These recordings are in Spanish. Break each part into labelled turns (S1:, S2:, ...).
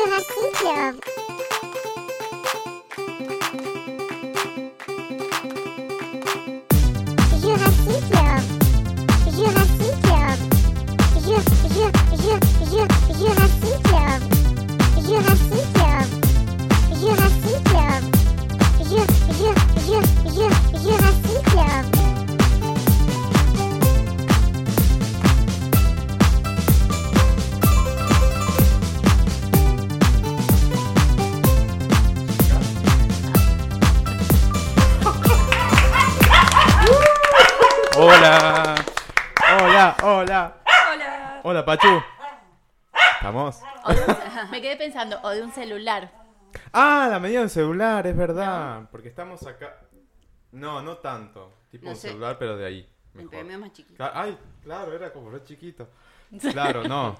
S1: Jurassic
S2: o de un celular.
S3: Ah, la medida del celular, es verdad. Porque estamos acá. No, no tanto. Tipo
S4: No
S3: un
S4: sé.
S3: celular, pero de ahí.
S4: El
S3: Mejor.
S4: premio más chiquito.
S3: Cla- Ay, claro, era como re chiquito. Claro, no.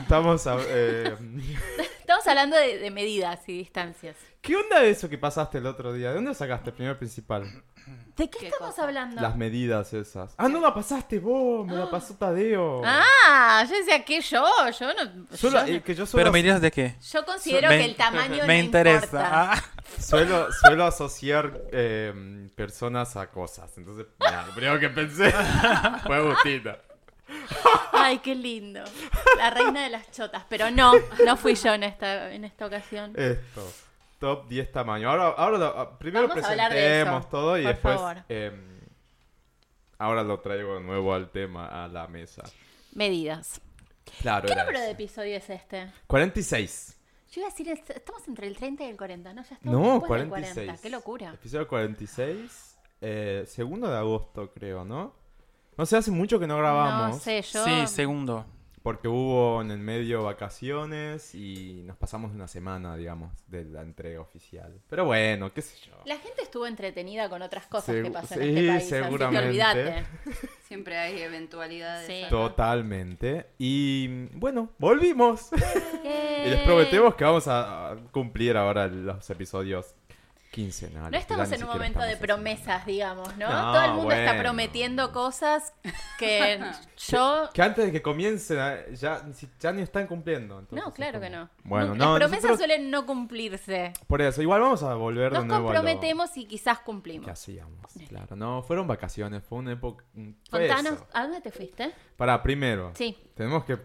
S3: Estamos a- eh,
S2: Estamos hablando de, de medidas y distancias.
S3: ¿Qué onda eso que pasaste el otro día? ¿De dónde sacaste el primer principal?
S2: ¿De qué,
S4: ¿Qué
S2: estamos
S4: cosa?
S2: hablando?
S3: Las medidas esas. Ah, no la pasaste vos, me la pasó Tadeo.
S2: Ah, yo decía que yo, yo no.
S3: Solo,
S2: yo,
S3: eh, que yo solo,
S5: Pero medidas de qué?
S2: yo considero
S5: Me-
S2: que el tamaño
S5: Me
S2: no
S5: interesa.
S2: importa.
S5: Ah,
S3: suelo, suelo asociar eh, personas a cosas. Entonces, lo primero que pensé fue Agustina.
S2: Ay, qué lindo. La reina de las chotas. Pero no, no fui yo en esta, en esta ocasión.
S3: Esto. Top 10 tamaño. Ahora, ahora lo- ah, primero
S2: Vamos
S3: presentemos
S2: eso,
S3: todo y
S2: por
S3: después.
S2: favor.
S3: em, ahora lo traigo de nuevo al tema, a la mesa.
S2: Medidas.
S3: Claro,
S2: ¿Qué número de episodio es este?
S3: 46.
S2: Yo iba a decir, est- estamos entre el 30 y el 40, ¿no? Ya estamos
S3: No,
S2: después del
S3: 46.
S2: 40. Qué locura.
S3: Episodio 46. Eh, segundo de agosto, creo, ¿no? No sé, hace mucho que no grabamos.
S2: No sé, yo.
S5: Sí, segundo.
S3: Porque hubo en el medio vacaciones y nos pasamos una semana, digamos, de la entrega oficial. Pero bueno, qué sé yo.
S2: La gente estuvo entretenida con otras cosas
S3: Segu-
S2: que pasan
S3: sí,
S2: en este país.
S3: seguramente.
S2: Así que olvídate.
S4: Siempre hay eventualidades.
S2: Sí.
S3: Totalmente. Y bueno, volvimos. Y les prometemos que vamos a cumplir ahora los episodios quincenales.
S2: No estamos en un momento de promesas, digamos, ¿no?
S3: No,
S2: Todo el mundo está prometiendo cosas que yo...
S3: Que antes de que comiencen, ya, ya ni están cumpliendo. entonces
S2: No, claro que no.
S3: Bueno,
S2: Nu-
S3: no,
S2: Las promesas
S3: nosotros-
S2: suelen no cumplirse.
S3: Por eso, igual vamos a volver
S2: Nos
S3: de nuevo a lo
S2: comprometemos y quizás
S3: que
S2: cumplimos.
S3: hacíamos. Claro, no, fueron vacaciones, fue una época... Fue
S2: Contanos,
S3: eso.
S2: ¿a dónde te fuiste?
S3: Para, primero,
S2: Sí,
S3: tenemos que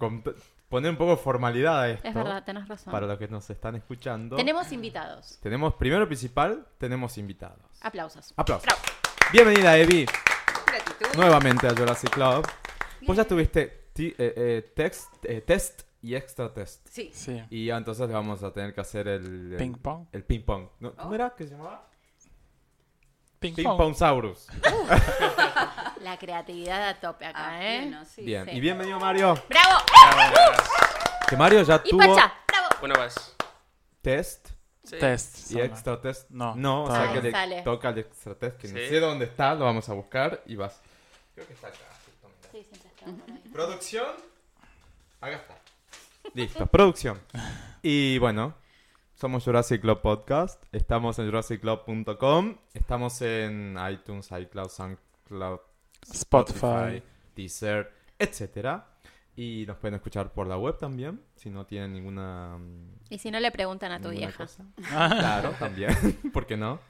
S3: poner un poco de formalidad a esto.
S2: es verdad, tenés razón.
S3: Para los que nos están escuchando.
S2: Tenemos invitados.
S3: Tenemos, primero principal, tenemos invitados.
S2: Aplausos.
S3: Aplausos.
S2: Bravo.
S3: Bienvenida, Evi,
S4: Gratitud.
S3: nuevamente a Jurassic Club. Vos ya tuviste eh, eh, text, eh, test y extra test.
S4: Sí.
S5: Sí.
S3: Y ya entonces vamos a tener que hacer el... el-
S5: Ping pong.
S3: El ping pong. ¿No? ¿Cómo
S4: Oh.
S3: era que se llamaba?
S5: Ping,
S3: Ping
S5: pong.
S3: pong saurus.
S2: La creatividad a tope acá,
S4: Ah,
S2: ¿eh?
S4: sí.
S3: Bien.
S2: sí.
S3: Y bienvenido Mario.
S2: ¡Bravo!
S3: Que Mario ya
S2: Y
S3: tuvo
S2: Pacha, ¡bravo!
S6: Una más.
S3: test
S6: Sí.
S5: Test.
S3: y extra test.
S5: No,
S3: No, o sea que le
S2: Sale.
S3: toca el extra test, que no sé dónde está, lo vamos a buscar y vas. Creo que está acá.
S2: Sí, siempre está por ahí.
S3: Producción. Acá está. Listo, producción. Y bueno, somos Jurassic Club Podcast. Estamos en jurassicclub.com. Estamos en iTunes, iCloud, SoundCloud,
S5: Spotify.
S3: Deezer, etcétera. Y nos pueden escuchar por la web también, si no tienen ninguna, mm,
S2: Y si no le preguntan a tu vieja.
S3: Claro, también. ¿Por qué no?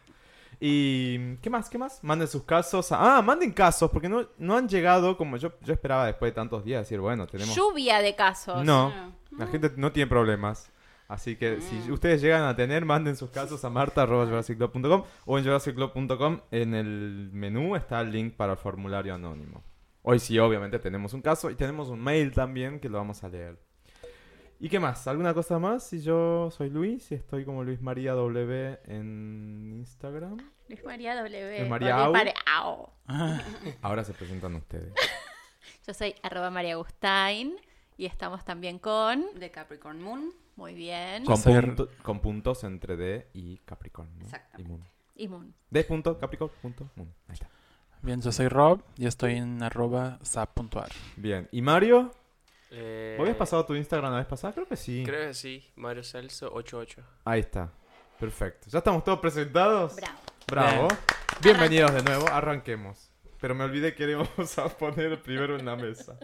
S3: Y ¿qué más? ¿Qué más? Manden sus casos. a- Ah, manden casos, porque no, no han llegado como yo, yo esperaba después de tantos días decir, bueno, tenemos.
S2: Lluvia de casos.
S3: No,
S4: Ah.
S3: la gente no tiene problemas. Así que si ustedes llegan a tener, manden sus casos a marta.jurassicclub.com o en jurassicclub.com en el menú está el link para el formulario anónimo. Hoy sí, obviamente tenemos un caso y tenemos un mail también que lo vamos a leer. ¿Y qué más? ¿Alguna cosa más? Si yo soy Luis y estoy como Luis María W en Instagram.
S2: Luis María W.
S3: Luis María Au.
S2: Au.
S3: Ahora se presentan ustedes.
S2: Yo soy arroba María Agustain y estamos también con...
S4: De Capricorn Moon.
S2: Muy bien.
S3: Con,
S5: Soy-
S3: punto- con puntos entre D y Capricornio. ¿no?
S4: Exactamente.
S3: Y Moon.
S2: Y Moon.
S3: D punto Capricorn punto Moon. Ahí está.
S5: Bien, yo soy Rob y estoy en arroba sap.ar.
S3: Bien. ¿Y Mario?
S6: Eh,
S3: ¿Vos habías pasado tu Instagram la vez pasada? Creo que sí.
S6: Creo que sí. Mario Celso 88.
S3: Ahí está. Perfecto. ¿Ya estamos todos presentados?
S2: Bravo.
S3: Bravo. Bienvenidos de nuevo. Arranquemos. Pero me olvidé que íbamos a poner primero en la mesa.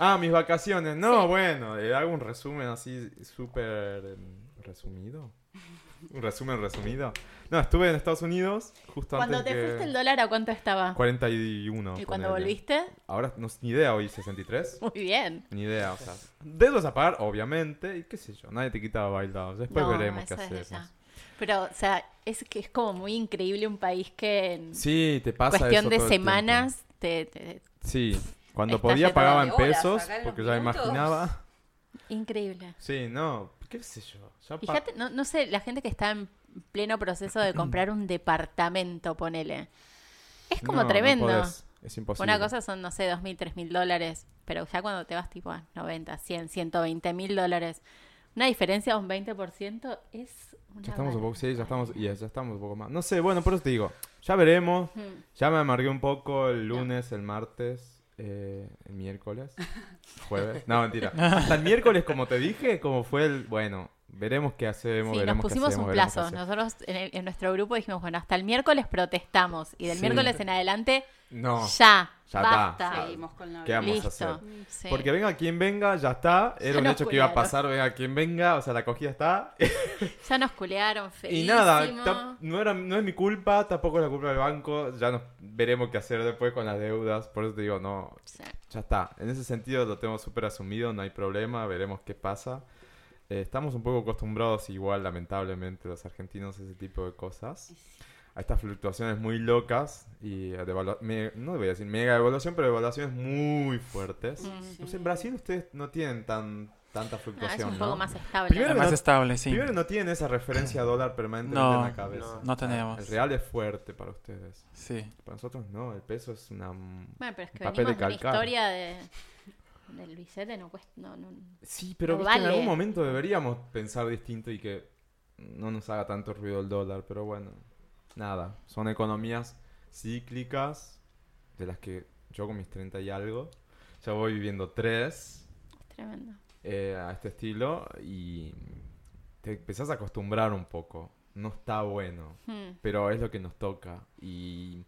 S3: Ah, mis vacaciones. No, bueno, eh, hago un resumen así súper eh, resumido. Un resumen resumido. No, estuve en Estados Unidos justo
S2: Cuando
S3: antes
S2: te
S3: que...
S2: fuiste el dólar, ¿a cuánto estaba?
S3: 41.
S2: ¿Y cuando
S3: ponele.
S2: volviste?
S3: Ahora, no, ni idea hoy, 63.
S2: Muy bien.
S3: Ni idea, o sea. Dedos a pagar, obviamente, y qué sé yo, nadie te quita bailados. Después
S2: No,
S3: veremos qué hacemos.
S2: ya. Pero, o sea, es que es como muy increíble un país que en
S3: Sí, te pasa
S2: cuestión
S3: eso
S2: de semanas te, te-
S3: Sí, cuando
S2: Está
S3: podía pagaba en pesos, porque ya
S4: minutos.
S3: imaginaba.
S2: Increíble.
S3: Sí, no, qué sé yo. ya
S2: Fíjate, no, no sé, la gente que está en pleno proceso de comprar un departamento, ponele. Es como
S3: No,
S2: tremendo.
S3: es imposible.
S2: Una cosa son, no sé, dos mil, tres mil dólares, pero ya cuando te vas tipo a 90, 100, 120 mil dólares, una diferencia de un 20% es una
S3: Ya estamos un poco, sí, ya estamos, y ya estamos un poco más. No sé, bueno, por eso te digo, ya veremos.
S2: Mm.
S3: Ya me amargué un poco el lunes, el martes, eh, el miércoles, jueves. No, mentira. Hasta el miércoles, como te dije, como fue el, bueno, veremos qué hacemos,
S2: Sí, nos
S3: veremos qué
S2: pusimos
S3: hacemos,
S2: un plazo. Nosotros en, el- en nuestro grupo dijimos, bueno, hasta el miércoles protestamos. Y del
S3: Sí.
S2: miércoles en adelante,
S3: No,
S2: ya,
S3: ya
S2: basta.
S3: está.
S4: Seguimos con la
S3: ¿Qué vamos a
S2: Listo.
S3: hacer?
S2: Sí.
S3: Porque venga quien venga, ya está.
S2: Ya
S3: Era un
S2: nos
S3: hecho que iba a
S2: culearon.
S3: pasar, venga quien venga, o sea, la cogida está.
S2: Ya nos culearon,
S3: Y
S2: feísimo.
S3: nada, no, era, no es mi culpa, tampoco es la culpa del banco. Ya nos veremos qué hacer después con las deudas. Por eso te digo, no,
S2: Sí.
S3: ya está. En ese sentido lo tengo súper asumido, no hay problema, veremos qué pasa. Eh, estamos un poco acostumbrados igual, lamentablemente, los argentinos a ese tipo de cosas. A estas fluctuaciones muy locas y a no voy a decir mega devaluación, pero devaluaciones muy fuertes.
S2: Mm.
S3: No sé, en Brasil ustedes no tienen tan tanta
S2: No, es
S3: fluctuación,
S2: un
S3: ¿no?
S2: poco más estable.
S3: Primero-
S5: Es más
S3: no-
S5: estable, sí.
S3: Primero no tienen esa referencia a dólar permanentemente
S5: No,
S3: en la cabeza.
S6: no,
S5: no tenemos.
S3: El real es fuerte para ustedes.
S5: Sí.
S3: Para nosotros no, el peso es una...
S2: Bueno, pero es que
S3: papel
S2: venimos
S3: de
S2: de una historia de, del billete, no cuesta... No, no,
S3: Sí, pero
S2: No
S3: viste, en algún momento deberíamos pensar distinto y que no nos haga tanto ruido el dólar, pero bueno, nada, son economías cíclicas de las que yo con mis 30 y algo ya voy viviendo tres
S2: es tremendo.
S3: eh, a este estilo y te empezás a acostumbrar un poco. No está bueno,
S2: Hmm.
S3: pero es lo que nos toca y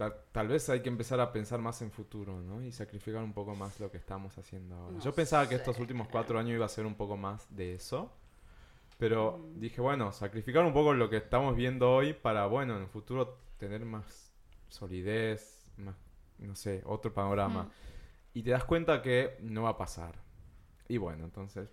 S3: tal, tal vez hay que empezar a pensar más en futuro, ¿no? Y sacrificar un poco más lo que estamos haciendo ahora.
S4: No
S3: Yo pensaba que estos últimos cuatro años iba a ser un poco más de eso, pero
S4: Mm.
S3: dije, bueno, sacrificar un poco lo que estamos viendo hoy para, bueno, en el futuro tener más solidez, más, no sé, otro panorama.
S2: Mm.
S3: Y te das cuenta que no va a pasar. Y bueno, entonces,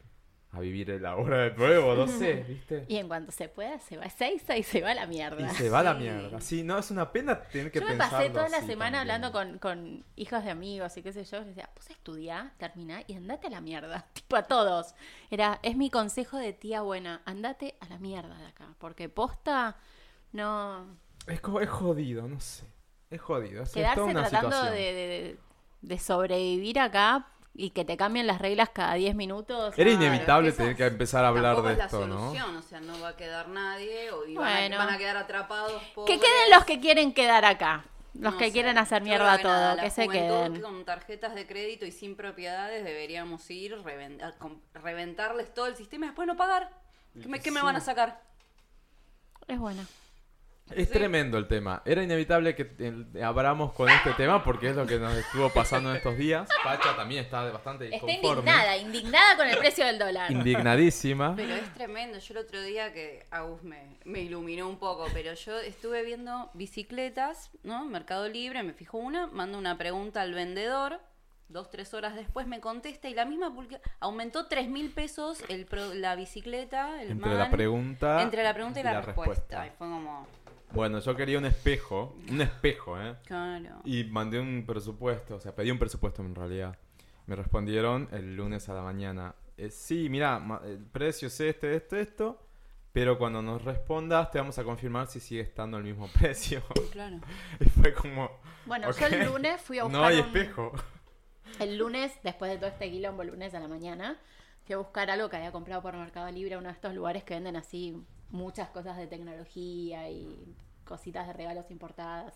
S3: a vivir el ahora de nuevo, no sé, ¿viste?
S2: Y en cuanto se pueda, se va a Seiza y se va a la mierda.
S3: Y se va a la mierda. Sí, no, es una pena tener que
S2: Yo me pasé toda la semana
S3: también.
S2: hablando con, con hijos de amigos y qué sé yo. Les decía, pues estudia, termina y andate a la mierda. Tipo a todos. Era, es mi consejo de tía buena. Andate a la mierda de acá. Porque posta, no.
S3: Es, es jodido, no sé. Es jodido. Es, es
S2: Quedarse
S3: toda una
S2: tratando
S3: situación.
S2: de, de- de sobrevivir acá y que te cambien las reglas cada 10 minutos.
S3: Era inevitable tener que empezar a hablar de
S4: es la
S3: esto, ¿no?
S4: solución, o sea, no va a quedar nadie o y van, a-
S2: Bueno.
S4: van a, quedar atrapados
S2: Que
S4: pobres.
S2: queden los que quieren quedar acá. Los
S4: No
S2: que
S4: sé.
S2: quieren hacer mierda
S4: que nada,
S2: todo.
S4: la
S2: Que se queden.
S4: Con tarjetas de crédito y sin propiedades deberíamos ir, reven- a com- reventarles todo el sistema y después no pagar. ¿Qué me, qué me
S3: Sí.
S4: van a sacar?
S2: Es buena.
S3: Es
S4: Sí.
S3: tremendo el tema. Era inevitable que eh, abramos con este tema porque es lo que nos estuvo pasando en estos días. Pacha también está bastante
S2: Está indignada, indignada con el precio del dólar.
S3: Indignadísima.
S4: Pero es tremendo. Yo el otro día que Agus me, me iluminó un poco, pero yo estuve viendo bicicletas, ¿no? Mercado Libre, me fijo una, mando una pregunta al vendedor. Dos, tres horas después me contesta y la misma publica- aumentó tres mil pesos el pro- la bicicleta, el
S3: Entre la pregunta,
S4: entre la pregunta y, la, respuesta. Y fue como,
S3: Bueno, yo quería un espejo. Un espejo, ¿eh?
S4: claro.
S3: Y mandé un presupuesto, o sea, pedí un presupuesto en realidad. Me respondieron el lunes a la mañana. eh, sí, mira, el precio es este, esto, esto. Pero cuando nos respondas te vamos a confirmar si sigue estando el mismo precio.
S4: Claro.
S3: y fue como...
S2: Bueno,
S3: ok,
S2: yo el lunes fui a buscar.
S3: No hay
S2: un-
S3: espejo.
S2: El lunes, después de todo este quilombo, el lunes a la mañana, fui a buscar algo que había comprado por Mercado Libre, uno de estos lugares que venden así muchas cosas de tecnología y cositas de regalos importadas.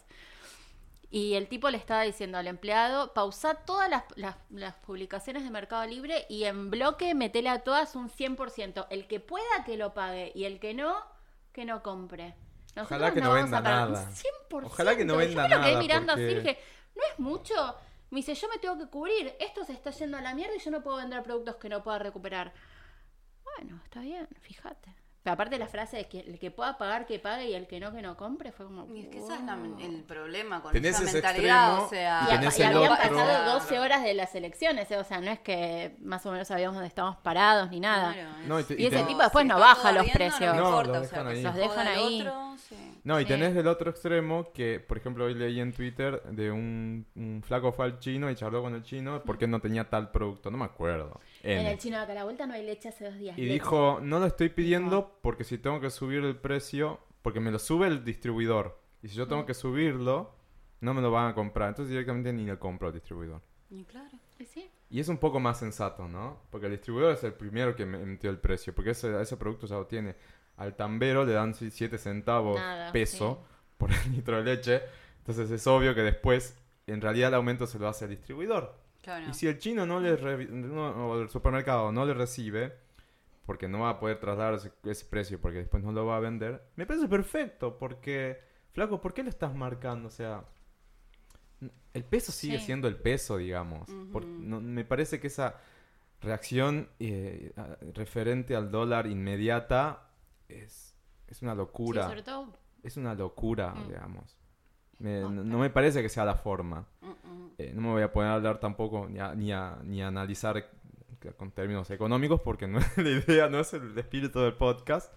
S2: Y el tipo le estaba diciendo al empleado, pausa todas las, las- las publicaciones de Mercado Libre y en bloque metele a todas un 100%. El que pueda que lo pague y el que no, que no compre.
S3: Ojalá que no
S2: vamos
S3: venda nada.
S2: 100%.
S3: Ojalá que no venda
S2: Yo me lo quedé
S3: nada,
S2: mirando así
S3: porque-
S2: dije, no es mucho. Me dice, yo me tengo que cubrir. Esto se está yendo a la mierda y yo no puedo vender productos que no pueda recuperar. bueno, está bien, fíjate. Pero aparte la frase de que el que pueda pagar, que pague y el que no, que no compre, fue como...
S4: Y es que ese es la- el problema con
S3: Tenés
S4: esa
S3: ese
S4: mentalidad,
S3: extremo,
S4: o sea...
S2: Y,
S3: tenés
S2: y
S3: el
S2: habían
S3: otro-
S2: pasado 12 horas de las elecciones, ¿eh? o sea, no es que más o menos sabíamos dónde estábamos parados ni nada.
S4: Claro,
S3: No, y
S4: es-
S3: te-
S2: Y ese
S3: te-
S2: tipo después
S4: si
S2: no baja los precios.
S4: No,
S3: No,
S4: importa,
S3: lo
S4: o sea,
S3: dejan ahí.
S2: Los dejan ahí.
S4: otro, sí.
S3: No, y tenés el otro extremo que, por ejemplo, hoy leí en Twitter de un, un flaco fue al chino y charló con el chino porque no tenía tal producto, no me acuerdo.
S2: En el chino de acá a la vuelta no hay leche hace dos días.
S3: Y
S2: leche.
S3: dijo, no lo estoy pidiendo porque si tengo que subir el precio, porque me lo sube el distribuidor. Y si yo tengo que subirlo, no me lo van a comprar. Entonces directamente ni le compro al distribuidor.
S4: Y claro.
S2: Y sí.
S3: Y es un poco más sensato, ¿no? Porque el distribuidor es el primero que me metió el precio, porque ese, ese producto ya lo tiene. Al tambero le dan 7 centavos
S2: Nada,
S3: peso por el litro de leche. Entonces es obvio que después, en realidad, el aumento se lo hace al distribuidor.
S4: Claro.
S3: Y si el chino no le no- o el supermercado no le recibe, porque no va a poder trasladar ese, ese precio, porque después no lo va a vender, me parece perfecto, porque, flaco, ¿por qué lo estás marcando? O sea, el peso sigue
S2: Sí.
S3: siendo el peso, digamos. Por- no- me parece que esa reacción eh, referente al dólar inmediata es, es una
S2: Sí,
S3: locura.
S2: sobre todo
S3: Es una locura,
S2: Mm.
S3: digamos. Me-
S2: No,
S3: me parece que sea la forma.
S4: Mm, mm.
S3: Eh, no me voy a poner a hablar tampoco ni a, ni a, ni a analizar con términos económicos porque no es la idea, no es el espíritu del podcast.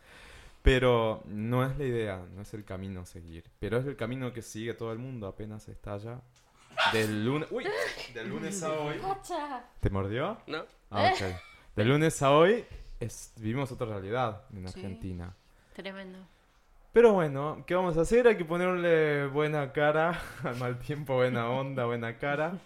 S3: Pero no es la idea, no es el camino a seguir. Pero es el camino que sigue todo el mundo apenas estalla. Del lunes. ¡Uy! Del lunes a hoy. ¿Te mordió?
S6: ¿No?
S3: Ah, ok. De lunes a hoy es, vivimos otra realidad en
S4: Sí.
S3: Argentina.
S2: tremendo.
S3: Pero bueno, ¿qué vamos a hacer? Hay que ponerle buena cara, al mal tiempo, buena onda, buena cara.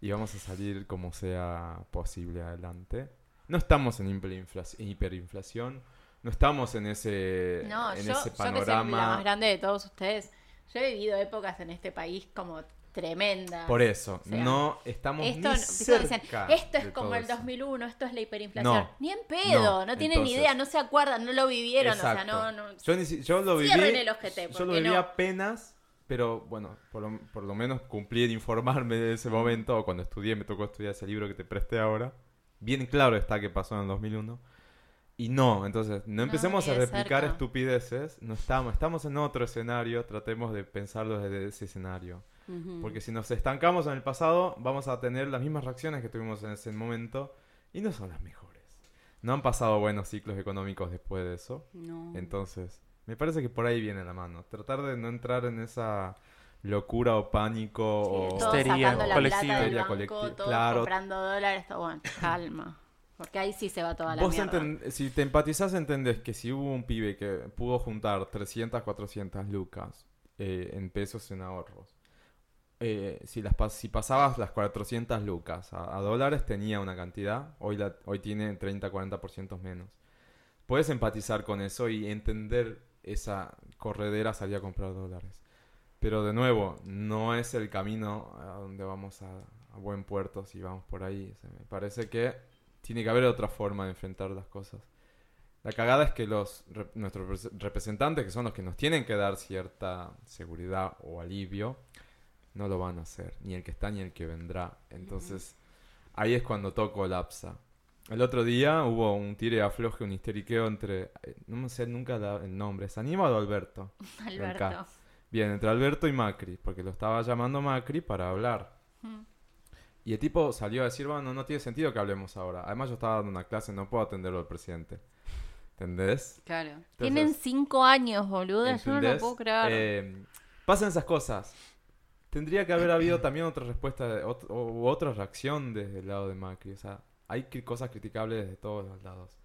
S3: Y vamos a salir como sea posible adelante. No estamos en hiperinfla- hiperinflación, no estamos en ese,
S2: No,
S3: en
S2: yo,
S3: ese
S2: yo que soy la
S3: panorama.
S2: más grande de todos ustedes, yo he vivido épocas en este país como tremendas.
S3: Por eso,
S2: O sea,
S3: no estamos
S2: Esto,
S3: ni
S2: no-
S3: cerca
S2: esto es como el
S3: eso.
S2: 2001, esto es la hiperinflación.
S3: No,
S2: ni en pedo, no,
S3: no,
S2: tienen ni
S3: entonces-
S2: idea, no se acuerdan, no lo vivieron, o sea,
S3: Exacto.
S2: no, no.
S3: Yo, ni yo lo viví.
S2: El ojete,
S3: yo lo viví
S2: no.
S3: apenas, pero bueno, por lo, por lo menos cumplí en informarme de ese momento. o Cuando estudié, me tocó estudiar ese libro que te presté ahora. Bien claro está que pasó en el 2001. Y no, entonces, no empecemos
S2: ni
S3: a replicar
S2: cerca.
S3: estupideces. No estamos, estamos en otro escenario. Tratemos de pensarlo desde ese escenario.
S4: Ujú.
S3: Porque si nos estancamos en el pasado, vamos a tener las mismas reacciones que tuvimos en ese momento. Y no son las mejores. No han pasado buenos ciclos económicos después de eso.
S4: No.
S3: Entonces, me parece que por ahí viene la mano. Tratar de no entrar en esa locura o pánico o...
S2: Todos
S5: Histeria colectiva.
S3: claro.
S2: comprando dólares, todo bueno, calma. Porque ahí sí se va toda la
S3: Vos
S2: mierda.
S3: enten- si te empatizás, entendés que si hubo un pibe que pudo juntar 300, 400 lucas eh, en pesos en ahorros, eh, si, pasabas las 400 lucas a, dólares tenía una cantidad, hoy, hoy tiene 30, 40% menos. Puedes empatizar con eso y entender esa corredera salir a comprar dólares. Pero de nuevo, no es el camino a donde vamos a, buen puerto si vamos por ahí. Me parece que tiene que haber otra forma de enfrentar las cosas. La cagada es que los nuestros repres- representantes, que son los que nos tienen que dar cierta seguridad o alivio, no lo van a hacer, ni el que está ni el que vendrá. Entonces, ahí es cuando todo colapsa. El otro día hubo un tire afloje, un histeriqueo entre, eh, no me sé nunca la- el nombre, ¿es Aníbal o Alberto?
S2: Alberto.
S3: Bien, entre Alberto y Macri, porque lo estaba llamando Macri para hablar. Y el tipo salió a decir, bueno, no tiene sentido que hablemos ahora. Además yo estaba dando una clase, no puedo atenderlo al presidente. ¿Entendés?
S4: Claro.
S3: Entonces,
S2: Tienen cinco años, boludo, yo no lo puedo creer.
S3: Eh, pasan esas cosas. Tendría que haber habido también otra respuesta ot- o otra reacción desde el lado de Macri. O sea, hay cosas criticables de todos los lados.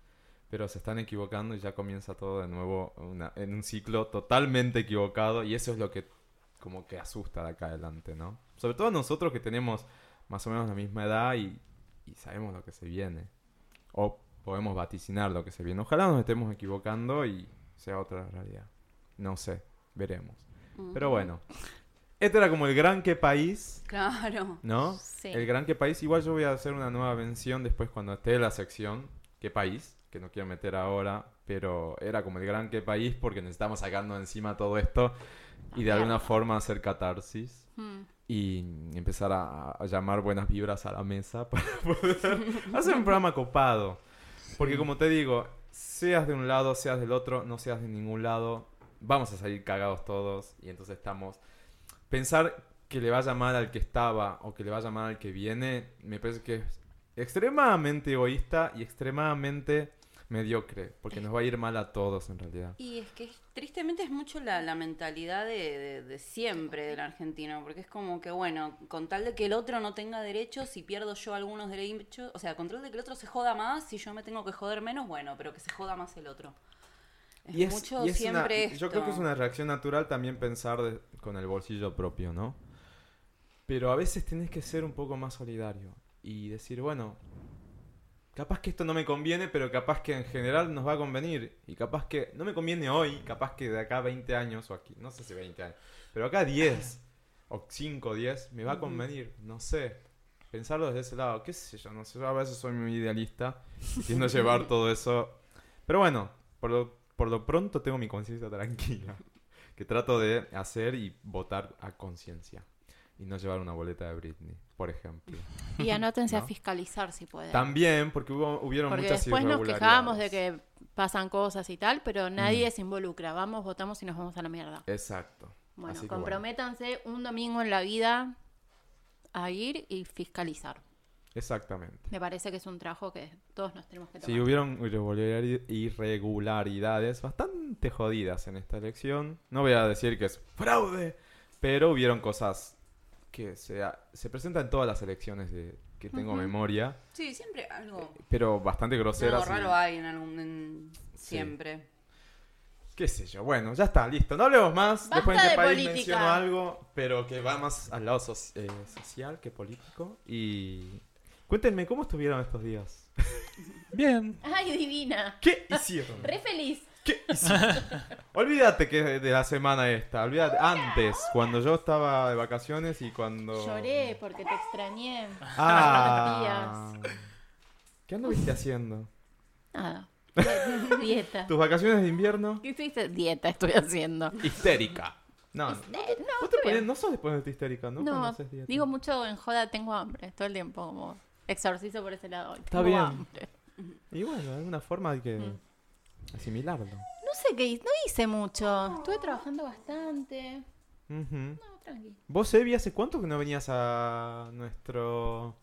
S3: Pero se están equivocando y ya comienza todo de nuevo una- en un ciclo totalmente equivocado. Y eso es lo que como que asusta de acá adelante, ¿no? Sobre todo nosotros que tenemos más o menos la misma edad y, y sabemos lo que se viene. O podemos vaticinar lo que se viene. Ojalá nos estemos equivocando y sea otra realidad. No sé, veremos. Pero bueno, este era como el gran que país,
S4: Claro.
S3: ¿no?
S2: Sí.
S3: El gran que país. Igual yo voy a hacer una nueva mención después cuando esté la sección qué país, que no quiero meter ahora, pero era como el gran que país porque necesitamos sacarnos encima todo esto y de alguna forma hacer catarsis
S2: Mm.
S3: y empezar a, a llamar buenas vibras a la mesa para poder hacer un programa copado. Porque como te digo, seas de un lado, seas del otro, no seas de ningún lado, vamos a salir cagados todos y entonces estamos... Pensar que le vaya mal al que estaba o que le vaya mal al que viene, me parece que es extremadamente egoísta y extremadamente mediocre, porque nos va a ir mal a todos en realidad.
S4: Y es que tristemente es mucho la, la mentalidad de, de- de siempre del argentino, porque es como que, bueno, con tal de que el otro no tenga derechos, si pierdo yo algunos derechos, o sea, con tal de que el otro se joda más, si yo me tengo que joder menos, bueno, pero que se joda más el otro.
S3: Y es-
S4: mucho
S3: y es
S4: siempre
S3: una- Yo creo que es una reacción natural también pensar de- con el bolsillo propio, ¿no? Pero a veces tenés que ser un poco más solidario y decir, bueno, capaz que esto no me conviene, pero capaz que en general nos va a convenir. Y capaz que no me conviene hoy, capaz que de acá a 20 años o aquí, no sé si 20 años, pero acá a 10 o 5 o 10 me va a convenir, no sé. Pensarlo desde ese lado, qué sé yo, no sé, yo a veces soy muy idealista y tiendo a llevar todo eso. Pero bueno, por lo, por lo pronto tengo mi conciencia tranquila, que trato de hacer y votar a conciencia. Y no llevar una boleta de Britney, por ejemplo.
S2: Y anótense a
S3: ¿No?
S2: fiscalizar si pueden.
S3: También, porque hubo, hubieron
S2: Porque
S3: muchas
S2: después nos quejábamos de que pasan cosas y tal, pero nadie
S3: Mm.
S2: se involucra. Vamos, votamos y nos vamos a la mierda.
S3: Exacto.
S2: Bueno, comprométanse un domingo en la vida a ir y fiscalizar.
S3: Exactamente.
S2: Me parece que es un trabajo que todos nos tenemos que tomar.
S3: Sí, hubieron irregulari- irregularidades bastante jodidas en esta elección. No voy a decir que es fraude, pero hubieron cosas que se, se presentan en todas las elecciones de que tengo memoria,
S4: Sí, siempre algo,
S3: pero bastante groseras.
S4: algo
S3: y-
S4: raro hay en algún... en-
S3: Sí.
S4: siempre.
S3: qué sé yo, bueno, ya está, listo. No hablemos más.
S2: Basta
S3: Después en
S2: de
S3: país
S2: política.
S3: menciono algo, pero que va más al lado eh, social que político. Y cuéntenme, ¿cómo estuvieron estos días?
S5: Bien.
S2: ¡Ay, divina!
S3: ¿Qué hicieron?
S2: ¡Re feliz!
S3: ¿Qué hicieron? Olvídate que de la semana esta, olvídate. Antes, cuando yo estaba de vacaciones y cuando...
S2: Lloré porque te extrañé.
S3: Ah. ¿Qué anduviste haciendo?
S2: Nada. Dieta.
S3: ¿Tus vacaciones de invierno?
S2: ¿Qué hiciste? Dieta estoy haciendo.
S3: Histérica. No, no.
S2: Eh, no,
S3: ¿Vos te
S2: bien.
S3: no sos de ponerte histérica, ¿no?
S2: No,
S3: Cuando haces dieta.
S2: digo mucho en joda, tengo hambre. Todo el tiempo como exorcizo por ese lado.
S3: Está bien.
S2: hambre.
S3: Y bueno, de alguna forma hay que
S2: Mm.
S3: asimilarlo.
S2: No sé qué hice, no hice mucho. Estuve trabajando bastante. No, tranqui.
S3: ¿Vos, Evi, hace cuánto que no venías a nuestro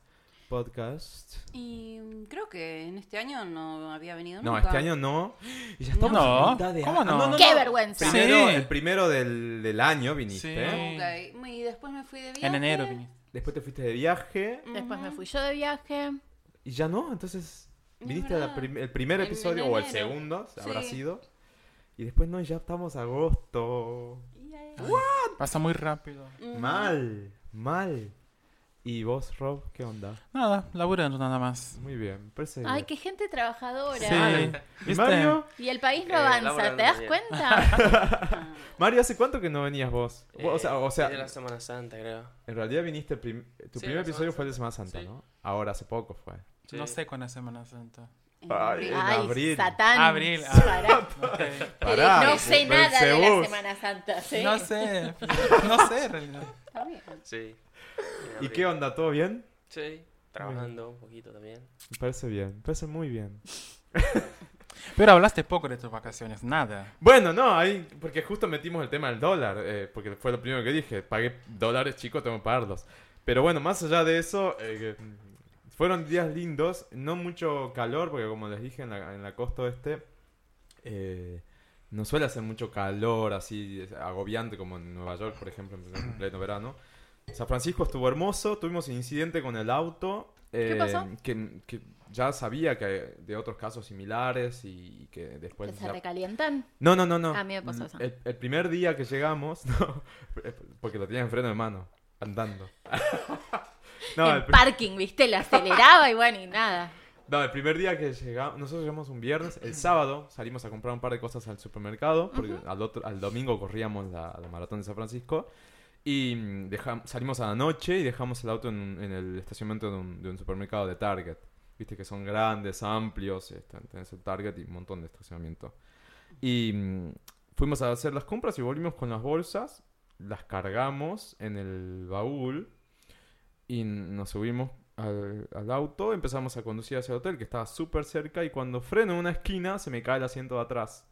S3: podcast?
S4: Y mm, creo que en este año no había venido
S3: No,
S4: nunca.
S3: este año no. Y ya estamos
S5: No,
S3: mitad de
S5: ¿cómo no?
S2: ¡Qué vergüenza!
S3: Primero,
S5: Sí.
S3: El primero del, del año viniste.
S5: Sí.
S4: Ok, Y después me fui de viaje.
S5: En enero viniste.
S3: Después te fuiste de viaje.
S2: Después me fui yo de viaje.
S3: Y ya no, entonces
S4: Es
S3: viniste la prim- el primer
S4: En-
S3: episodio
S4: en
S3: o el segundo, habrá
S4: Sí.
S3: sido. Y después no, y ya estamos a agosto.
S5: Pasa muy rápido.
S3: Mal, mal. ¿Y vos, Rob, qué onda?
S5: Nada, laburando nada más.
S3: Muy bien, parece
S2: Ay, qué gente trabajadora.
S5: Sí.
S3: ¿Y. Mario?
S2: Y el país no
S6: Eh,
S2: avanza, ¿te das
S6: bien.
S2: cuenta?
S3: Mario, ¿hace cuánto que no venías vos? o sea, o sea
S6: de la Semana Santa, creo.
S3: en realidad viniste, el prim- tu
S6: Sí,
S3: primer episodio
S6: Semana
S3: fue el de Semana Santa,
S6: Sí.
S3: ¿no? Ahora, hace poco fue.
S6: Sí.
S5: No sé cuándo es Semana Santa.
S3: Ay,
S4: abril.
S3: en
S2: Ay,
S3: abril.
S2: Satán.
S5: Abril, ah.
S2: Pará.
S3: Pará,
S2: no sé nada de la Semana Santa, ¿sí?
S5: No sé. No sé en realidad.
S2: Está bien.
S6: Sí.
S3: ¿Y qué onda? ¿Todo bien?
S6: Sí, trabajando un poquito también.
S3: Me parece bien, me parece muy bien.
S5: Pero hablaste poco de tus vacaciones, nada.
S3: Bueno, no, ahí, porque justo metimos el tema del dólar, eh, porque fue lo primero que dije, pagué dólares chicos, tengo que pagarlos. Pero bueno, más allá de eso, eh, fueron días lindos, no mucho calor, porque como les dije en la, en la costa este, eh, no suele hacer mucho calor así agobiante como en Nueva York, por ejemplo, en pleno verano. San Francisco estuvo hermoso, tuvimos un incidente con el auto. eh,
S2: pasó?
S3: Que, que ya sabía que de otros casos similares y que después...
S2: ¿Que se
S3: ya-
S2: recalientan?
S3: no, no, no, no.
S2: A mí me pasó eso.
S3: El, el primer día que llegamos, no, porque lo tenía en freno de mano, andando. no,
S2: en
S3: el,
S2: parking, ¿viste? Le aceleraba y bueno, y nada.
S3: no, el primer día que llegamos, nosotros llegamos un viernes, el sábado salimos a comprar un par de cosas al supermercado, porque al, otro, al domingo corríamos la, la maratón de San Francisco. Y mm, dejam- salimos a la noche y dejamos el auto en, un- en el estacionamiento de un, de un supermercado de Target. Viste que son grandes, amplios, este, tenés el Target y un montón de estacionamiento. Y mm, fuimos a hacer las compras y volvimos con las bolsas, las cargamos en el baúl y nos subimos al, al auto, empezamos a conducir hacia el hotel, que estaba súper cerca, y cuando freno en una esquina, se me cae el asiento de atrás.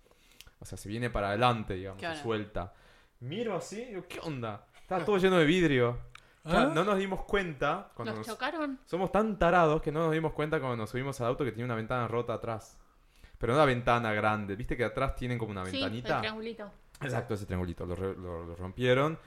S3: O sea, se viene para adelante, digamos, se suelta. Miro así, y digo, ¿qué onda? Estaba todo lleno de vidrio. O sea,
S5: ¿Ah?
S3: no nos dimos cuenta cuando
S2: ¿Nos
S3: nos-
S2: chocaron?
S3: Somos tan tarados que no nos dimos cuenta cuando nos subimos al auto que tenía una ventana rota atrás. Pero no una ventana grande. ¿Viste que atrás tienen como una
S2: Sí, el
S3: ventanita?
S2: triangulito.
S3: Exacto, ese triangulito. Lo, re- lo- lo rompieron,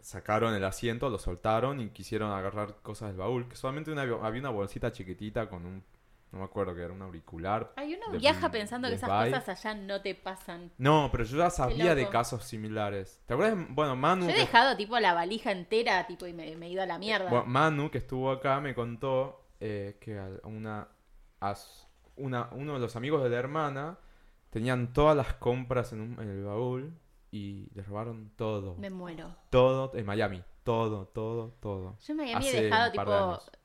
S3: sacaron el asiento, lo soltaron y quisieron agarrar cosas del baúl. Que solamente una- había una bolsita chiquitita con un... No me acuerdo que era un auricular.
S2: Ay, uno
S3: De-
S2: viaja pensando que esas cosas allá no te pasan.
S3: No, pero yo ya sabía de casos similares. ¿Te acuerdas? Bueno, Manu...
S2: Yo he
S3: que-
S2: dejado tipo la valija entera tipo y me, me he ido a la mierda.
S3: Bueno, Manu, que estuvo acá, me contó eh, que una, una- uno de los amigos de la hermana tenían todas las compras en, un- en el baúl y les robaron todo.
S2: Me muero.
S3: Todo en Miami. Todo, todo, todo.
S2: Yo en Miami he
S3: Hace
S2: dejado
S3: un par
S2: tipo.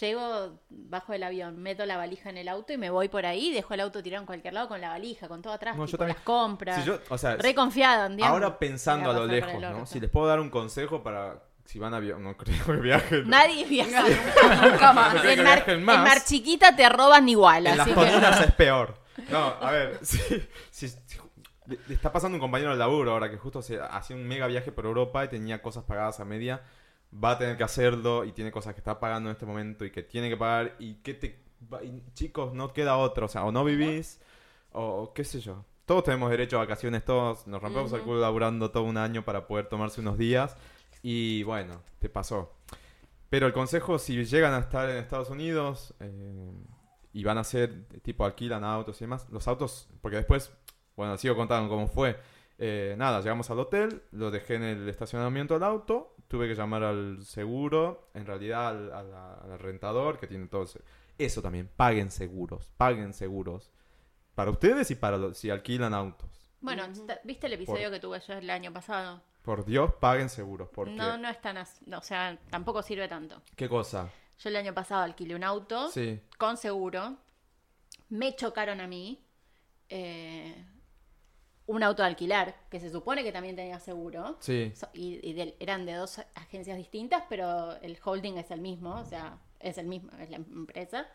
S2: Llego bajo del avión, meto la valija en el auto y me voy por ahí, dejo el auto tirado en cualquier lado con la valija, con todo atrás,
S3: No, yo también.
S2: las compras.
S3: Si yo- o sea,
S2: Re confiado, ¿entiendes?
S3: ahora pensando a lo lejos, ¿no? Si les puedo dar un consejo para si van a viajar, no creo que viajen.
S2: Nadie viaja.
S4: Nunca más.
S3: No que
S2: en, mar,
S3: más.
S2: en Mar Chiquita te roban igual,
S3: En las
S2: así que...
S3: colinas es peor. No, a ver, si, si- si- le, le está pasando un compañero de laburo ahora que justo se hacía un mega viaje por Europa y tenía cosas pagadas a media, va a tener que hacerlo y tiene cosas que está pagando en este momento y que tiene que pagar y que te... y, chicos, no queda otro, o sea, o no vivís o, qué sé yo. Todos tenemos derecho a vacaciones, todos nos rompemos el
S2: Ujú.
S3: culo laburando todo un año para poder tomarse unos días y bueno, te pasó. Pero el consejo, si llegan a estar en Estados Unidos eh, y van a hacer, tipo, alquilan autos y demás, los autos, porque después, bueno, sigo contando cómo fue. Eh, nada, llegamos al hotel, lo dejé en el estacionamiento del auto, tuve que llamar al seguro, en realidad al, al rentador, que tiene todo... ese- Eso también, paguen seguros, paguen seguros. Para ustedes y para los, si alquilan autos.
S2: Bueno, ¿viste el episodio
S3: Por-
S2: que tuve yo el año pasado?
S3: Por Dios, paguen seguros. Porque,
S2: No, no es tan así, no, o sea, tampoco sirve tanto.
S3: ¿Qué cosa?
S2: Yo el año pasado alquilé un auto
S3: Sí.
S2: con seguro, me chocaron a mí, eh, un auto de alquilar, que se supone que también tenía seguro,
S3: Sí.
S2: So- y, eran de dos agencias distintas, pero el holding es el mismo, o sea, es el mismo, es la empresa.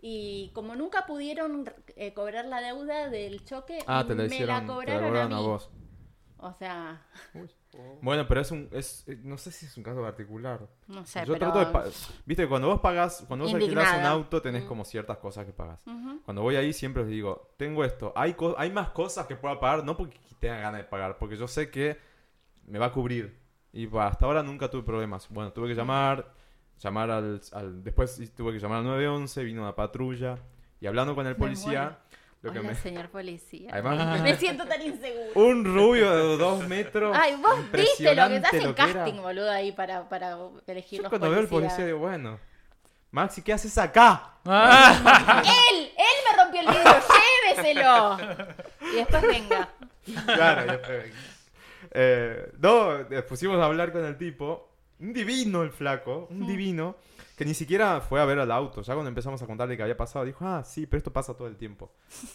S2: Y como nunca pudieron eh, cobrar la deuda del choque,
S3: Ah, te la
S2: me
S3: hicieron,
S2: la
S3: te la
S2: cobraron a
S3: cobraron
S2: mí.
S3: a vos.
S2: O sea,
S3: Bueno, pero es un, es, eh, no sé si es un caso particular.
S2: no sé,
S3: Yo
S2: pero...
S3: trato de, viste, cuando vos pagas, cuando vos alquilás un auto, tenés
S2: Mm.
S3: como ciertas cosas que pagas. Cuando voy ahí siempre les digo, tengo esto, hay, co- hay más cosas que pueda pagar, no porque tenga ganas de pagar, porque yo sé que me va a cubrir. Y bah, hasta ahora nunca tuve problemas. Bueno, tuve que llamar, llamar al, al- después tuve que llamar al 911, vino una patrulla y hablando con el policía, lo que me...
S2: señor policía.
S3: Además-
S2: me siento tan inseguro.
S3: Un rubio de dos metros.
S2: Ay, vos viste lo que te hacen casting, boludo, ahí para, para elegir
S3: Yo
S2: los
S3: cuando veo al policía digo, bueno, Maxi, ¿qué haces acá?
S2: ¡Él! ¡Él me rompió el vidrio! ¡Lléveselo! Y después venga.
S3: Claro, ya fue. Eh, no, eh, pusimos a hablar con el tipo. Un divino el flaco, un divino, que ni siquiera fue a ver al auto. Ya cuando empezamos a contarle que había pasado, dijo, ah, sí, pero esto pasa todo el tiempo.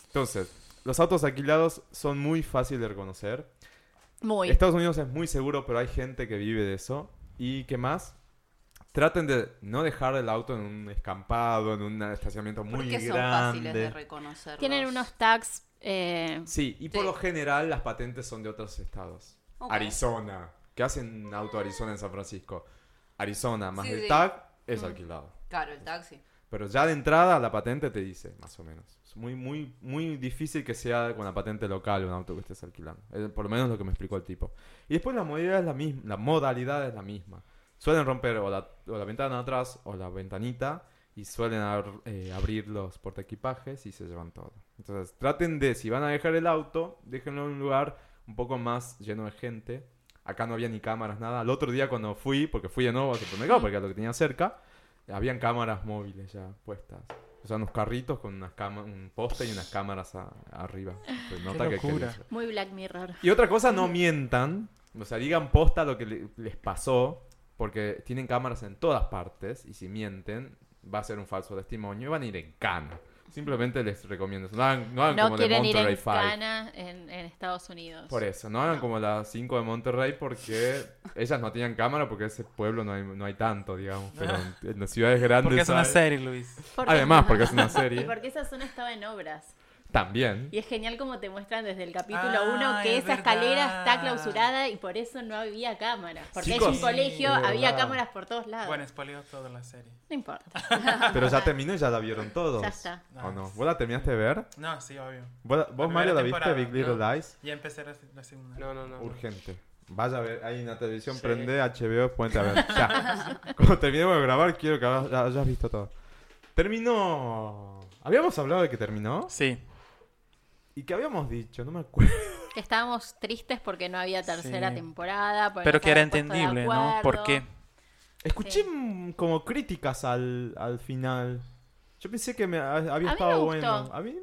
S3: Entonces, los autos alquilados son muy fáciles de reconocer.
S2: Muy.
S3: Estados Unidos es muy seguro, pero hay gente que vive de eso. ¿Y qué más? Traten de no dejar el auto en un escampado, en un estacionamiento muy
S4: Porque son
S3: grande.
S4: fáciles de reconocer.
S2: Tienen unos tags. eh,
S3: Sí, y por
S4: Sí.
S3: lo general las patentes son de otros estados.
S4: Ok.
S3: Arizona. ¿Qué hacen auto Arizona en San Francisco? Arizona más
S4: Sí,
S3: el
S4: sí.
S3: tag es alquilado.
S4: Claro, el taxi.
S3: Pero ya de entrada la patente te dice, más o menos. Es muy, muy, muy difícil que sea con la patente local un auto que estés alquilando. Es por lo menos lo que me explicó el tipo. Y después la modalidad es la misma. La modalidad es la misma. Suelen romper o la, o la ventana de atrás o la ventanita y suelen ab- eh, abrir los portaequipajes y se llevan todo. Entonces traten de, si van a dejar el auto, déjenlo en un lugar un poco más lleno de gente. Acá no había ni cámaras, nada. El otro día cuando fui, porque fui de nuevo al supermercado, porque era lo que tenía cerca, habían cámaras móviles ya puestas. O sea, unos carritos con unas cama- un poste y unas cámaras a- arriba. Se nota que- que
S5: locura.
S2: muy Black Mirror.
S3: y otra cosa, no mientan. O sea, digan posta lo que le- les pasó. Porque tienen cámaras en todas partes. Y si mienten, va a ser un falso testimonio. Y van a ir en cana. Simplemente les recomiendo eso. No hagan, no hagan
S2: No
S3: como de
S2: quieren ir
S3: Monterrey
S2: en
S3: Five.
S2: cana en, en Estados Unidos.
S3: Por eso, no hagan
S2: No.
S3: como las 5 de Monterrey porque ellas no tenían cámara porque ese pueblo no hay, no hay tanto, digamos. Pero en, en las ciudades grandes
S5: Porque es una serie, Luis.
S2: Porque-
S3: Además, porque es una
S2: Y
S3: serie.
S2: porque esa zona estaba en obras.
S3: También.
S2: Y es genial como te muestran desde el capítulo
S5: Ah,
S2: 1 que
S5: es
S2: esa escalera
S5: verdad.
S2: está clausurada y por eso no había cámaras. Porque
S3: Chicos,
S2: es un colegio, había
S3: verdad.
S2: cámaras por todos lados.
S5: Bueno, spoileó toda la serie.
S2: No importa.
S3: Pero ya terminó y ya la vieron todos.
S2: Ya está.
S3: ¿O no? ¿Vos la terminaste de ver?
S5: No, sí, obvio.
S3: ¿Vos, vos Mario, la viste, Big Little
S6: ¿no?
S3: Lies?
S5: Ya empecé la, la segunda.
S6: No, no, no. no.
S3: Urgente. Vaya a ver, ahí en la televisión,
S6: Sí.
S3: prende HBO, ponete a ver. Ya. Cuando terminemos de grabar, quiero que hayas, hayas visto todo. Terminó. ¿Habíamos hablado de que terminó?
S5: Sí.
S3: ¿Y qué habíamos dicho? No me acuerdo.
S2: Que estábamos tristes porque no había tercera
S5: Sí.
S2: temporada.
S5: Pero que era entendible, ¿no? ¿Por qué?
S3: Escuché
S2: Sí.
S3: como críticas al, al final. Yo pensé que me, ha- había
S2: me
S3: estado
S2: gustó.
S3: bueno. A mí,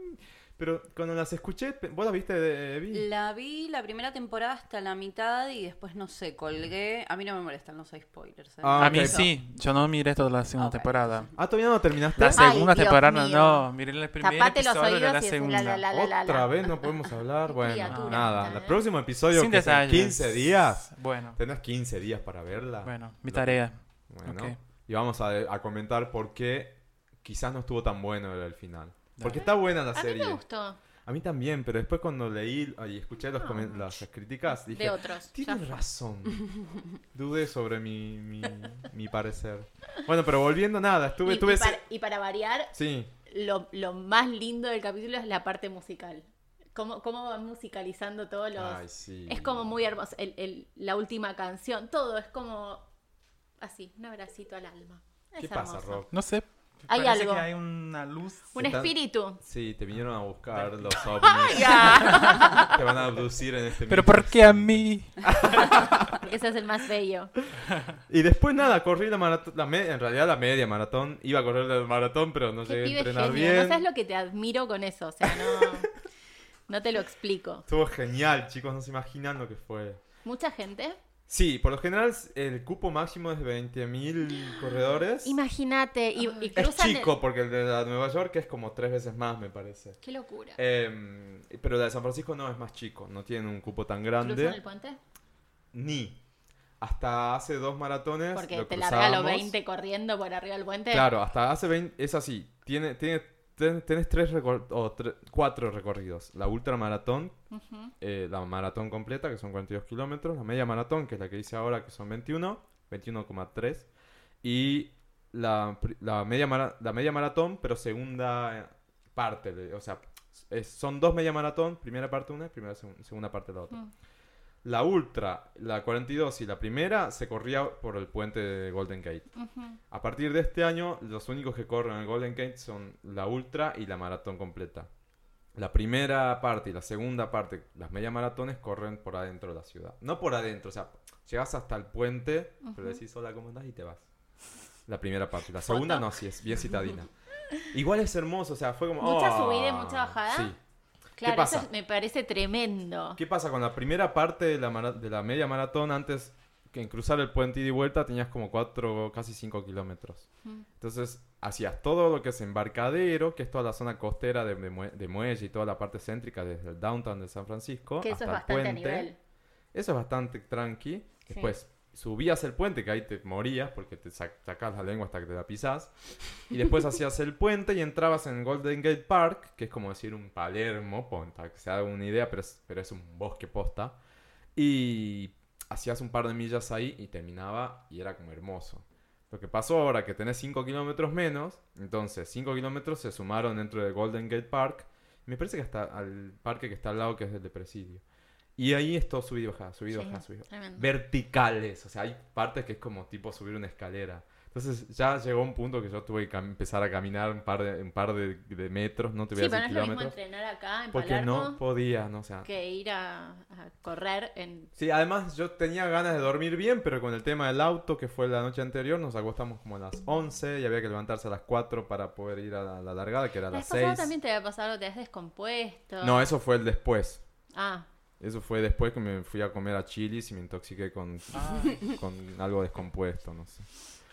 S3: pero cuando las escuché, ¿vos las viste de Evi?
S4: La vi la primera temporada hasta la mitad y después no sé, colgué. A mí no me molestan los spoilers. ¿eh?
S3: Ah,
S5: A mí
S3: ok.
S5: sí. Yo no miré toda la segunda
S4: Ok.
S5: temporada.
S3: Ah, todavía no terminaste.
S5: La
S2: Ay,
S5: segunda
S2: Dios
S5: temporada
S2: mío.
S5: no. Miré el primer
S2: Tapate los
S5: episodio de
S2: oídos
S5: la
S2: y
S5: segunda.
S2: la, la, la, la,
S3: Otra
S2: la.
S3: vez no podemos hablar. Bueno,
S2: criatura
S3: nada.
S2: esta,
S3: El
S2: ¿eh?
S3: próximo episodio,
S5: Sin
S3: que es en
S5: detalles.
S3: 15 días.
S5: Bueno,
S3: Tenés 15 días para verla.
S5: bueno, mi tarea.
S3: Bueno, y vamos a, a comentar por qué quizás no estuvo tan bueno el, el final. Porque está buena la
S2: A mí
S3: serie.
S2: me gustó.
S3: A mí también, pero después cuando leí y escuché los las críticas, dije,
S2: De otros.
S3: tienes razón. Dudé sobre mi, mi, mi parecer. Bueno, pero volviendo nada, estuve...
S2: Y,
S3: estuve
S2: y para, y para variar,
S3: Sí,
S2: lo, lo más lindo del capítulo es la parte musical. Cómo, cómo van musicalizando todos los...
S3: Ay, sí.
S2: Es como muy hermoso. El, el- la última canción, todo es como así, un abracito al alma. Es
S3: ¿Qué pasa. Rob?
S5: No sé.
S2: Hay
S5: parece
S2: algo.
S5: que hay una luz.
S2: Un
S3: Están-
S2: espíritu.
S3: Sí, te vinieron a buscar los ovnis. Te van a abducir en este
S5: Pero
S3: mismo
S5: ¿por qué a
S3: instante.
S5: mí?
S2: Porque ese es el más bello.
S3: Y después nada, corrí la maratón, la me- en realidad la media maratón, iba a correr la maratón, pero no
S2: Qué
S3: llegué a
S2: pibe
S3: entrenar
S2: genio.
S3: bien.
S2: No sabes lo que te admiro con eso. O sea, no, no te lo explico.
S3: Estuvo genial, chicos, no se imaginan lo que fue.
S2: Mucha gente.
S3: Sí, por lo general el cupo máximo es de 20.000 corredores.
S2: Imagínate. Y, y
S3: Es
S2: el-
S3: chico, porque el de la Nueva York es como tres veces más, me parece.
S2: Qué locura.
S3: Em, pero la de San Francisco no es más chico, no tiene un cupo tan
S2: ¿Cruzan el
S3: grande.
S2: puente?
S3: Ni. Hasta hace dos maratones.
S2: Porque
S3: lo
S2: te larga los
S3: cruzábamos.
S2: 20 corriendo por arriba del puente.
S3: Claro, hasta hace 20. Es así. Tiene, tiene, ten- tenés tres recor- o tre- cuatro recorridos. La ultramaratón, eh, la maratón completa, que son 42 kilómetros. La media maratón, que es la que hice ahora, que son 21, 21,3. Y la, la, media mara- la media maratón, pero segunda eh, parte. de- o sea, es- son dos media maratón, primera parte una, primera segun- segunda parte la otra.
S2: Mm.
S3: La ultra, la 42 y la primera se corría por el puente de Golden Gate. A partir de este año, los únicos que corren el Golden Gate son la ultra y la maratón completa. La primera parte y la segunda parte, las media maratones, corren por adentro de la ciudad. No por adentro, o sea, llegas hasta el puente, pero decís hola, ¿cómo andás? y te vas. La primera parte. La segunda no, sí, es bien citadina. Igual es hermoso, o sea, fue como...
S2: ¿Mucha
S3: "Oh".
S2: subida y mucha bajada?
S3: Sí.
S2: Claro,
S3: pasa?
S2: eso me parece tremendo.
S3: ¿Qué pasa con la primera parte de la, de la media maratón? Antes que en cruzar el puente ida y vuelta tenías como 4, casi 5 kilómetros.
S2: Mm.
S3: Entonces hacías todo lo que es embarcadero, que es toda la zona costera de, de mue- de muelle y toda la parte céntrica desde el downtown de San Francisco
S2: Que eso
S3: hasta
S2: es
S3: el
S2: bastante a
S3: puente.
S2: nivel.
S3: Eso es bastante tranqui. Después subías el puente, que ahí te morías porque te sac- la lengua hasta que te la pisás. Y después hacías el puente y entrabas en Golden Gate Park, que es como decir un Palermo, para que se haga una idea, pero es, pero es un bosque posta. Y hacías un par de millas ahí y terminaba y era como hermoso. Lo que pasó ahora que tenés 5 kilómetros menos, entonces 5 kilómetros se sumaron dentro de Golden Gate Park. Me parece que hasta al parque que está al lado, que es el de Presidio. Y ahí es todo subido bajada, subido
S2: Sí,
S3: bajada, subido.
S2: tremendo.
S3: Verticales, o sea, hay partes que es como tipo subir una escalera. Entonces ya llegó un punto que yo tuve que empezar a caminar un par de, un par de, de metros, no te voy
S2: Sí,
S3: a
S2: pero no
S3: decir
S2: es lo mismo
S3: kilómetros.
S2: entrenar acá en
S3: Porque
S2: Palermo
S3: no podía, no, o sea.
S2: que ir a, a correr en...
S3: Sí, además yo tenía ganas de dormir bien, pero con el tema del auto, que fue la noche anterior, nos acostamos como a las 11 y había que levantarse a las 4 para poder ir a la, la largada, que era a
S2: La
S3: las
S2: vez pasada
S3: 6.
S2: también te había pasado, te has descompuesto.
S3: No, eso fue el después.
S2: Ah,
S3: Eso fue después que me fui a comer a Chili's y me intoxiqué con, con algo descompuesto, no sé.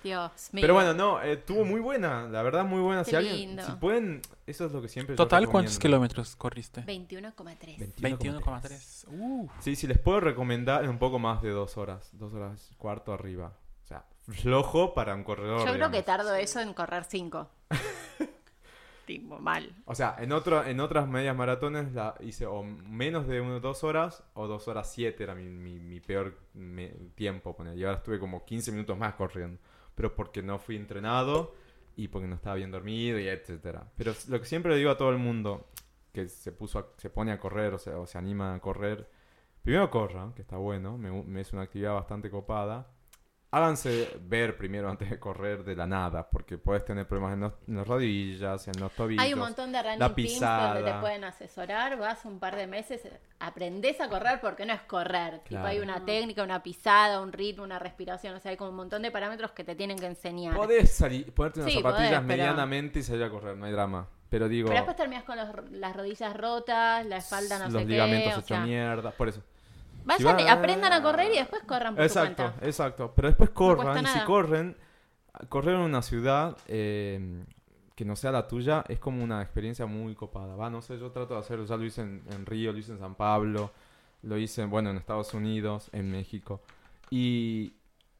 S2: Dios mío.
S3: Pero bueno, no, eh, tuvo muy buena, la verdad muy buena.
S2: Qué
S3: si alguien,
S2: lindo.
S3: si pueden, eso es lo que siempre yo
S5: Total, ¿cuántos
S3: recomiendo.
S5: kilómetros corriste?
S2: 21,3.
S5: 21,3. Uh,
S3: Sí, sí, les puedo recomendar un poco más de dos horas, dos horas cuarto arriba. O sea, flojo para un corredor.
S2: Yo creo
S3: digamos.
S2: que tardo eso en correr 5. tipo, mal.
S3: O sea, en, otro, en otras medias maratones la hice o menos de uno, dos horas o dos horas siete era mi, mi- mi peor me- tiempo. poner. Y ahora estuve como 15 minutos más corriendo. Pero porque no fui entrenado y porque no estaba bien dormido y etcétera. Pero lo que siempre le digo a todo el mundo que se puso a- se pone a correr o, sea, o se anima a correr, primero corran, que está bueno, me, me es una actividad bastante copada. Háganse ver primero antes de correr de la nada, porque puedes tener problemas en, los- en las rodillas, en los tobillos.
S2: Hay un montón de running teams donde te pueden asesorar. Vas un par de meses, aprendés a correr porque no es correr. Tipo, hay una técnica, una pisada, un ritmo, una respiración. O sea, hay como un montón de parámetros que te tienen que enseñar.
S3: Podés salir, ponerte unas
S2: Sí,
S3: zapatillas
S2: podés, pero-
S3: medianamente y salir a correr, no hay drama. Pero digo,
S2: Pero después terminas con los- las rodillas rotas, la espalda no
S3: los
S2: sé
S3: ligamentos
S2: qué. o
S3: hecho
S2: sea,
S3: mierda, por eso.
S2: Vayan,
S3: Si va-
S2: aprendan a correr y después corran por
S3: Exacto,
S2: su cuenta.
S3: exacto. Pero después corran, y si corren, correr en una ciudad eh, que no sea la tuya es como una experiencia muy copada. Va, no sé, yo trato de hacerlo, ya lo hice en, en Río, lo hice en San Pablo, lo hice, bueno, en Estados Unidos, en México. Y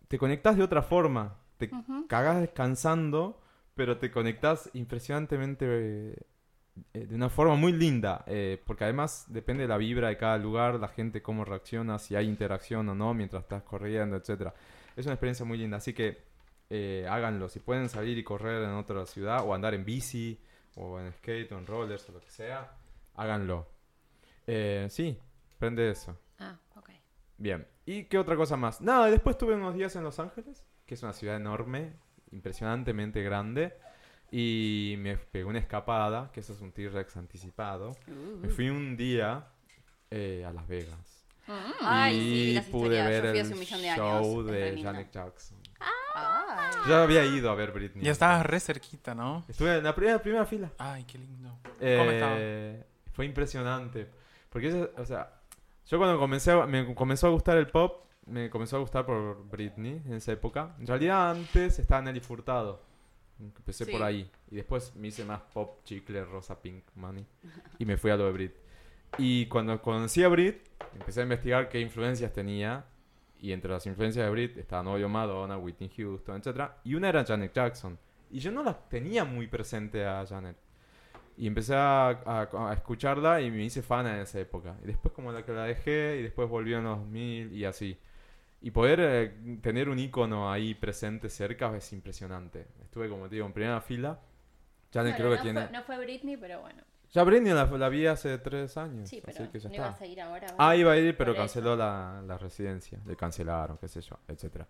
S3: te conectas de otra forma, te
S2: Ujú.
S3: cagas descansando, pero te conectas impresionantemente eh, de una forma muy linda, eh, porque además depende de la vibra de cada lugar, la gente cómo reacciona, si hay interacción o no mientras estás corriendo, etcétera. Es una experiencia muy linda, así que eh, háganlo. Si pueden salir y correr en otra ciudad o andar en bici o en skate o en rollers o lo que sea, háganlo. Eh, sí, prende eso.
S2: Ah, ok.
S3: Bien. ¿Y qué otra cosa más? Nada, después tuve unos días en Los Ángeles, que es una ciudad enorme, impresionantemente grande. Y me pegué una escapada, que eso es un T-Rex anticipado. Me fui un día eh, a Las Vegas.
S4: Ay,
S3: y
S4: sí,
S3: pude ver el
S4: hace un millón de años.
S3: show de. Janet Jackson.
S4: Ay.
S3: Yo había ido a ver Britney.
S5: ya estabas re cerquita, ¿no?
S3: Estuve en la primera, primera fila.
S5: Ay, qué lindo. ¿Cómo
S3: Eh,
S5: estaba?
S3: Fue impresionante. Porque, o sea, yo cuando comencé a- me comenzó a gustar el pop, me comenzó a gustar por Britney en esa época. En realidad antes estaba Nelly Furtado. Empecé
S4: Sí.
S3: por ahí. Y después me hice más pop, chicle, rosa, pink, money. Y me fui a lo de Brit. Y cuando conocí a Brit, empecé a investigar qué influencias tenía. Y entre las influencias de Brit estaba Novio Madonna, Whitney Houston, etc. Y una era Janet Jackson. Y yo no la tenía muy presente a Janet. Y empecé a, a- a escucharla y me hice fan en esa época. Y después como la que la dejé y después volvió en los 2000 y así. Y poder eh, tener un icono ahí presente cerca es impresionante. Estuve como te digo en primera fila. Janet
S2: Bueno,
S3: creo que
S2: no,
S3: tiene...
S2: fue, no fue Britney, pero bueno.
S3: Ya Britney la, la vi hace tres años.
S2: Sí, pero
S3: así que ya
S2: no
S3: está.
S2: ibas a ir ahora.
S3: Ah, iba a ir, pero
S2: Por
S3: canceló la, la residencia. Le cancelaron, qué sé yo, etcétera.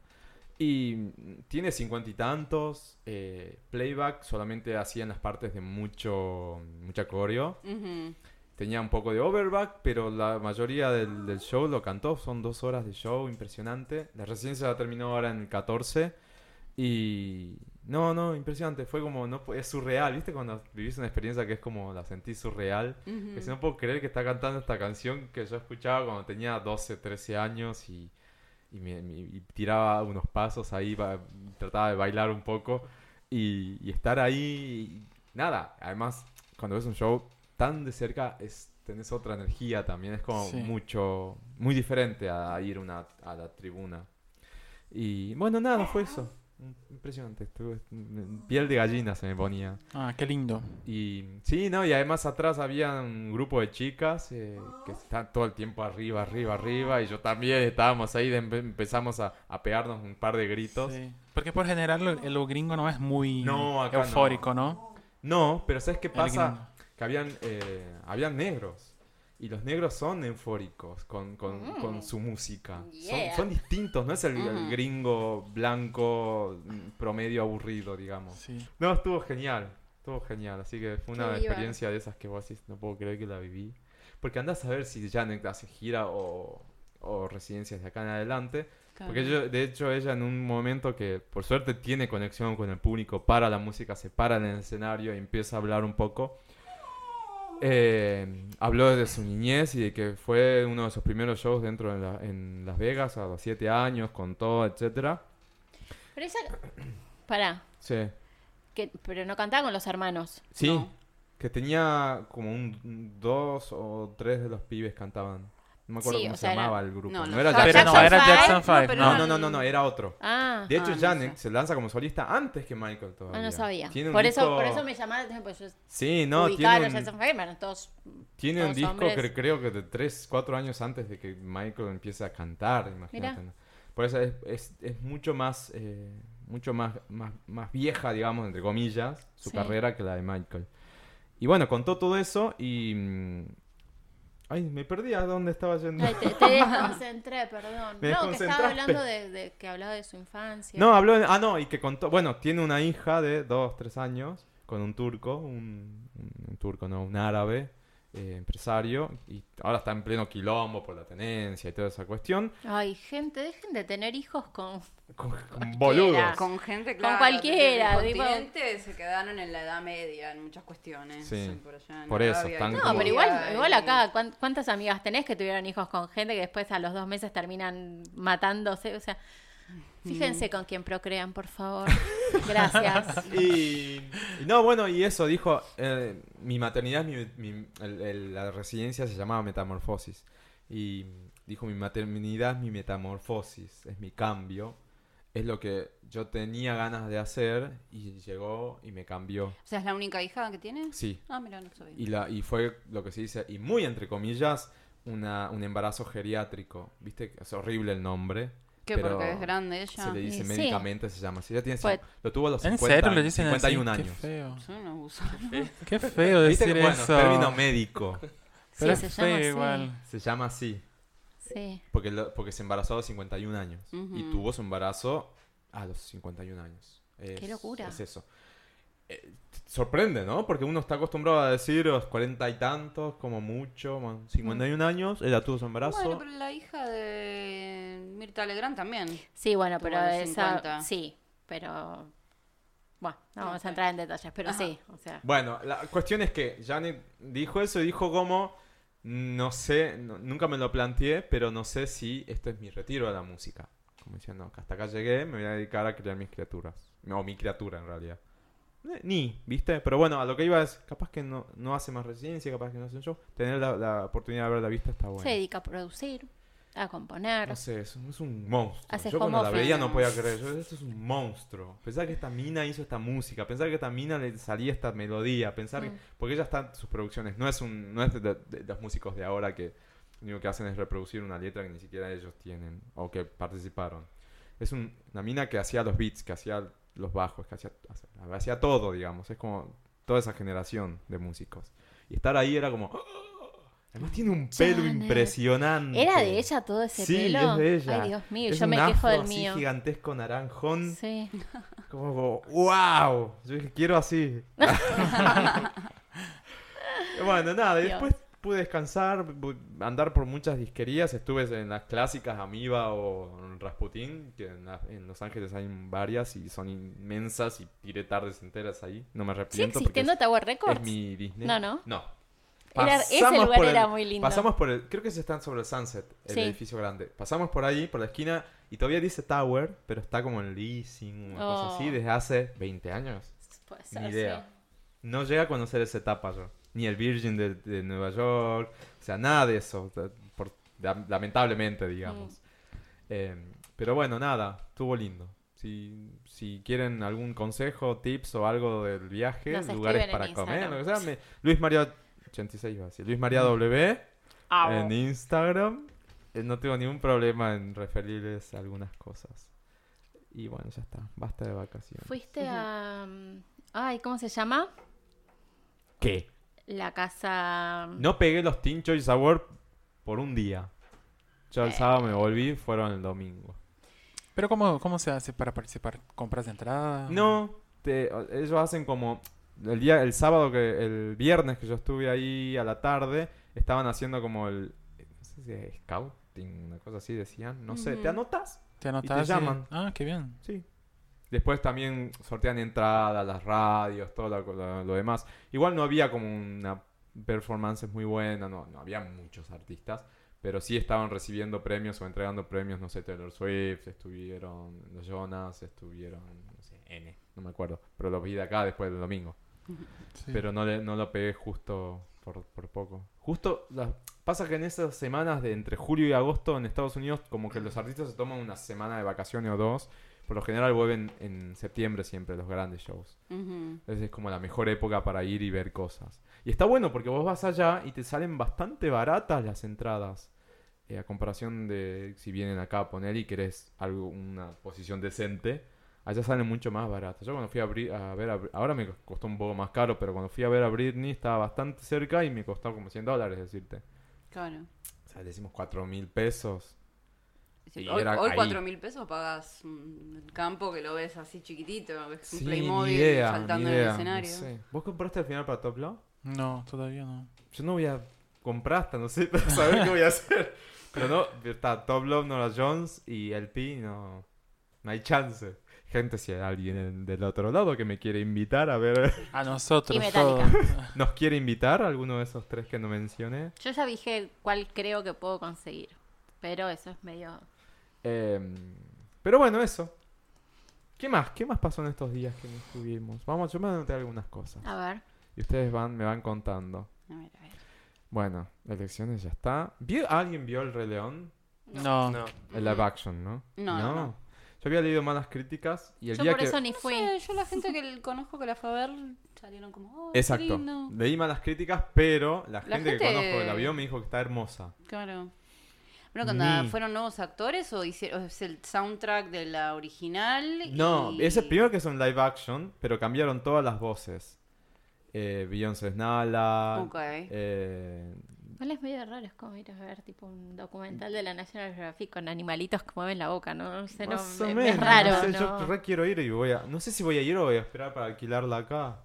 S3: Y tiene cincuenta y tantos. eh, playback solamente hacían las partes de mucho mucha coreo.
S4: Ujú.
S3: Tenía un poco de overback, pero la mayoría del, del show lo cantó. Son dos horas de show, impresionante. La residencia la terminó ahora en el 14. Y... No, no, impresionante. Fue como... no Es surreal, ¿viste? Cuando vivís una experiencia que es como la sentís surreal.
S4: Ujú.
S3: Que si no puedo creer que está cantando esta canción que yo escuchaba cuando tenía 12, 13 años y, y, me- me- y tiraba unos pasos ahí, ba- trataba de bailar un poco y, y estar ahí, y nada, además cuando ves un show tan de cerca es, tenés otra energía también, es como
S5: Sí.
S3: mucho, muy diferente a, ir una, a la tribuna. Y bueno, nada, fue eso. Impresionante, estuve, piel de gallina se me ponía.
S5: Ah, qué lindo.
S3: Y sí, ¿no? Y además atrás había un grupo de chicas eh, que están todo el tiempo arriba, arriba, arriba. Y yo también estábamos ahí, de- empezamos a, a pegarnos un par de gritos.
S5: Sí. Porque por general lo, lo gringo no es muy
S3: No, acá no.
S5: eufórico, ¿no?
S3: No, pero ¿sabes qué pasa? Que habían, eh, habían negros. Y los negros son eufóricos con, con, con su música. Son,
S2: Yeah.
S3: son distintos, no es el, el
S4: Ujú.
S3: gringo blanco mm, promedio aburrido, digamos.
S5: Sí.
S3: No, estuvo genial. Estuvo genial. Así que fue una
S2: Qué viva.
S3: experiencia de esas que vos decís, no puedo creer que la viví. Porque andás a ver si Janet hace gira o, o residencias de acá en adelante. Porque yo, de hecho ella en un momento que por suerte tiene conexión con el público, para la música, se para en el escenario y empieza a hablar un poco. Eh, habló de su niñez y de que fue uno de sus primeros shows dentro de la- en Las Vegas a los 7 años, con todo, etcétera.
S2: Pero ella Pará.
S3: Sí.
S2: Que, pero no cantaba con los hermanos.
S3: Sí.
S4: No.
S3: Que tenía como un- dos o tres de los pibes cantaban. No me acuerdo
S2: Sí,
S3: cómo se
S2: sea, era-
S3: llamaba el grupo.
S4: No,
S3: No,
S4: no,
S3: era
S4: Jackson
S5: no,
S3: Five.
S5: era
S2: Five.
S5: Jackson
S4: No,
S5: 5.
S3: No, no, no, no, no, era otro.
S2: Ah,
S3: De hecho,
S4: Ah, no
S3: Janet
S4: sé.
S3: se lanza como solista antes que Michael todavía.
S2: ah, no sabía.
S3: Tiene un
S2: Por eso,
S3: disco-
S2: por eso me llamaba la atención, porque yo
S3: Sí, no, tiene un,
S2: Jackson Five, eran todos...
S3: tiene un disco
S2: hombres.
S3: que creo que de 3, 4 años antes de que Michael empiece a cantar, imagínate. Por eso es, es, es mucho más eh, mucho más, más, más vieja, digamos, entre comillas, su
S2: Sí.
S3: carrera que la de Michael. Y bueno, contó todo eso y... Ay, me perdí a dónde estaba yendo.
S2: Ay, te, te desconcentré, perdón.
S3: Me
S2: no, que estaba hablando de, de que hablaba de su infancia.
S3: No, habló de- Ah, no, y que contó... Bueno, tiene una hija de 2, 3 años con un turco, un, un turco, no, un árabe, eh, empresario, y ahora está en pleno quilombo por la tenencia y toda esa cuestión.
S2: Ay, gente, dejen de tener hijos con...
S3: Con, con
S2: Cualquiera.
S3: boludos.
S4: Con gente,
S2: Con
S4: claro.
S2: cualquiera,
S4: del
S2: tipo-
S4: continente se quedaron en la Edad Media en muchas cuestiones.
S3: Sí,
S4: por, allá
S3: por eso, están
S2: No,
S3: como-
S2: pero igual, igual acá, ¿cuán- ¿cuántas amigas tenés que tuvieron hijos con gente que después a los dos meses terminan matándose? O sea, fíjense con quién procrean, por favor. Gracias.
S3: Y, y no, bueno, y eso, dijo, eh, mi maternidad, mi, mi- el- el- la residencia se llamaba Metamorfosis. Y dijo, mi maternidad es mi metamorfosis, es mi cambio, es lo que yo tenía ganas de hacer y llegó y me cambió.
S4: O sea, ¿es la única hija que tiene?
S3: Sí,
S4: Ah, mira, no sabía.
S3: y, la, y fue lo que se dice, y muy entre comillas, una, un embarazo geriátrico. ¿Viste? Es horrible el nombre.
S4: ¿Qué?
S3: pero
S4: Porque es grande ella.
S3: Se le dice
S2: Y sí.
S3: médicamente, se llama así. Ella tiene,
S2: Pues-
S3: lo tuvo a los
S5: ¿En
S3: 50,
S5: serio le dicen
S3: 51
S5: así?
S3: años.
S5: Qué feo.
S4: Son unos abusos.
S5: Qué feo
S3: ¿Viste?
S5: decir
S3: Bueno,
S5: eso.
S3: término médico.
S5: Pero
S2: sí,
S5: es
S2: se llama
S5: feo
S2: así.
S5: igual.
S3: Se llama así.
S2: Sí.
S3: Porque, lo- porque se embarazó a los 51 años. Y
S4: Ujú.
S3: tuvo su embarazo a los 51 años. Es-
S2: Qué locura.
S3: Es eso. Eh, sorprende, ¿no? Porque uno está acostumbrado a decir los 40 y tantos, como mucho. bueno, 51 años, ella tuvo su embarazo.
S4: Bueno, pero la hija de Mirta Legrand también.
S2: Sí, bueno, pero esa...
S4: 50.
S2: Sí, pero... Bueno, no
S4: No
S2: vamos a entrar en detalles, pero
S4: Ajá.
S2: sí, o sea...
S3: Bueno, la cuestión es que Janet dijo eso y dijo como, no sé, no- nunca me lo planteé, pero no sé si esto es mi retiro de la música. Como diciendo, que hasta acá llegué, me voy a dedicar a criar mis criaturas. O mi criatura en realidad. Eh, Ni, ¿viste? Pero bueno, a lo que iba es, capaz que no, no hace más residencia, capaz que no hace un show. Tener la, la oportunidad de ver la vista está bueno.
S2: Se dedica a producir, a componer.
S3: No sé, es es un monstruo.
S2: Hace
S3: yo cuando la veía no podía creer. Yo, esto es un monstruo. Pensar que esta mina hizo esta música. Pensar que esta mina le salía esta melodía. Pensar que-
S2: Mm.
S3: Porque ella está en sus producciones. No es, un, no es de, de- de los músicos de ahora que lo único que hacen es reproducir una letra que ni siquiera ellos tienen. O que participaron. Es un- una mina que hacía los beats, que hacía los bajos, que hacía, hacía, todo, digamos. Es como toda esa generación de músicos. Y estar ahí era como... Además tiene un pelo
S2: Janet.
S3: impresionante.
S2: ¿Era de ella todo ese
S3: Sí,
S2: pelo?
S3: es de ella.
S2: Ay, Dios mío,
S3: Es
S2: yo
S3: un
S2: me quejo
S3: afro
S2: del
S3: así
S2: mío.
S3: gigantesco naranjón.
S2: Sí.
S3: Como, wow. Yo dije, quiero así. bueno, nada, y después pude descansar, andar por muchas disquerías. Estuve en las clásicas Amiba o Rasputin, que en, la- en Los Ángeles hay varias y son inmensas y tiré tardes enteras ahí. No me
S2: ¿Sigue
S3: arrepiento porque
S2: existiendo
S3: es,
S2: Tower
S3: es
S2: Records?
S3: mi Disney.
S2: No, no.
S3: No.
S2: Era- ese lugar
S3: por
S2: era muy lindo.
S3: Pasamos por el, creo que se están sobre el Sunset, el
S2: Sí.
S3: edificio grande. Pasamos por ahí, por la esquina, y todavía dice Tower, pero está como en leasing, una cosa
S2: Oh.
S3: así, desde hace 20 años.
S2: Puede ser,
S3: Ni
S2: sí.
S3: idea. No llega a conocer esa etapa yo. Ni el Virgin de, de Nueva York, o sea, nada de eso, por- lamentablemente, digamos.
S2: Mm.
S3: Eh, pero bueno, nada, estuvo lindo. Si, si quieren algún consejo, tips o algo del viaje,
S2: Nos
S3: lugares para comer,
S2: Instagram.
S3: lo que sea, me- Luis María 86 iba a decir, Luis María W
S2: Ah,
S3: en Instagram. Eh, no tengo ningún problema en referirles algunas cosas. Y bueno, ya está, basta de vacaciones.
S2: Fuiste a... mm, Ay, ¿cómo se llama?
S3: ¿Qué?
S2: La casa...
S3: No pegué los Teen Choice Award por un día. Yo el
S2: Eh.
S3: sábado me volví, fueron el domingo.
S5: Pero ¿cómo, ¿cómo se hace para participar? ¿Compras de entrada?
S3: No, te- ellos hacen como el día, el sábado que, el viernes que yo estuve ahí a la tarde, estaban haciendo como el, no sé si es scouting, una cosa así decían, no sé, ¿te anotas?
S5: ¿Te anotas?
S3: llaman.
S5: Ah, qué bien.
S3: Sí. Después también sortean entradas, las radios, todo lo, lo- lo demás. Igual no había como una performance muy buena, no, no había muchos artistas, pero sí estaban recibiendo premios o entregando premios, no sé, Taylor Swift, estuvieron los Jonas, estuvieron, no sé, N, no me acuerdo. Pero lo vi de acá después del domingo.
S5: Sí.
S3: Pero no, le- no lo pegué justo por, por poco. Justo, la- pasa que en esas semanas de entre julio y agosto en Estados Unidos, como que los artistas se toman una semana de vacaciones o dos. Por lo general vuelven en septiembre siempre los grandes shows.
S4: Ujú.
S3: Entonces es como la mejor época para ir y ver cosas. Y está bueno porque vos vas allá y te salen bastante baratas las entradas. eh, a comparación de si vienen acá a poner y querés algo, una posición decente. Allá salen mucho más baratas. Yo cuando fui a, Bri- a ver a Bri- Ahora me costó un poco más caro, pero cuando fui a ver a Britney estaba bastante cerca y me costó como 100 dólares decirte.
S4: Claro.
S3: O sea, le decimos 4 mil pesos.
S4: Sí, hoy, hoy. 4 mil pesos pagas el campo que lo ves así chiquitito, ves un
S3: Sí,
S4: Playmobil
S3: idea,
S4: saltando en el
S3: idea, no
S4: escenario.
S3: sé. ¿Vos compraste al final para Top Law?
S5: No, todavía no.
S3: Yo no voy a comprar hasta, no sé, para saber qué voy a hacer. Pero no, está Top Love, Nora Jones y LP, no, no hay chance. Gente, si hay alguien en- del otro lado que me quiere invitar a ver,
S5: A nosotros
S2: Y.
S3: ¿nos quiere invitar a alguno de esos tres que no mencioné?
S2: Yo ya dije cuál creo que puedo conseguir. Pero eso es medio.
S3: Em, pero bueno, eso. ¿Qué más? ¿Qué más pasó en estos días que no estuvimos? Vamos, yo me anoté algunas cosas.
S2: A ver.
S3: Y ustedes van, me van contando.
S4: A ver, a ver.
S3: Bueno, elecciones ya está. ¿Vio, ¿Alguien vio el Rey León?
S5: No.
S6: No.
S3: El live action, ¿no?
S4: No, no, no.
S3: Yo había leído malas críticas y el
S2: Yo
S3: día
S2: por
S3: que...
S2: eso ni
S4: No
S2: fui.
S4: sé, yo la gente que conozco que la fue a ver salieron como, oh,
S3: Exacto.
S4: lindo".
S3: Leí malas críticas, pero la
S4: La
S3: gente, que
S4: gente-
S3: conozco que la vio me dijo que está hermosa.
S4: Claro. Bueno, cuando
S3: Ni.
S4: fueron nuevos actores o hicieron o es el soundtrack de la original.
S3: No,
S4: y-
S3: es el primero que es un live action, pero cambiaron todas las voces. Eh, Beyoncé es Nala.
S4: Ok.
S3: eh,
S2: Igual es medio raro, es como ir a ver tipo un documental de la National Geographic con animalitos que mueven la boca, ¿no? No sé, no,
S3: más o
S2: me-
S3: menos.
S2: es raro,
S3: no sé,
S2: ¿no?
S3: Yo re quiero ir y voy a... No sé si voy a ir o voy a esperar para alquilarla acá.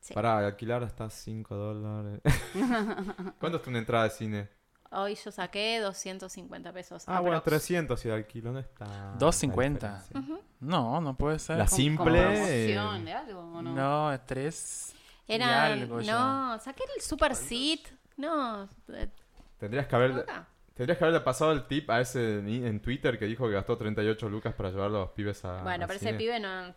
S2: Sí.
S3: Para alquilar hasta 5 dólares. ¿Cuánto está una entrada de cine?
S2: Hoy yo saqué 250 pesos.
S3: Ah, bueno,
S2: aprox.
S3: 300 si alquilo, no está...
S5: 250.
S3: la diferencia.
S5: No, no puede ser.
S3: La
S5: ¿Cómo-
S3: simple-
S5: cómo?
S4: promoción de algo o no?
S5: No, es tres. y
S2: Era,
S5: algo ya.
S2: no, saqué el Super Seat. No, eh,
S3: Tendrías que haber... Tendrías que haberle pasado el tip a ese en, Twitter que dijo que gastó 38 lucas para llevar a los pibes a.
S2: Bueno, pero ese pibe no.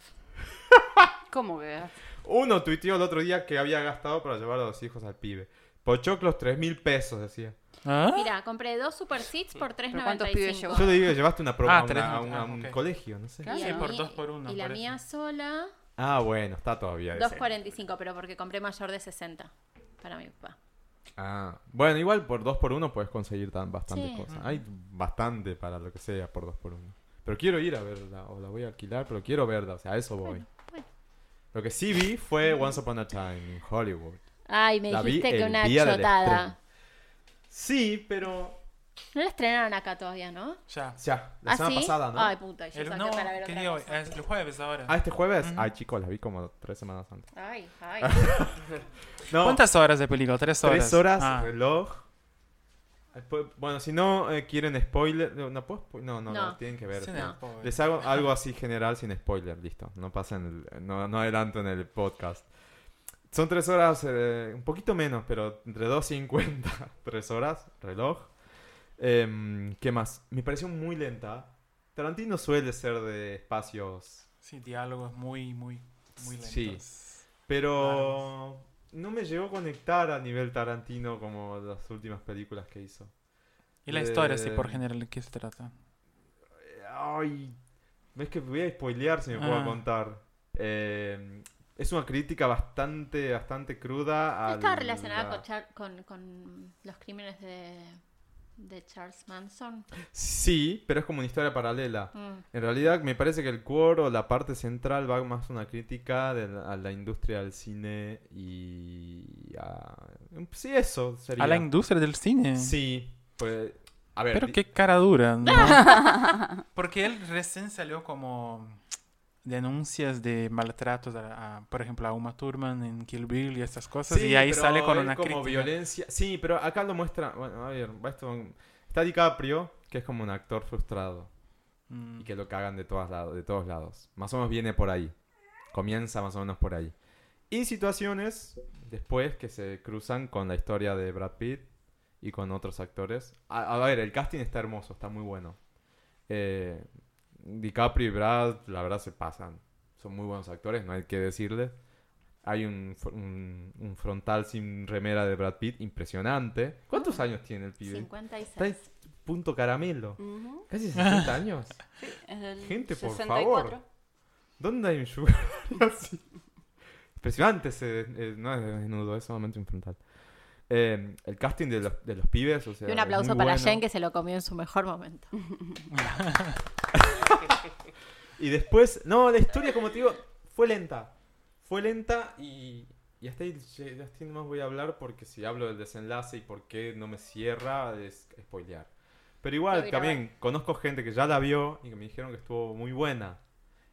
S4: ¿Cómo que?
S3: Uno tuiteó el otro día que había gastado para llevar a los hijos al pibe. Pochoclos, 3 mil pesos, decía.
S5: ¿Ah?
S2: Mira, compré dos Super Seats por
S4: ¿Pero cuántos pibes
S2: 3.95.
S4: llevó?
S3: Yo le digo que llevaste una promo
S5: Ah,
S3: a, una- un, a un
S5: ok.
S3: colegio, no sé.
S4: Claro.
S5: Sí,
S2: la
S5: por
S2: mía-
S5: dos por uno,
S2: Y la mía sola,
S3: Ah, bueno, está todavía. decente.
S2: 2.45, pero porque compré mayor de 60 para mi papá.
S3: Ah, bueno, igual por 2 por 1 puedes conseguir tan bastantes
S2: Sí.
S3: cosas. Hay bastante para lo que sea por 2 por 1 Pero quiero ir a verla, o la voy a alquilar, pero quiero verla, o sea, a eso voy.
S2: Bueno, bueno.
S3: Lo que sí vi fue Once Upon a Time in Hollywood.
S2: Ay, me
S3: La vi
S2: dijiste que
S3: el
S2: una
S3: día del
S2: chotada.
S3: Sí, pero
S2: No la estrenaron acá todavía, ¿no?
S5: Ya.
S3: ya, la
S2: ¿Ah,
S3: semana
S2: sí?
S3: pasada, ¿no?
S2: Ay, puta, yo
S5: El, no,
S2: para ver
S5: ¿qué
S2: otra
S5: día hoy?
S2: cosa.
S5: Es el jueves ahora.
S3: Ah, este jueves.
S5: Ujú.
S3: Ay, chicos, la vi como tres semanas antes.
S2: Ay, ay.
S3: No,
S5: ¿Cuántas horas de película? Tres horas.
S3: tres horas,
S5: Ah.
S3: reloj. Después- Bueno, si no eh, quieren spoiler. No, no, puedo no, no, no,
S2: No.
S3: tienen que ver.
S5: Sí,
S2: No.
S5: pobre.
S3: Les hago algo así general sin spoiler, listo. No pasen, el- no, no adelanto en el podcast. Son tres horas, eh, un poquito menos, pero entre 2.50, tres horas, reloj. Em, ¿Qué más? Me pareció muy lenta. Tarantino suele ser de espacios,
S5: Sí, diálogos muy, muy, muy lentos.
S3: Sí. pero no me llegó a conectar a nivel Tarantino como las últimas películas que hizo.
S5: Y la historia, sí, por
S3: Eh,
S5: general, ¿de qué se trata?
S3: Ay, es que voy a spoilear si me puedo
S5: Ah.
S3: contar. Eh, es una crítica bastante, bastante cruda a
S2: Estaba relacionada
S3: la-
S2: con, Char- con, con los crímenes de, de Charles Manson.
S3: Sí, pero es como una historia paralela.
S2: Mm.
S3: En realidad me parece que el core o la parte central va más una crítica de la- a la industria del cine y a... Sí, eso sería.
S5: A la industria del cine.
S3: Sí, pues... A ver,
S5: Pero qué cara dura, ¿no? Porque él recién salió como denuncias de maltratos, a, a, por ejemplo, a Uma Thurman en Kill Bill y estas cosas.
S3: Sí,
S5: y ahí sale con una
S3: como
S5: crítica.
S3: violencia. Sí, pero acá lo muestra. Bueno, a ver, va esto- está DiCaprio, que es como un actor frustrado
S5: Mm.
S3: y que lo cagan de todos lados, de todos lados. Más o menos viene por ahí. Comienza más o menos por ahí. Y situaciones después que se cruzan con la historia de Brad Pitt y con otros actores. A, a ver, el casting está hermoso, está muy bueno. Eh, DiCaprio y Brad, la verdad, se pasan. son muy buenos actores, no hay que decirles. Hay un, un, un frontal sin remera de Brad Pitt impresionante. ¿Cuántos años tiene el pibe?
S2: 56.
S3: Está en punto caramelo.
S4: Ujú.
S3: Casi 60 años.
S4: Es del
S3: Gente, por
S4: 64.
S3: favor. ¿Dónde hay un sugar así? Impresionante ese, eh, no es desnudo, es solamente un frontal. Eh, el casting de los, de los pibes, o sea,
S2: Y un aplauso para
S3: bueno.
S2: Jen que se lo comió en su mejor momento.
S3: Y después, no, la historia, como te digo, fue lenta. Fue lenta y, y hasta ahí, hasta ahí nomás voy a hablar porque si hablo del desenlace y por qué no me cierra, es spoilear. Pero igual, también conozco gente que ya la vio y que me dijeron que estuvo muy buena.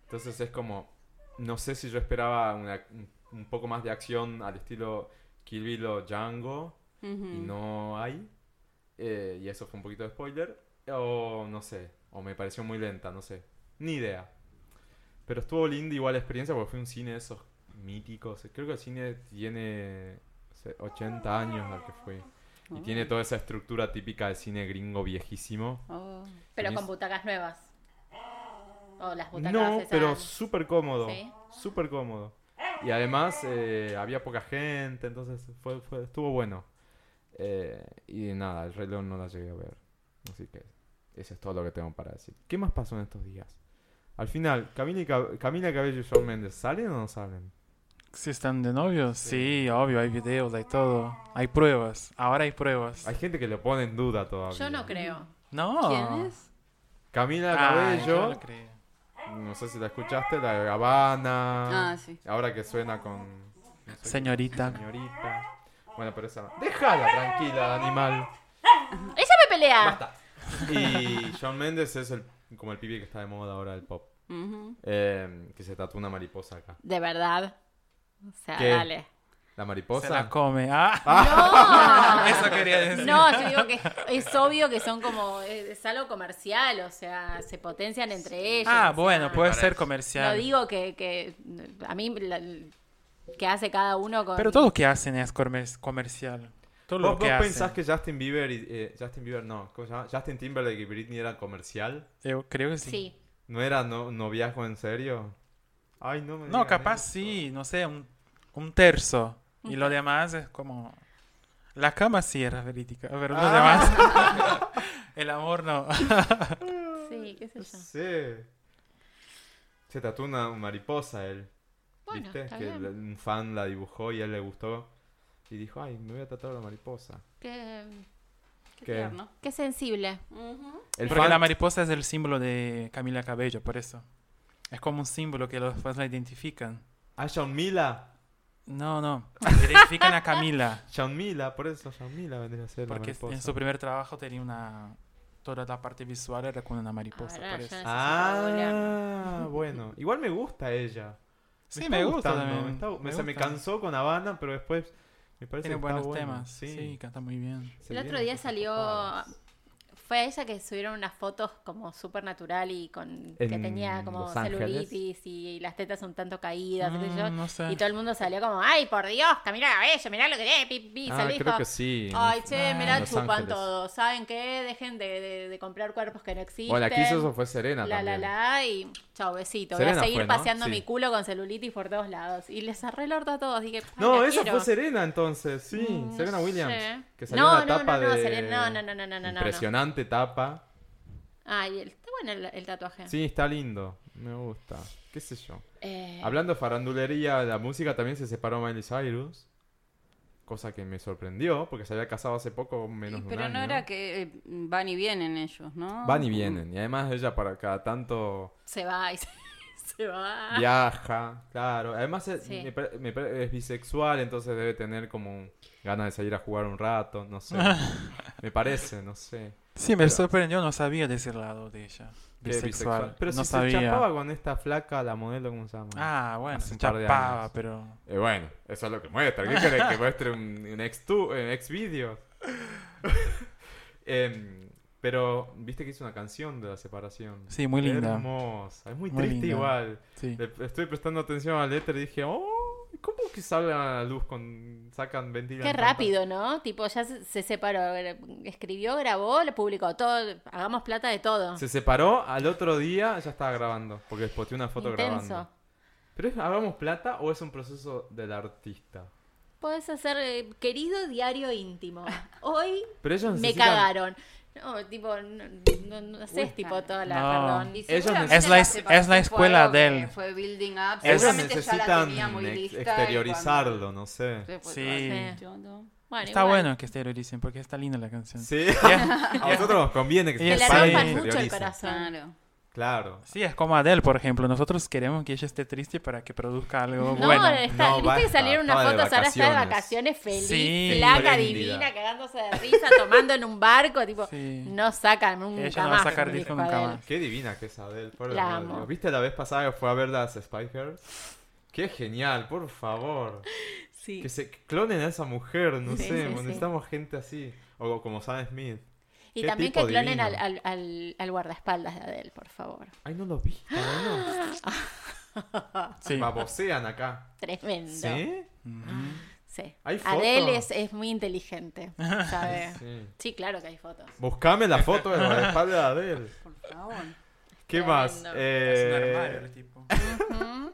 S3: Entonces es como, no sé si yo esperaba una- un, poco más de acción al estilo Kill Bill o Django y no hay. eh, y eso fue un poquito de spoiler. O no sé, o me pareció muy lenta, no sé. Ni idea. Pero estuvo linda igual la experiencia porque fue un cine de esos míticos. Creo que el cine tiene no sé, 80 años al que fue. Y
S4: Oh.
S3: tiene toda esa estructura típica del cine gringo viejísimo.
S4: Oh.
S2: Pero con butacas nuevas. O las butacas
S3: No,
S2: esas-
S3: pero súper cómodo.
S2: ¿Sí?
S3: Súper cómodo. Y además eh, había poca gente, entonces fue, fue- estuvo bueno. Eh, y nada, el reloj no la llegué a ver. Así que eso es todo lo que tengo para decir. ¿Qué más pasó en estos días? Al final, Camila, y Cab- Camila Cabello y Shawn Mendes, ¿salen o no salen?
S5: Si están de novios, sí, obvio, hay videos, hay todo. Hay pruebas. Ahora hay pruebas.
S3: Hay gente que lo pone en duda todavía.
S2: Yo no creo.
S5: No.
S4: ¿Quién es?
S3: Camila
S5: Ah, yo
S3: Cabello,
S5: no creo.
S3: no sé si la escuchaste, la de Habana.
S4: Ah, sí.
S3: Ahora que suena con... no sé,
S5: Señorita.
S3: Señorita. Bueno, pero esa. Déjala tranquila, animal.
S2: ¡Ella me pelea!
S3: Basta. Y Shawn Mendes es el, como el pibe que está de moda ahora del pop. Eh, que se tatúa una mariposa acá.
S2: De verdad. O sea,
S3: ¿Qué?
S2: dale.
S3: ¿La
S5: Se
S3: mariposa?
S5: la come. Ah,
S2: ¡No!
S5: eso quería decir.
S2: No, yo digo que es obvio que son como. Es, es algo comercial, o sea, se potencian entre ellos.
S5: Ah,
S2: sea,
S5: bueno, puede ser
S2: No
S5: comercial.
S2: digo que, que a mí la- que hace cada uno con
S5: Pero todo lo que hacen es comer- comercial. Todo
S3: ¿Vos,
S5: lo que
S3: vos pensás que Justin Bieber y... eh, Justin Bieber no, ¿cómo se llama? Justin Timberlake y Britney eran comercial?
S5: Yo creo que sí.
S2: sí.
S3: ¿No era no, noviazgo en serio? Ay, no me
S5: No, capaz
S3: eso.
S5: sí, no sé, un, un tercio. Y lo demás es como... La cama sí era verídica, pero lo
S3: Ah.
S5: demás... El amor no.
S2: Sí, qué sé yo.
S3: sé. Se tatuó una mariposa él.
S2: Bueno,
S3: ¿Viste?
S2: está
S3: Que
S2: bien.
S3: un fan la dibujó y a él le gustó. Y dijo, ay, me voy a tatuar la mariposa.
S2: Qué,
S4: Qué,
S3: ¿Qué?
S4: tierno.
S2: qué sensible.
S3: El
S5: Porque
S3: fan-
S5: la mariposa es el símbolo de Camila Cabello, por eso. Es como un símbolo que los fans la identifican.
S3: Ah, Shawn Mila.
S5: No, no. Identifican a Camila.
S3: Shawn Mila, por eso Shawn Mila vendría a ser la
S5: Porque
S3: mariposa.
S5: en su primer trabajo tenía una... Toda la parte visual era con una mariposa,
S2: Ahora
S5: por eso.
S3: Ah, bueno. Igual me gusta ella.
S5: Sí, me gusta
S3: gustando,
S5: también.
S3: me está-
S5: me
S3: o sea, me
S5: gusta.
S3: cansó con Habana, pero después me parece
S5: Tiene
S3: que
S5: buenos
S3: está bueno.
S5: temas. Sí. canta muy bien.
S2: El otro día salió. Fue a ella que subieron unas fotos como súper natural y con que
S3: En
S2: tenía como
S3: Los
S2: celulitis y las tetas un tanto caídas, yo.
S5: Mm, no sé.
S2: Y todo el mundo salió como, ay, por Dios, Camila Cabello, mirá lo que tiene, pi, pi",
S3: Ah,
S2: salió y
S3: creo
S2: dijo,
S3: que sí.
S2: Ay, che,
S5: Ah,
S2: me la chupan
S3: Ángeles.
S2: todos. ¿Saben qué? Dejen de, de- de comprar cuerpos que no existen.
S3: Bueno, la eso fue Serena
S2: La, la,
S3: también.
S2: la, y chao, besito.
S3: Serena
S2: Voy a seguir
S3: fue, ¿no?
S2: paseando
S3: Sí.
S2: mi culo con celulitis por todos lados. Y les cerré el orto a todos. Dije,
S3: No,
S2: la
S3: esa
S2: quiero.
S3: fue Serena entonces, sí.
S2: Mm,
S3: Serena Williams.
S2: sé.
S3: Que salió
S2: No,
S3: una
S2: no,
S3: tapa
S2: no, no,
S3: de...
S2: No, no, no, no, no.
S3: Impresionante tapa.
S2: Ay, el- está bueno el, el tatuaje.
S3: Sí, está lindo. Me gusta. ¿Qué sé yo?
S2: Eh,
S3: Hablando de farandulería, la música también se separó Miley Cyrus. Cosa que me sorprendió, porque se había casado hace poco, menos de un
S4: Pero no
S3: año.
S4: era que eh, van y vienen ellos, ¿no?
S3: Van y vienen. Y además ella para cada tanto
S2: Se va y se, se va.
S3: viaja, claro. Además es,
S2: Sí.
S3: me pare- me pare- es bisexual, entonces debe tener como ganas de salir a jugar un rato, no sé. me parece, no sé.
S5: Sí, me
S3: Pero-
S5: sorprendió, no sabía de ese lado de ella.
S3: Que
S5: Bisexual.
S3: Pero
S5: no
S3: si
S5: sabía.
S3: se chapaba con esta flaca, la modelo, ¿cómo se llama?
S5: Ah, bueno,
S3: Hace
S5: se
S3: un par de
S5: chapaba, pero...
S3: Eh, bueno, eso es lo que muestra. ¿Qué querés que muestre un, un ex, tu, un ex video? Em, pero, viste que hizo una canción de la separación.
S5: Sí, muy linda.
S3: Hermosa. Es muy,
S5: Muy
S3: triste
S5: linda.
S3: igual.
S5: Sí.
S3: Le- estoy prestando atención a la letra y dije, oh, ¿cómo que salen a la luz con. sacan ventilan
S2: Qué
S3: tantas-
S2: rápido, ¿no? Tipo, ya se, se separó. Escribió, grabó, lo publicó. Todo, hagamos plata de todo.
S3: Se separó, al otro día ya estaba grabando. Porque posteó una foto
S2: Intenso.
S3: grabando. ¿Pero es hagamos plata o es un proceso del artista?
S2: Podés hacer eh, querido diario íntimo. Hoy
S3: Pero ellos
S2: me cagaron. No, tipo, no, no, no haces tipo toda la,
S5: No.
S2: perdón.
S5: Es la es- la escuela de él.
S4: que Fue building up.
S3: Ellos
S4: Seguramente ya la
S3: necesitan
S4: tenía muy
S3: ex-
S4: lista. y
S3: exteriorizarlo,
S4: cuando
S3: no sé.
S5: Sí.
S2: Bueno,
S5: Está
S2: igual.
S5: bueno que exterioricen porque está linda la canción.
S3: Sí,
S5: Ya-
S3: a nosotros nos conviene que se
S2: rompan mucho el corazón.
S4: Claro.
S3: Claro.
S5: Sí, es como Adele, por ejemplo. Nosotros queremos que ella esté triste para que produzca algo
S2: No,
S5: bueno.
S2: está,
S3: No,
S2: viste
S3: basta,
S2: que salieron unas fotos, ahora está de
S3: vacaciones.
S2: feliz,
S5: Sí.
S3: Espléndida.
S2: divina, cagándose de risa, tomando en un barco, tipo,
S5: Sí.
S2: no sacan nunca
S5: Ella no va a sacar disco nunca
S2: de él.
S5: más.
S3: Qué divina que es Adele, por
S2: La amo.
S3: ¿Viste la vez pasada que fue a ver las Spy Girls? Qué genial, por favor.
S2: Sí.
S3: Que se clonen a esa mujer, no
S2: Sí,
S3: sé,
S2: sí, sí.
S3: necesitamos gente así. O como Sam Smith.
S2: Y también que clonen al, al, al, al guardaespaldas de Adele, por favor.
S3: Ay, no lo vi.
S5: Sí.
S3: Babosean acá.
S2: Tremendo.
S3: ¿Sí?
S2: Sí.
S3: ¿Hay fotos?
S2: Adele es, es muy inteligente, ¿sabes?
S3: Sí.
S2: sí, claro que hay fotos.
S3: Buscame la foto de la espalda de Adele.
S4: Por favor.
S3: ¿Qué
S2: Tremendo.
S3: más?
S5: Es un
S3: Eh,
S5: armario el tipo.
S2: Ujú.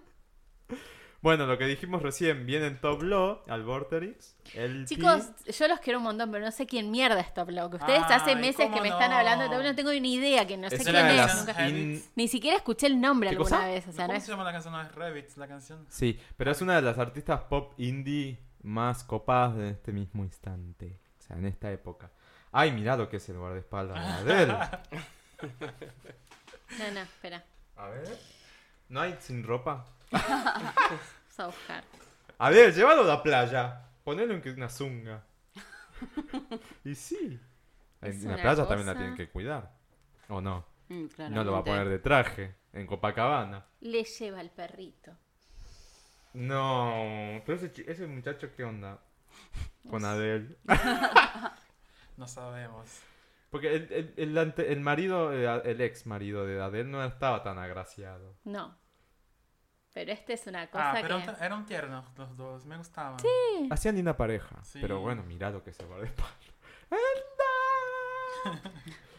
S3: Bueno, lo que dijimos recién, viene en Top Law al Vorterix. El
S2: Chicos, yo los quiero un montón, pero no sé quién mierda es Top Love. Ustedes hace meses
S5: ¿cómo
S2: que me están hablando de Top no tengo ni idea, que no sé quién es.
S3: las
S2: nunca-
S3: in-
S2: Ni siquiera escuché el nombre
S3: ¿Qué
S2: alguna
S3: cosa?
S2: vez. O sea, no
S5: ¿Cómo
S2: es...
S5: se llama la canción? No es la canción.
S3: Sí, pero es una de las artistas pop indie más copadas de este mismo instante. O sea, en esta época. Ay, mirá lo que es el guardaespaldas de Adele.
S2: No, no, espera.
S3: A ver. ¿No hay sin ropa?
S2: Vamos a buscar.
S3: Adele, llévalo a la playa. Ponelo en que- una zunga. y sí. En la
S2: una
S3: playa también la tienen que cuidar. ¿O no?
S4: Mm,
S3: No lo va a poner de traje. En Copacabana.
S2: Le lleva el perrito.
S3: No. Pero ese, muchacho, ¿qué onda? Con Adele.
S5: No sabemos.
S3: Porque el, el, el ante- el marido, eh, el ex marido de Adele no estaba tan agraciado.
S2: No. Pero esta es una cosa
S5: Ah, pero
S2: que...
S5: t- eran tiernos los dos, me gustaban.
S3: Hacían linda pareja.
S5: Sí.
S3: Pero bueno, mirá lo que se guardaespaldas.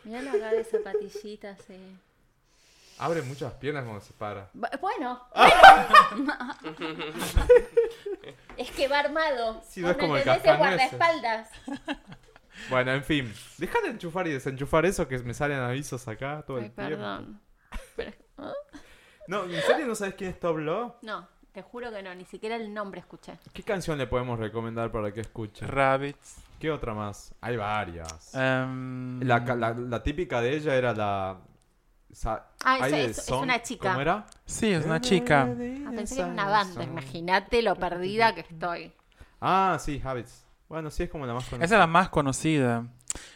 S2: Mirá la cara de zapatillita, sí.
S3: Abre muchas piernas cuando se para.
S2: Bu- Bueno,
S3: Ah.
S2: bueno. es que va armado.
S3: Sí,
S2: ¿Vos
S3: no es como el
S2: guardaespaldas.
S3: Bueno, en fin. Deja de enchufar y desenchufar eso que me salen avisos acá todo
S2: Ay,
S3: el tiempo.
S2: perdón. ¿Ah?
S3: No, ¿en serio no sabes quién es Top Law?
S2: No, te juro que no, ni siquiera el nombre escuché.
S3: ¿Qué canción le podemos recomendar para que escuche?
S5: Rabbits.
S3: ¿Qué otra más? Hay varias.
S5: em,
S3: La, ca- la- la típica de ella era la... sa-
S2: Ah, eso es- es
S3: Song-
S2: una chica.
S3: ¿Cómo era?
S5: Sí, es una chica.
S2: Ah, pensé que era una banda, imagínate lo perdida que estoy.
S3: Ah, sí, Habits. Bueno, sí es como la más conocida.
S5: Esa es la más conocida.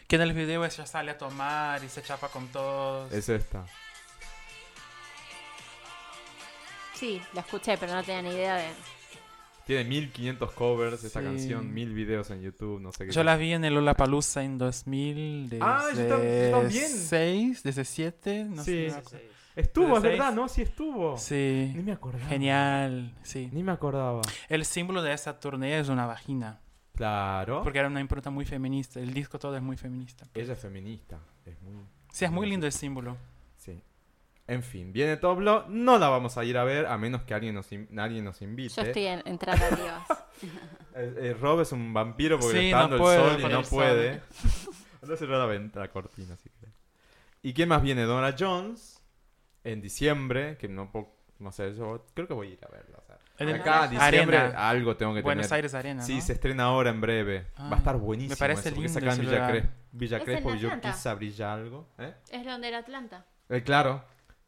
S5: Que en el video ella sale a tomar y se chapa con todos.
S3: Es esta.
S2: Sí, la escuché, pero no tenía ni idea de...
S3: Tiene 1500 covers esa
S5: Sí.
S3: canción, 1000 videos en YouTube, no sé qué.
S5: Yo la vi en el Lollapalooza en 2000,
S3: Ah, yo tam- yo también.
S5: 6, desde 7, no
S3: Sí.
S5: sé.
S6: Sí.
S3: Estuvo, es
S5: ¿Seis?
S3: verdad, ¿no? Sí estuvo.
S5: Sí.
S3: Ni me acordaba.
S5: Genial, sí.
S3: Ni me acordaba.
S5: El símbolo de esa tournée es una vagina,
S3: Claro.
S5: porque era una impronta muy feminista. El disco todo es muy feminista.
S3: Ella es feminista. Es muy...
S5: Sí, es muy lindo el símbolo.
S3: En fin, viene Toblo. No la vamos a ir a ver a menos que alguien nos, nadie nos invite.
S2: Yo estoy en, entrada a Dios.
S3: Eh, eh, Rob es un vampiro porque
S5: Sí,
S3: le está
S5: no
S3: dando
S5: puede
S3: el sol y no puede. Anda a cerrar la, venta, la cortina si querés. ¿Y quién más viene? Donna Jones en diciembre, que no puedo- no sé, yo creo que voy a ir a verla. o sea,
S5: En el-
S3: acá, diciembre,
S5: Arena.
S3: algo tengo que
S5: Buenos
S3: tener.
S5: Aires Arena,
S3: Sí,
S5: ¿no?
S3: se estrena ahora en breve.
S5: Ah,
S3: Va a estar buenísimo.
S5: me parece
S3: eso,
S5: lindo
S3: acá en Villa. Cres- Villa Crespo,
S2: Atlanta.
S3: Villurquiza, brilla algo. ¿Eh?
S2: Es donde era Atlanta.
S3: Eh, claro.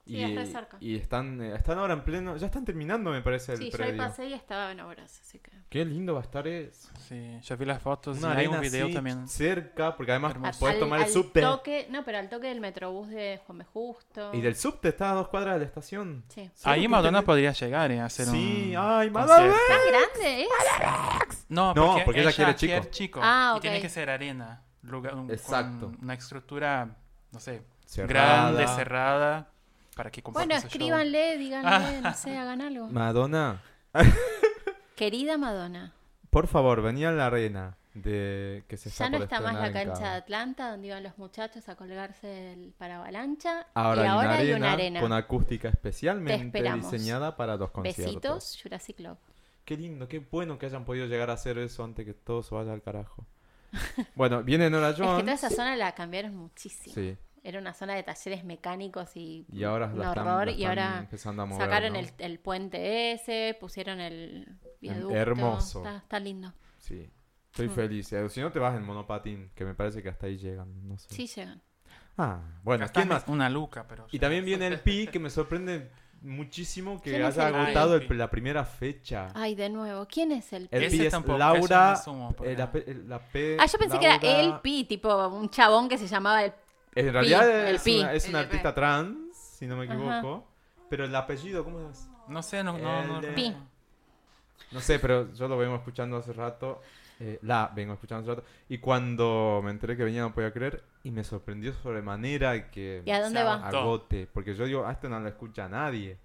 S2: Sí,
S3: y,
S2: es re cerca.
S3: y están, eh, están ahora en pleno. Ya están terminando, me parece, el
S2: Sí, yo ahí
S3: predio.
S2: pasé y estaba en obras, así que...
S3: Qué lindo va a estar eso.
S5: Sí, yo vi las fotos
S3: Una
S5: y hay un video
S3: así,
S5: también.
S3: cerca, porque además
S5: Hermoso.
S3: puedes
S2: Al-
S3: tomar el subte.
S2: Toque, no, pero al toque del metrobús de Juan B. Justo.
S3: Y del subte está a dos cuadras de la estación.
S2: Sí.
S5: Ahí Madonna podría llegar eh, a hacer
S3: Sí,
S5: un
S3: ay, Madonna.
S2: ¿Tan grande es?
S5: No,
S3: No,
S5: porque,
S3: porque ella quiere chico.
S2: Ah,
S5: Y
S2: ok.
S5: tiene que ser arena. lugar- un- con
S3: Exacto.
S5: una estructura, no sé,
S3: Cerrada.
S5: grande, cerrada, para que comparta
S2: Bueno,
S5: show.
S2: escríbanle, díganle, no sé, hagan algo.
S3: Madonna,
S2: Querida Madonna.
S3: por favor, vení a la arena. de que se
S2: Ya no está más la cancha de. Atlanta donde iban los muchachos a colgarse el para avalancha.
S3: Ahora,
S2: y
S3: hay,
S2: ahora
S3: una
S2: hay
S3: arena
S2: una arena.
S3: con acústica especialmente diseñada para los conciertos.
S2: Besitos, Jurassic Club.
S3: Qué lindo, qué bueno que hayan podido llegar a hacer eso antes que todo se vaya al carajo. Bueno, viene Nora
S2: Es que
S3: Jones.
S2: toda esa zona la cambiaron muchísimo.
S3: Sí,
S2: Era una zona de talleres mecánicos y,
S3: y ahora
S2: un
S3: están,
S2: horror.
S3: la
S2: y
S3: están
S2: ahora
S3: empezando a mover.
S2: sacaron
S3: ¿no?
S2: el, el puente ese, pusieron el viaducto.
S3: hermoso.
S2: Está, está lindo.
S3: Sí, estoy
S2: Mm.
S3: feliz. Eh, Si no te vas en monopatín, que me parece que hasta ahí llegan, no sé.
S2: Sí llegan.
S3: Ah, bueno, ¿quién más?
S5: Una luca, pero...
S3: Y también viene el Pi, que me sorprende muchísimo que
S2: ¿Quién es
S3: haya
S2: el
S3: agotado el-
S5: el
S3: la primera fecha.
S2: Ay, de nuevo. ¿Quién es el
S3: El
S2: Pi?
S5: Ese
S3: Pi es
S5: tampoco,
S3: Laura,
S5: no sumo,
S3: eh, la, P- la P.
S2: Ah, yo pensé que era el Pi, tipo un chabón que se llamaba el
S3: En realidad es,
S2: Pi.
S3: una, es una artista trans, si no me
S2: Ajá.
S3: equivoco. Pero el apellido, ¿cómo es?
S5: No sé, no... no, no-
S3: El de-
S2: Pi.
S3: No sé, pero yo lo vengo escuchando hace rato. eh, la vengo escuchando hace rato. Y cuando me enteré que venía no podía creer. Y me sorprendió sobremanera que
S2: ¿Y a dónde va?
S3: agote. Porque yo digo, a esto no lo escucha nadie.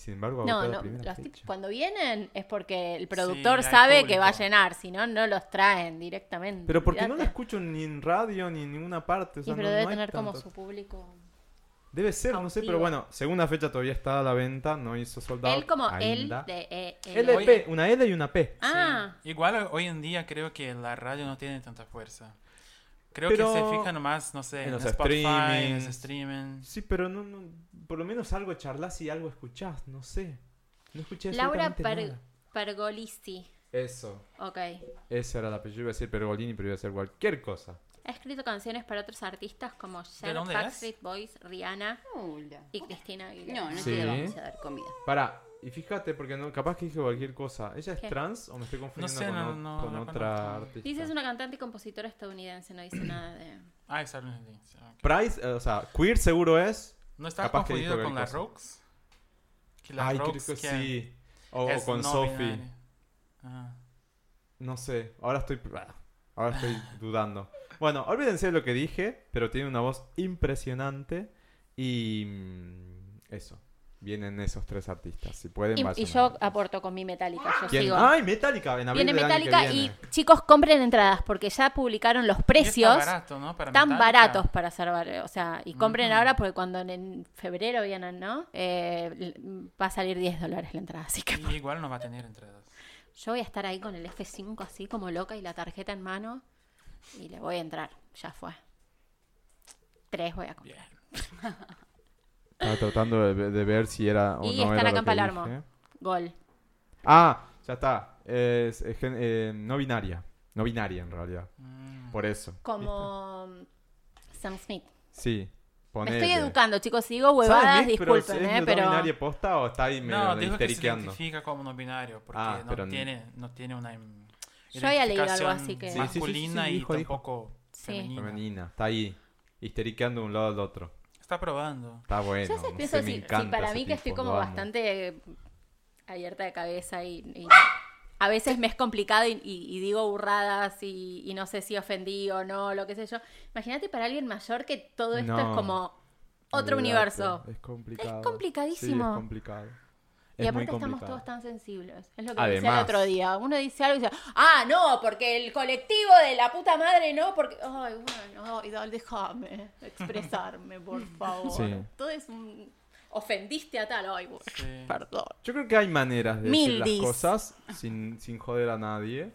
S3: Sin embargo,
S2: No, no, los
S3: fecha.
S2: tip- cuando vienen es porque el productor sabe que va a llenar, si no, no los traen directamente.
S3: Pero porque no
S2: olvídate.
S3: escucho ni en radio ni en ninguna parte. o
S2: Y pero
S3: no-
S2: debe
S3: no
S2: tener como su público.
S3: Debe ser, no sé, pero bueno, segunda fecha todavía está a la venta, no hizo soldado.
S2: Él como él de eh, eh,
S3: LP, una L y una P.
S2: Ah,
S5: Sí. Igual hoy en día creo que la radio no tiene tanta fuerza. Creo
S3: Pero-
S5: que se fijan más, no sé,
S3: en
S5: en,
S3: los
S5: Spotify, en los streaming.
S3: Sí, pero no, no, por lo menos algo charlas y algo escuchás, no sé. No escuché
S2: Laura Per-
S3: nada.
S2: Pergolisti.
S3: Eso,
S2: Ok.
S3: ese era el apellido, iba a decir Pergolini, pero iba a ser cualquier cosa.
S2: Ha escrito canciones para otros artistas como
S5: dónde
S2: Backstreet Boys, Rihanna
S4: Hola.
S2: y Cristina Aguilera.
S4: No, no
S3: Sí.
S4: te vamos a dar comida.
S3: Para, y fíjate, porque no, capaz que dije cualquier cosa. ¿Ella es
S2: ¿Qué?
S3: trans o me estoy confundiendo
S5: sé,
S3: con,
S5: no,
S3: o-
S5: no,
S3: con
S5: no
S3: otra
S5: conozco.
S3: artista?
S2: Dice es una cantante y compositora estadounidense, no dice nada de...
S5: Ah, es Arlene Lindsay, ok.
S3: Price, eh, o sea, queer seguro es.
S5: ¿No está
S3: Capaz que
S5: confundido con la
S3: cualquier.
S5: Rocks? Que la
S3: Ay,
S5: Rocks
S3: creo que
S5: que
S3: sí. O, o
S5: es
S3: con
S5: no
S3: Sophie.
S5: binaria. Ah.
S3: No sé, ahora estoy. Ahora estoy dudando. Bueno, olvídense de lo que dije, pero tiene una voz impresionante. Y. mm, Eso. Vienen esos tres artistas. Si pueden,
S2: Y,
S3: vayan
S2: y
S3: a
S2: yo aporto con mi Metallica, yo
S3: ¿Quién?
S2: sigo.
S3: ¡Ay, Metallica! En abril
S2: Viene
S3: del año que
S2: Metallica y chicos, compren entradas porque ya publicaron los precios.
S5: está barato, ¿no? Para
S2: Tan
S5: Metallica.
S2: baratos para ser bar- o sea, y compren ahora porque cuando en, febrero vienen, ¿no? Eh, va a salir 10 dólares la entrada, así que
S5: Y igual no va a tener entradas.
S2: yo voy a estar ahí con el F5 así como loca y la tarjeta en mano y le voy a entrar, ya fue. Tres voy a comprar.
S3: Estaba tratando de, de ver si era o
S2: Y
S3: no
S2: está
S3: era
S2: la
S3: lo
S2: Campa
S3: que
S2: Alarmo.
S3: dije.
S2: Gol.
S3: Ah, ya está. Es, es eh, no binaria. No binaria en realidad.
S5: Mm.
S3: Por eso.
S2: Como Sam Smith.
S3: Sí.
S2: Me estoy
S3: ponele.
S2: educando, chicos, si digo
S3: ¿Sabe
S2: huevadas,
S3: Nick, pero
S2: disculpen,
S3: ¿es
S2: ¿eh?
S3: no
S2: Pero
S3: binaria posta o está ahí medio
S5: No, dijo que se identifica como no binario porque
S3: Ah,
S5: no,
S3: pero
S5: tiene, no tiene una
S2: Yo había leído algo así que-
S3: Sí, sí, sí, sí, sí,
S5: masculina
S3: dijo,
S5: y
S3: dijo.
S5: tampoco
S2: Sí.
S5: femenina.
S3: Femenina. Está ahí. Histeriqueando de un lado al otro.
S5: Está probando.
S3: Está bueno.
S2: yo a veces
S3: no
S2: pienso
S3: sé, me
S2: si, si
S3: encanta
S2: para
S3: ese
S2: mí que estoy como bastante eh, abierta de cabeza y, y a veces me es complicado y, y- y digo burradas y, y no sé si ofendí o no, lo que sé yo. Imagínate para alguien mayor que todo esto
S3: No.
S2: es como otro
S3: Olvídate,
S2: universo.
S3: Es complicado.
S2: Es complicadísimo.
S3: Sí, es complicado.
S2: Y aparte estamos todos tan sensibles. Es lo que decía el
S3: Además.
S2: otro día. Uno dice algo y dice, ah, no, porque el colectivo de la puta madre no, porque... Ay, bueno, déjame expresarme, por favor.
S3: Sí.
S2: Todo es un... Ofendiste a tal, ay, bueno,
S5: Sí.
S2: perdón.
S3: Yo creo que hay maneras de decir las
S2: Mildis.
S3: cosas sin, sin joder a nadie.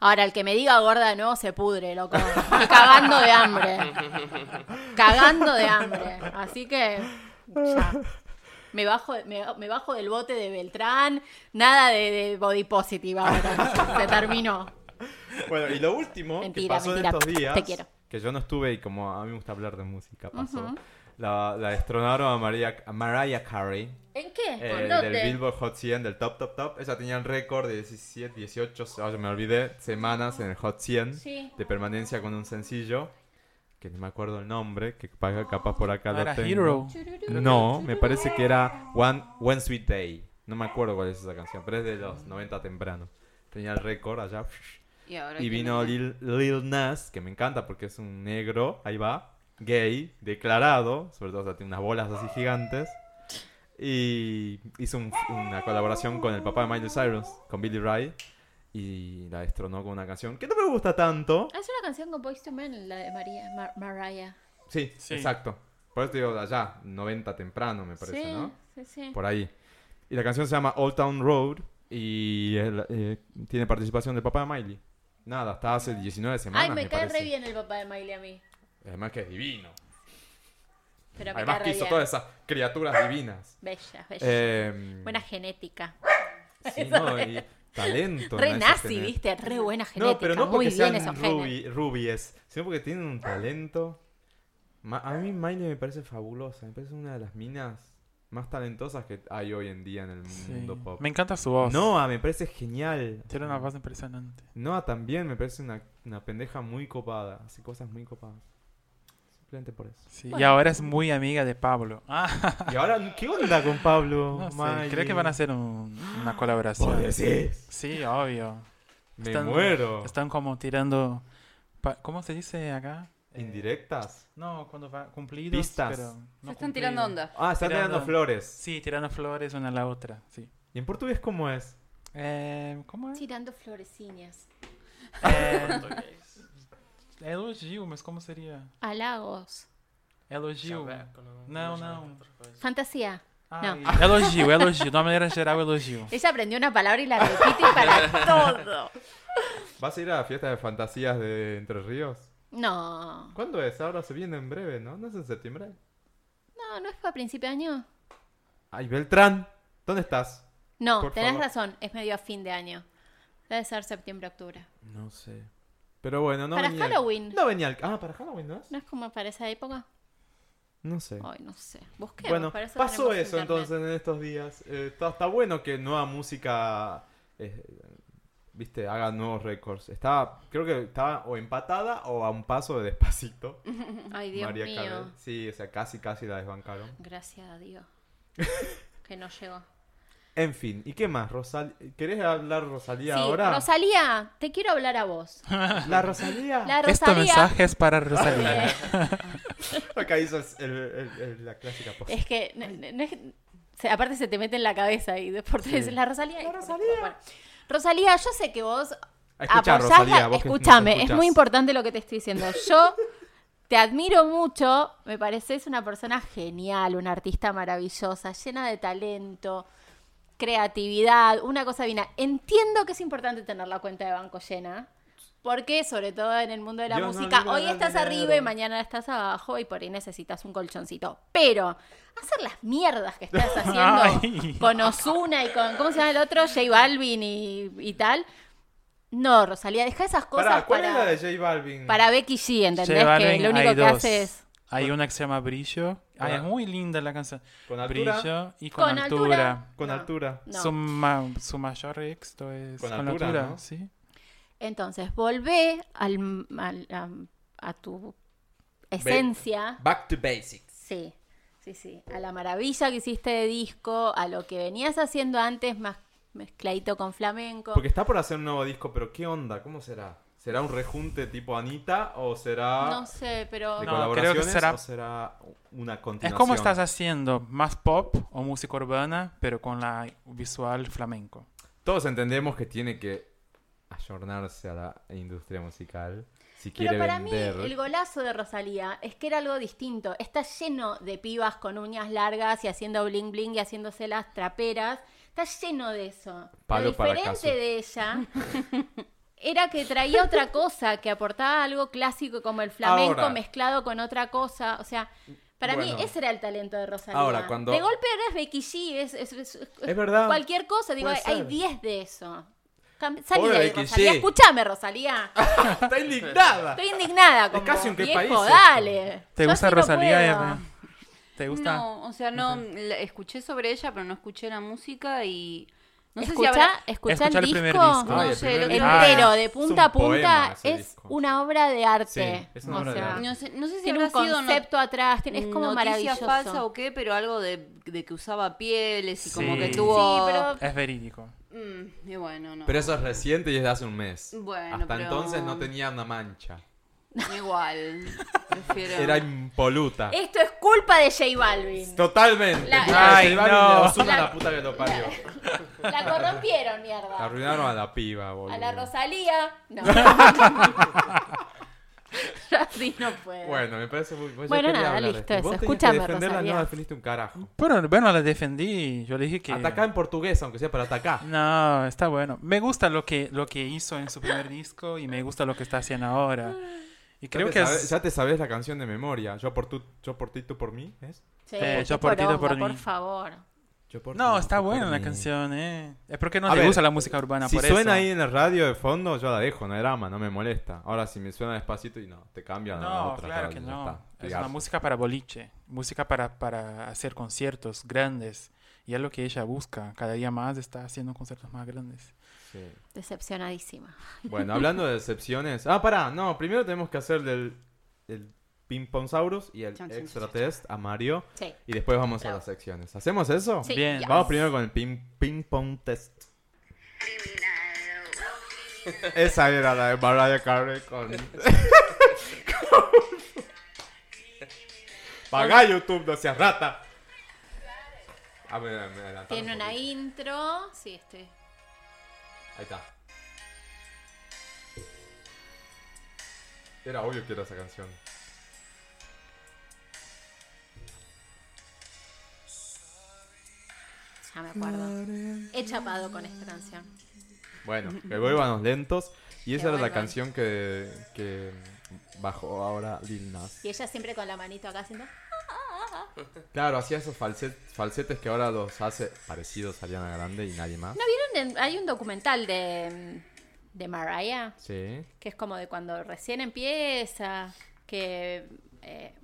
S2: Ahora, el que me diga gorda no, se pudre, loco. Cagando de hambre. Cagando de hambre. Así que, ya. Me bajo, me, me bajo del bote de Beltrán. Nada de, de body positive ahora. Se terminó.
S3: Bueno, y lo último
S2: Mentira,
S3: que pasó
S2: mentira.
S3: en estos días,
S2: Te quiero.
S3: que yo no estuve y como a mí me gusta hablar de música, pasó.
S2: Ujú.
S3: la, la destronaron a, María, a Mariah Carey
S2: ¿En qué?
S3: eh,
S2: ¿Por
S3: del
S2: dónde?
S3: Billboard Hot 100, del Top Top Top. Ella tenía el récord de 17, 18, ah, yo me olvidé, semanas en el Hot 100
S2: Sí.
S3: de permanencia con un sencillo, que no me acuerdo el nombre, que pa- capaz por acá lo
S5: Era
S3: tengo.
S5: Hero.
S3: No, me parece que era One, One Sweet Day. No me acuerdo cuál es esa canción, pero es de los 90 temprano. Tenía el récord allá.
S4: Y, ahora
S3: Y vino Lil, Lil Nas, que me encanta porque es un negro, ahí va, gay, declarado, sobre todo o sea, tiene unas bolas así gigantes. Y hizo un- una colaboración con el papá de Miley Cyrus, con Billy Ray. Y la destronó con una canción que no me gusta tanto.
S2: Es una canción con Boyz II Men, la de María, Mar- Mariah.
S3: Sí,
S5: Sí.
S3: exacto. Por eso te digo de allá, 90 temprano me parece,
S2: sí,
S3: ¿no?
S2: sí, sí.
S3: Por ahí. Y la canción se llama Old Town Road y eh, tiene participación del papá de Miley. Nada, hasta hace 19 semanas.
S2: Ay, me, cae
S3: parece.
S2: re bien el papá de Miley a mí.
S3: Además que es divino.
S2: Pero me
S3: Además que hizo
S2: bien.
S3: todas esas criaturas divinas.
S2: Bella, bella.
S3: Eh,
S2: Buena genética.
S3: sí, no, y talento.
S2: Re nazi, viste, re buena genética.
S3: No, pero no
S2: Muy
S3: porque
S2: bien
S3: sean
S2: genes.
S3: rubi- rubies, sino porque tienen un talento. Ma- A mí Miley me parece fabulosa, me parece una de las minas más talentosas que hay hoy en día en el
S5: Sí.
S3: mundo pop.
S5: Me encanta su voz.
S3: Noah me parece genial.
S5: Tiene una voz impresionante.
S3: Noah también me parece una, una pendeja muy copada, hace cosas muy copadas. Simplemente por eso.
S5: Sí, Y
S2: Bueno.
S5: ahora es muy amiga de Pablo. Ah,
S3: Y ahora, ¿qué onda con Pablo?
S5: no sé, creo que van a hacer un- una
S3: ¿Vos
S5: colaboración.
S3: decís?
S5: Sí, obvio.
S3: Me
S5: Están-
S3: muero.
S5: Están como tirando... ¿Cómo se dice acá? Eh,
S3: ¿Indirectas?
S5: No, cuando va cumplidos,
S3: Pistas.
S5: pero no
S4: Se están tirando
S5: cumplidos.
S4: onda.
S3: Ah, están
S5: Tirando-
S3: tirando flores.
S5: Sí, tirando flores una a la otra, sí.
S3: ¿Y en portugués cómo es?
S5: Eh, ¿Cómo es?
S2: Tirando florecillas.
S5: É, elogio, mas como seria?
S2: Halagos.
S5: Elogio.
S6: Chaveco, não,
S5: Não, não.
S6: coisa.
S2: Fantasía.
S5: Ai, elogio, elogio. De uma maneira geral, elogio.
S2: Ella aprendió una palabra y la repite para todo.
S3: ¿Vas a ir a la fiesta de fantasías de Entre Ríos?
S2: No.
S3: ¿Cuándo es? Ahora se viene en breve, ¿no? ¿No es en septiembre?
S2: No, no es para principio de año.
S3: Ay, Beltrán, ¿dónde estás?
S2: No,
S3: Por
S2: tenés
S3: favor.
S2: razón, es medio a fin de año. Debe ser septiembre-octubre.
S3: No sé. Pero bueno, no
S2: Para
S3: venía al-
S2: Halloween.
S3: No venía al... Ah, para Halloween, ¿no es?
S2: ¿No es como para esa época?
S3: No sé.
S2: Ay, no sé. Busquemos.
S3: bueno,
S2: para eso
S3: pasó eso
S2: internet.
S3: entonces en estos días. Eh, está, está bueno que nueva música, eh, viste, haga nuevos récords. Está, creo que estaba o empatada o a un paso de despacito.
S2: Ay, Dios
S3: María
S2: mío.
S3: Sí, o sea, casi, casi la desbancaron.
S2: Gracias a Dios. que no llegó.
S3: En fin, ¿y qué más? Rosal... ¿Querés hablar Rosalía
S2: Sí,
S3: ahora?
S2: Rosalía, te quiero hablar a vos.
S3: ¿La Rosalía?
S2: La
S5: Este mensaje es para Rosalía.
S3: Acá hizo el- el- el- la clásica pose.
S2: es que, no- no- es- se- aparte se te mete en la cabeza y después te
S3: Sí.
S2: dices la Rosalía.
S3: La Rosalía.
S2: bueno. Rosalía, yo sé que vos
S3: Escuchá,
S2: apoyás
S3: Rosalía,
S2: la- Escúchame, es muy importante lo que te estoy diciendo. Yo te admiro mucho, me pareces una persona genial, una artista maravillosa, llena de talento, creatividad, una cosa divina. Entiendo que es importante tener la cuenta de banco llena. Porque, sobre todo en el mundo de la música, hoy estás
S3: dinero.
S2: arriba y mañana estás abajo y por ahí necesitas un colchoncito. Pero hacer las mierdas que estás haciendo
S5: Ay.
S2: con Osuna y con, ¿cómo se llama el otro? J Balvin y, y tal. No, Rosalía, deja esas cosas
S3: Pará, ¿cuál es la
S2: para,
S3: de J Balvin?
S2: para Becky G, ¿entendés?
S5: J Balvin,
S2: que lo único que
S5: dos.
S2: hace es...
S5: Hay una que se llama Brillo. Ay,
S3: Ah.
S5: es muy linda la canción.
S3: ¿Con altura?
S5: Brillo y con,
S2: Con
S5: altura.
S2: altura.
S3: Con
S2: No.
S3: altura.
S2: No.
S5: Su, ma- su mayor éxito es
S3: Con
S5: con,
S3: altura,
S5: altura,
S3: ¿no?
S5: sí.
S2: Entonces, volvé al, al- a, a tu esencia.
S3: Back to basics.
S2: Sí, sí, sí. A la maravilla que hiciste de disco, a lo que venías haciendo antes, más mezcladito con flamenco.
S3: Porque está por hacer un nuevo disco, pero ¿qué onda? ¿Cómo será? ¿Será un rejunte tipo Anita o será
S2: No sé, pero...
S3: de
S5: No,
S3: colaboraciones
S5: creo que será-
S3: o será una
S5: Es
S3: continuación?
S5: como estás haciendo más pop o música urbana, pero con la visual flamenco.
S3: Todos entendemos que tiene que ayornarse a la industria musical si
S2: Pero
S3: quiere
S2: para
S3: vender.
S2: mí el golazo de Rosalía es que era algo distinto. Está lleno de pibas con uñas largas y haciendo bling bling y haciéndose las traperas. Está lleno de eso.
S3: Palo
S2: Lo
S3: para
S2: diferente
S3: Casu.
S2: de ella era que traía otra cosa, que aportaba algo clásico como el flamenco
S3: Ahora.
S2: mezclado con otra cosa. O sea, para
S3: Bueno.
S2: mí ese era el talento de Rosalía.
S3: Ahora, cuando-
S2: De golpe ahora es Becky G, es, es- es- es
S3: Es verdad.
S2: cualquier cosa. Digo,
S3: Puede
S2: hay
S3: ser.
S2: 10 de eso. Salí
S3: Pobre
S2: de ahí,
S3: Becky
S2: Rosalía.
S3: G.
S2: Escúchame, Rosalía.
S3: ¡Está indignada!
S2: Estoy indignada con
S3: casi
S2: vos,
S3: un qué
S2: viejo,
S3: país
S2: dale.
S5: ¿Te
S2: Yo
S5: gusta
S2: no
S5: Rosalía? ¿Te gusta?
S4: No, o sea, no, escuché sobre ella, pero no escuché la música y no sé si
S2: Escuchá,
S4: habrá...
S2: Escuchá el
S5: primer
S2: disco.
S4: No
S3: el
S4: sé,
S3: primer
S4: lo que-
S3: disco.
S2: Entero,
S5: Ah,
S2: de
S3: es
S2: punta a
S3: un poema
S2: punta, es
S3: disco.
S2: una obra de arte.
S3: Sí, es una
S2: O
S3: obra de arte.
S4: No sé, no sé si
S2: Tiene
S4: habrá
S2: un
S4: sido no-
S2: concepto atrás, tiene- es como
S4: noticia
S2: maravilloso.
S4: falsa o qué, pero algo de, de que usaba pieles y como
S5: Sí.
S4: que tuvo...
S2: Sí, pero
S5: Es verídico.
S4: Mm, y bueno, no.
S3: Pero eso es reciente y es de hace un mes.
S4: Bueno,
S3: Hasta
S4: pero-
S3: entonces no tenía una mancha.
S4: Igual. Prefiero.
S3: Era impoluta.
S2: Esto es culpa de J Balvin.
S3: Totalmente.
S2: La-
S5: Ay,
S3: J Balvin
S5: no.
S2: La-
S3: la puta que lo parió.
S2: La corrompieron, mierda.
S3: Arruinaron a la piba, boludo.
S2: A la Rosalía. No. Así no puedo.
S3: Bueno, me parece muy... pues yo
S2: Bueno, nada, listo, eso.
S3: Vos
S2: Escúchame,
S3: que defenderla,
S2: Rosalía.
S3: no defendiste un carajo.
S5: Pero bueno, la defendí. Yo le dije que.
S3: Atacá en portugués, aunque sea para atacar.
S5: No, está bueno. Me gusta lo que, lo que hizo en su primer disco y me gusta lo que está haciendo ahora. Y creo
S3: ya,
S5: que
S3: te sabes,
S5: es...
S3: ya te sabes la canción de memoria. Yo por, tu, yo por ti, tú por mí, ¿es?
S2: Sí,
S5: Eh, yo por ti, tú por mí.
S2: favor.
S3: Yo por
S5: No,
S3: ti,
S5: está
S3: tú por
S5: buena la
S3: mí.
S5: canción, ¿eh? Es porque no
S3: A
S5: te
S3: ver,
S5: gusta la música urbana,
S3: Si
S5: por
S3: suena
S5: eso.
S3: ahí en el radio de fondo, yo la dejo, no hay drama, no me molesta. Ahora, si me suena despacito y no, te cambian a
S5: No,
S3: otra.
S5: claro que
S3: está,
S5: no. Es una música para boliche, música para, para hacer conciertos grandes. Y es lo que ella busca. Cada día más está haciendo conciertos más grandes.
S3: Sí.
S2: Decepcionadísima.
S3: Bueno, hablando de decepciones. Ah, pará, no, primero tenemos que hacer del el Ping Pongsaurus y el
S4: chan,
S3: extra test a Mario.
S2: Sí.
S3: Y después vamos a las secciones. ¿Hacemos eso?
S2: Sí,
S5: Bien.
S3: Vamos primero con el ping, ping pong test. Esa era la de Mariah Carey con... Paga YouTube, no seas rata. Adelantaron
S2: Tiene
S3: un
S2: una
S3: poquito.
S2: intro. Sí, este.
S3: Ahí está. Era obvio que era esa canción.
S2: Ya me acuerdo. He chapado con esta canción.
S3: Bueno, que vuelvan lentos. Y esa
S2: Que
S3: era la canción que, que bajó ahora Lil Nas.
S2: Y ella siempre con la manito acá haciendo.
S3: Claro, hacía esos falset- falsetes que ahora los hace parecidos a Ariana Grande y nadie más.
S2: ¿No vieron? en- hay un documental de, de Mariah
S3: Sí.
S2: que es como de cuando recién empieza, que eh,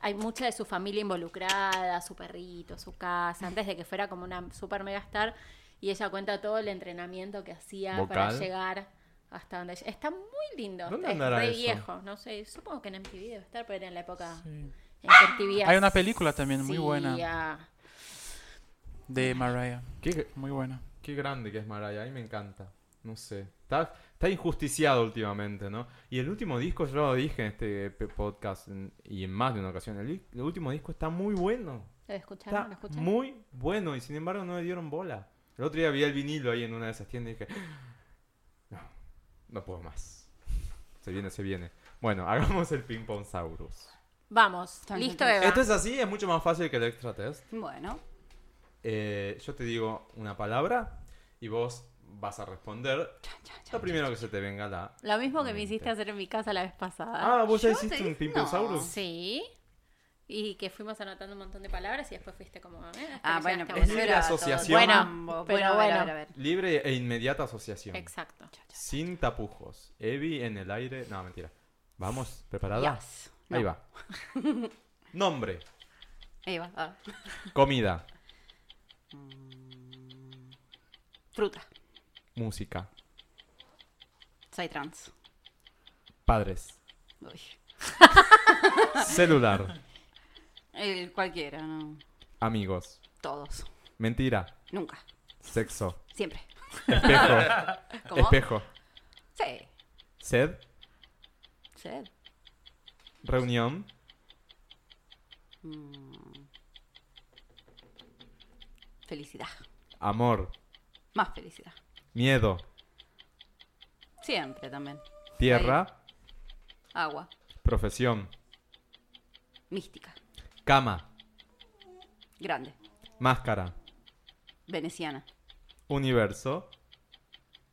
S2: hay mucha de su familia involucrada, su perrito, su casa, antes de que fuera como una super mega star, y ella cuenta todo el entrenamiento que hacía para llegar hasta donde ella- Está muy lindo,
S3: ¿Dónde
S2: es
S3: andará
S2: re
S3: eso?
S2: viejo, no sé, supongo que en MTV debe estar, pero era en la época
S5: Sí.
S2: En
S5: Hay una película también muy buena. De Mariah.
S3: Qué,
S5: Muy buena.
S3: qué grande que es Mariah, a mí me encanta. No sé. Está, está injusticiado últimamente, ¿no? Y el último disco, yo lo dije en este podcast en- y en más de una ocasión, el, el último disco está muy bueno.
S2: ¿Lo escucharon? ¿Lo
S3: Está
S2: escucharon?
S3: muy bueno y sin embargo no le dieron bola. El otro día vi el vinilo ahí en una de esas tiendas y dije, no, no puedo más. Se viene, se viene. Bueno, hagamos el ping pong saurus.
S2: Vamos,
S4: Chan,
S2: listo
S4: chan, chan.
S2: Eva.
S3: Esto es así, es mucho más fácil que el extra test.
S4: Bueno.
S3: Eh, yo te digo una palabra y vos vas a responder lo primero que se te venga la...
S2: Lo mismo que me
S3: mente.
S2: hiciste hacer en mi casa la vez pasada.
S3: Ah, vos ya
S4: Yo
S3: hiciste
S4: te-
S3: un ping pong
S4: no.
S3: saurus.
S2: Sí. Y que fuimos anotando un montón de palabras y después fuiste como... eh, hasta
S4: Ah,
S2: que
S4: bueno,
S2: llegaste a
S4: pero
S2: una.
S4: eso
S3: Libre
S4: era
S3: asociación.
S4: todo
S2: Bueno,
S4: mambo.
S2: pero
S4: a ver, a
S2: bueno.
S4: ver, a ver.
S3: Libre e inmediata asociación.
S2: Exacto.
S3: Sin tapujos. Evi en el aire. No, mentira. Vamos, ¿preparada?
S4: Yes.
S3: Ahí va. Nombre.
S4: Ahí va. ah.
S3: Comida.
S4: Fruta.
S3: Música.
S4: Soy trans.
S3: Padres.
S4: Uy.
S3: Celular.
S4: El cualquiera, no.
S3: Amigos.
S4: Todos.
S3: Mentira.
S4: Nunca.
S3: Sexo.
S4: Siempre.
S3: Espejo.
S4: ¿Cómo?
S3: Espejo.
S4: Sí.
S3: Sed.
S4: Sed.
S3: Reunión.
S4: Mm. Felicidad.
S3: Amor.
S4: Más felicidad.
S3: Miedo.
S4: Siempre también.
S3: Tierra.
S4: Agua.
S3: Profesión.
S4: Mística.
S3: Cama.
S4: Grande.
S3: Máscara.
S4: Veneciana.
S3: Universo.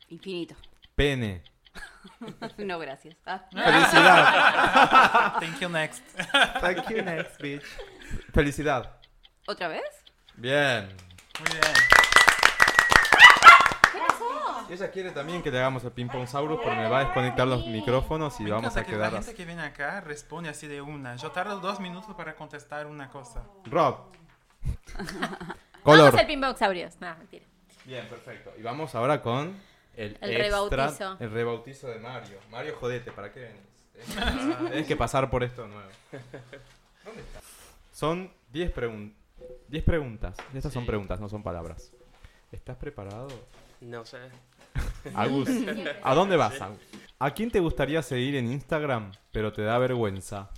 S4: Infinito.
S3: Pene.
S4: No, gracias. Ah.
S3: Felicidad.
S5: Thank you, next.
S3: Thank you, next bitch. Felicidad.
S4: ¿Otra vez?
S3: Bien.
S5: Muy bien.
S3: Y ella quiere también que le hagamos el ping pong saurus, pero me va a desconectar los micrófonos y
S5: Me
S3: vamos a
S5: que
S3: quedar
S5: la gente que viene acá responde así de una. Yo tardo dos minutos para contestar una cosa.
S3: Rob.
S2: Vamos
S3: Color.
S2: al pinboxaurios. No, mentira.
S3: Bien, perfecto. Y vamos ahora con el,
S2: El
S3: extra-
S2: rebautizo.
S3: El rebautizo de Mario. Mario, jodete, ¿para qué venís? Tenés que- pasar por esto nuevo. ¿Dónde está? Son 10 pregun- 10 preguntas. Estas son preguntas, no son palabras. ¿Estás preparado?
S6: No sé.
S3: Agus. ¿A dónde vas, Agus? ¿A quién te gustaría seguir en Instagram, pero te da vergüenza?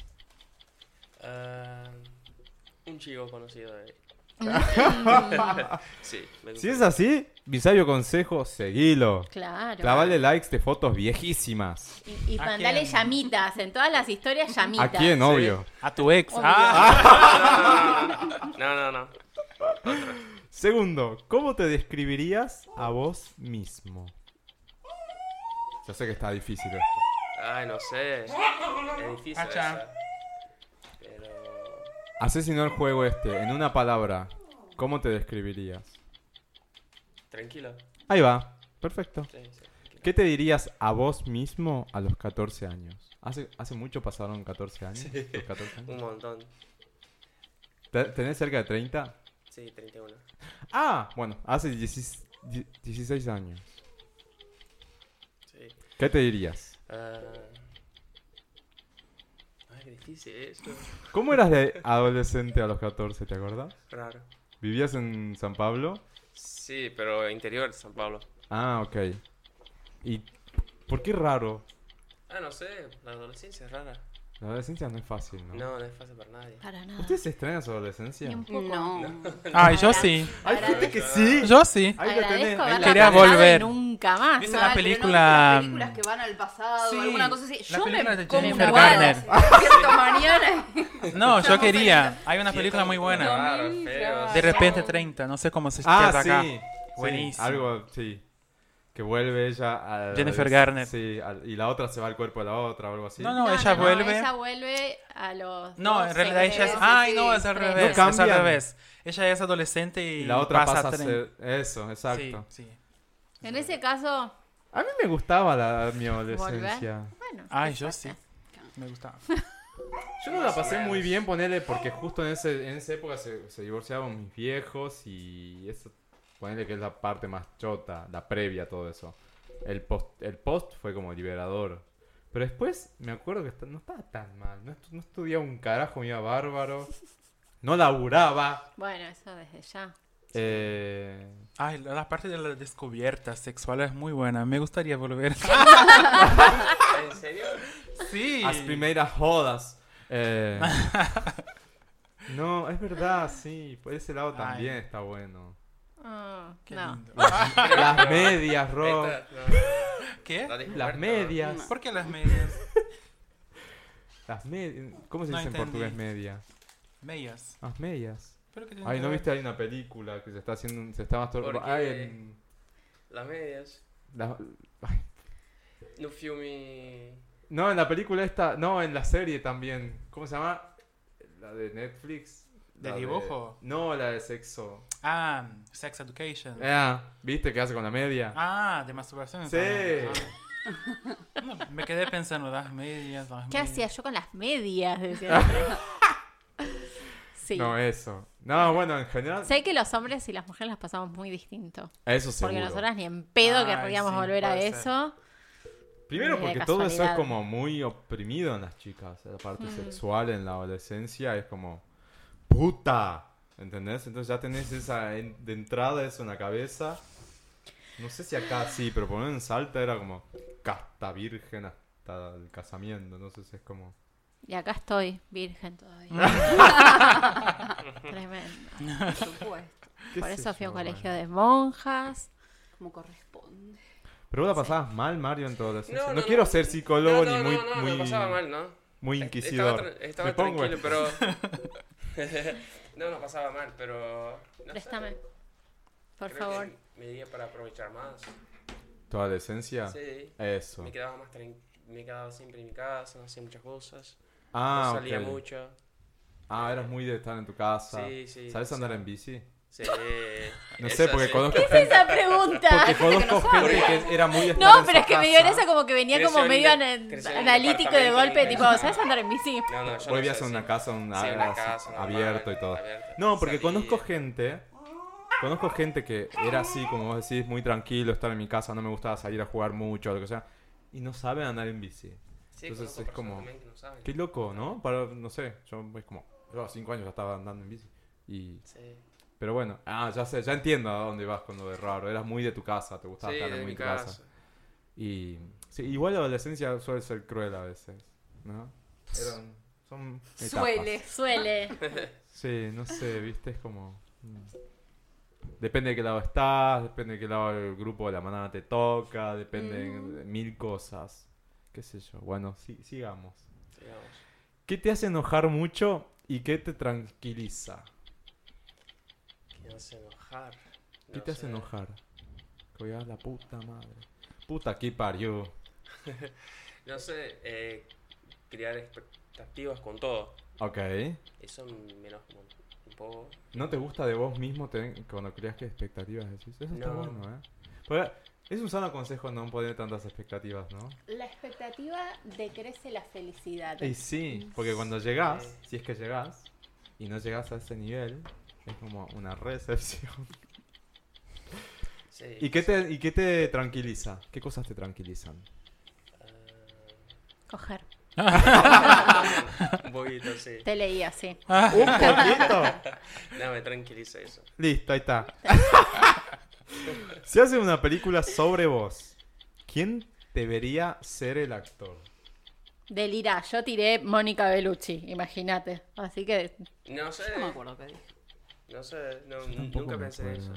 S6: Ah, un chico conocido de. sí, me
S3: Si es así, mi sabio consejo, seguilo.
S2: Claro.
S3: Clavale likes de fotos viejísimas.
S2: Y, y
S5: ¿A
S2: mandale
S5: quién?
S2: llamitas. En todas las historias, llamitas.
S3: ¿A quién, obvio?
S5: A tu ex. Ah,
S6: No, no, no.
S3: Segundo, ¿cómo te describirías a vos mismo? Yo sé que está difícil esto.
S6: Ay, no sé. Es difícil.
S3: Asesinó el juego este, en una palabra, ¿cómo te describirías?
S6: Tranquilo.
S3: Ahí va, perfecto.
S6: Sí, sí.
S3: ¿Qué te dirías a vos mismo a los 14 años? ¿Hace, hace mucho pasaron 14 años? ¿Tus 14 años?
S6: Un montón.
S3: ¿Te- ¿Tenés cerca de 30?
S6: Sí, 31.
S3: Ah, bueno, hace 16, 16 años.
S6: Sí.
S3: ¿Qué te dirías?
S6: Ah. Esto.
S3: ¿Cómo eras de adolescente a los 14, te acordás?
S6: Raro.
S3: ¿Vivías en San Pablo?
S6: Sí, pero interior de San Pablo.
S3: Ah, ok. ¿Y por qué raro?
S6: Ah, no sé. La adolescencia es rara.
S3: La adolescencia no es fácil, ¿no?
S6: No, no es fácil para nadie.
S2: Para nada.
S3: ¿Ustedes extrañan su adolescencia?
S2: Ni un poco.
S4: No.
S5: Ay, yo sí.
S3: Hay gente que sí.
S5: Yo sí.
S3: Ahí lo tenés, ahí
S5: Quería volver.
S2: nunca más.
S5: ¿Viste
S4: Mal,
S5: la
S4: pero no
S5: película,
S4: las películas que van al pasado,
S5: sí,
S4: alguna cosa así.
S5: la
S4: Yo me
S5: de
S4: como una mañana
S5: No, yo quería. Hay una película muy buena. De repente 30. No sé cómo se
S3: Ah,
S5: llama
S3: sí.
S5: acá.
S3: Sí,
S5: Buenísimo.
S3: algo, sí. Que vuelve ella a...
S5: Jennifer Garner.
S3: Sí, y la otra se va al cuerpo de la otra o algo así.
S5: No, no, ella vuelve.
S2: ella vuelve a los.
S5: No, en realidad ella es. Ay, no, es al
S2: No
S5: revés. es al revés. Ella es adolescente y,
S3: Y la otra pasa, a
S5: tre-
S3: ser... Eso, exacto.
S5: Sí, sí.
S2: En ese caso,
S3: A mí me gustaba la, mi adolescencia.
S2: bueno.
S5: Ay, yo sí. Me gustaba.
S3: Yo no la pasé muy bien, ponele, porque justo en, ese, en esa época se, se divorciaban mis viejos y eso, ponele que es la parte más chota, la previa a todo eso. El post, el post fue como liberador. Pero después me acuerdo que no estaba tan mal, no, no estudiaba un carajo, me iba bárbaro, no laburaba.
S2: Bueno, eso desde ya.
S3: Eh,
S5: Ay, la parte de las descubiertas sexuales es muy buena. Me gustaría volver.
S6: ¿En serio?
S5: sí.
S3: As primeiras jodas. Eh, no, es verdad, sí, por ese lado también
S5: Ay.
S3: está bueno.
S2: Ah,
S5: Qué
S2: no.
S5: lindo.
S3: Las medias, Ro.
S6: Esta- no,
S5: ¿Qué?
S6: la.
S3: Las medias.
S5: ¿Por qué las medias?
S3: Las medias. ¿Cómo se
S5: No
S3: dice en portugués medias?
S5: Medias.
S3: Las medias.
S5: ¿Pero qué tiene
S3: Ay, ¿no viste? Hay una película que se está haciendo. Se está masturbando. En.
S6: Las medias.
S3: la- ay,
S6: No filme.
S3: No, en la película esta. No, en la serie también. ¿Cómo se llama? La de Netflix.
S5: ¿De dibujo?
S3: No, la de sexo.
S5: Ah, Sex Education.
S3: Ah, ¿viste qué hace con la media?
S5: Ah, de masturbación.
S3: Sí.
S5: Ah. No, me quedé pensando, las medias, las
S2: ¿Qué
S5: medias.
S2: hacía yo con las medias? Decía. sí.
S3: No, eso. No, bueno, en general.
S2: Sé que los hombres y las mujeres las pasamos muy distinto.
S3: Eso seguro.
S2: Porque nosotras ni en pedo
S5: Ay,
S2: querríamos
S5: sí,
S2: volver a
S5: ser.
S2: eso.
S3: Primero porque todo eso es como muy oprimido en las chicas. La parte
S2: Mm.
S3: sexual en la adolescencia es como puta. ¿Entendés? Entonces ya tenés esa en- de entrada eso en la cabeza. No sé si acá sí, pero por lo menos en Salta era como casta virgen hasta el casamiento. Entonces es como.
S2: Y acá estoy, virgen todavía. Tremendo.
S4: Por supuesto,
S2: Por
S3: sé
S2: eso fui a un colegio de monjas.
S4: como corresponde.
S3: Pero vos la pasabas mal, Mario, en tu adolescencia. No,
S6: No, no,
S3: quiero
S6: no.
S3: ser psicólogo
S6: no, no,
S3: ni muy,
S6: no, no,
S3: muy,
S6: me pasaba mal, ¿no?
S3: muy inquisidor.
S6: Estaba, tra- estaba
S3: Me pongo
S6: tranquilo, pero... no, no pasaba mal, pero... No sé,
S2: Préstame. Por
S6: creo que
S2: favor.
S6: Me di para aprovechar más.
S3: ¿Tu adolescencia?
S6: Sí.
S3: Eso.
S6: Me quedaba más me quedaba siempre en mi casa, no hacía muchas cosas.
S3: Ah,
S6: no salía mucho.
S3: Ah, eras muy de estar en tu casa.
S6: Sí, sí.
S3: ¿Sabes andar
S6: sea,
S3: en bici?
S6: Sí.
S3: No sé, porque conozco
S2: ¿Qué
S3: gente,
S2: es esa pregunta?
S3: porque conozco gente que era muy
S2: No, pero es que me dio en esa como que venía como medio analítico de golpe, tipo. ¿sabes andar en bici?
S6: No, no, yo
S3: Hoy
S6: no
S3: vivías
S6: sé,
S3: en una casa, un, abierto y todo. No, porque conozco gente, conozco gente que era así, como vos decís, muy tranquilo, estar en mi casa, no me gustaba salir a jugar mucho, o lo que sea, y no saben andar en bici.
S6: Sí,
S3: Entonces es como-. Qué loco, ¿no? Para, no sé, yo es como, yo a los 5 años ya estaba andando en bici. Y,
S6: Sí,
S3: pero bueno, ah, ya sé, ya entiendo a dónde vas con lo de raro. Eras muy de tu casa, te gustaba
S6: sí
S3: estar
S6: de
S3: muy
S6: mi
S3: tu casa.
S6: casa.
S3: Y sí, igual la adolescencia suele ser cruel a veces, ¿no? Eran- son etapas.
S4: Suele.
S2: Suele.
S3: Sí, no sé, viste, es como... mm. Depende de qué lado estás, depende de qué lado del grupo de la manada te toca, depende de mil cosas. Qué sé yo. Bueno, sí, sigamos.
S6: Digamos.
S3: ¿Qué te hace enojar mucho y qué te tranquiliza?
S6: ¿Qué hace enojar?
S3: ¿Qué
S6: No
S3: te hace
S6: sé.
S3: enojar? Que voy a la puta madre. Puta, aquí parió.
S6: No sé, eh, crear expectativas con todo.
S3: Ok.
S6: Eso me enoja un, poco.
S3: ¿No te gusta de vos mismo ten- cuando creas que expectativas decís? Eso está
S6: No.
S3: bueno, ¿eh? Porque es un sano consejo no poner tantas expectativas, ¿no?
S2: La expectativa decrece la felicidad.
S3: Y sí, porque cuando llegás, si es que llegás, y no llegás a ese nivel, es como una recepción.
S6: Sí.
S3: ¿Y qué te, y qué te tranquiliza? ¿Qué cosas te tranquilizan?
S2: Coger.
S6: Ah, un poquito, sí.
S2: Te leía, sí.
S3: ¡Un poquito!
S6: No, me tranquiliza eso.
S3: Listo, ahí está. si hace una película sobre vos, ¿quién debería ser el actor?
S2: Delira, yo tiré Mónica Bellucci, imagínate. Así que
S6: No sé.
S4: No me acuerdo qué dije.
S6: No sé, no, nunca pensé eso.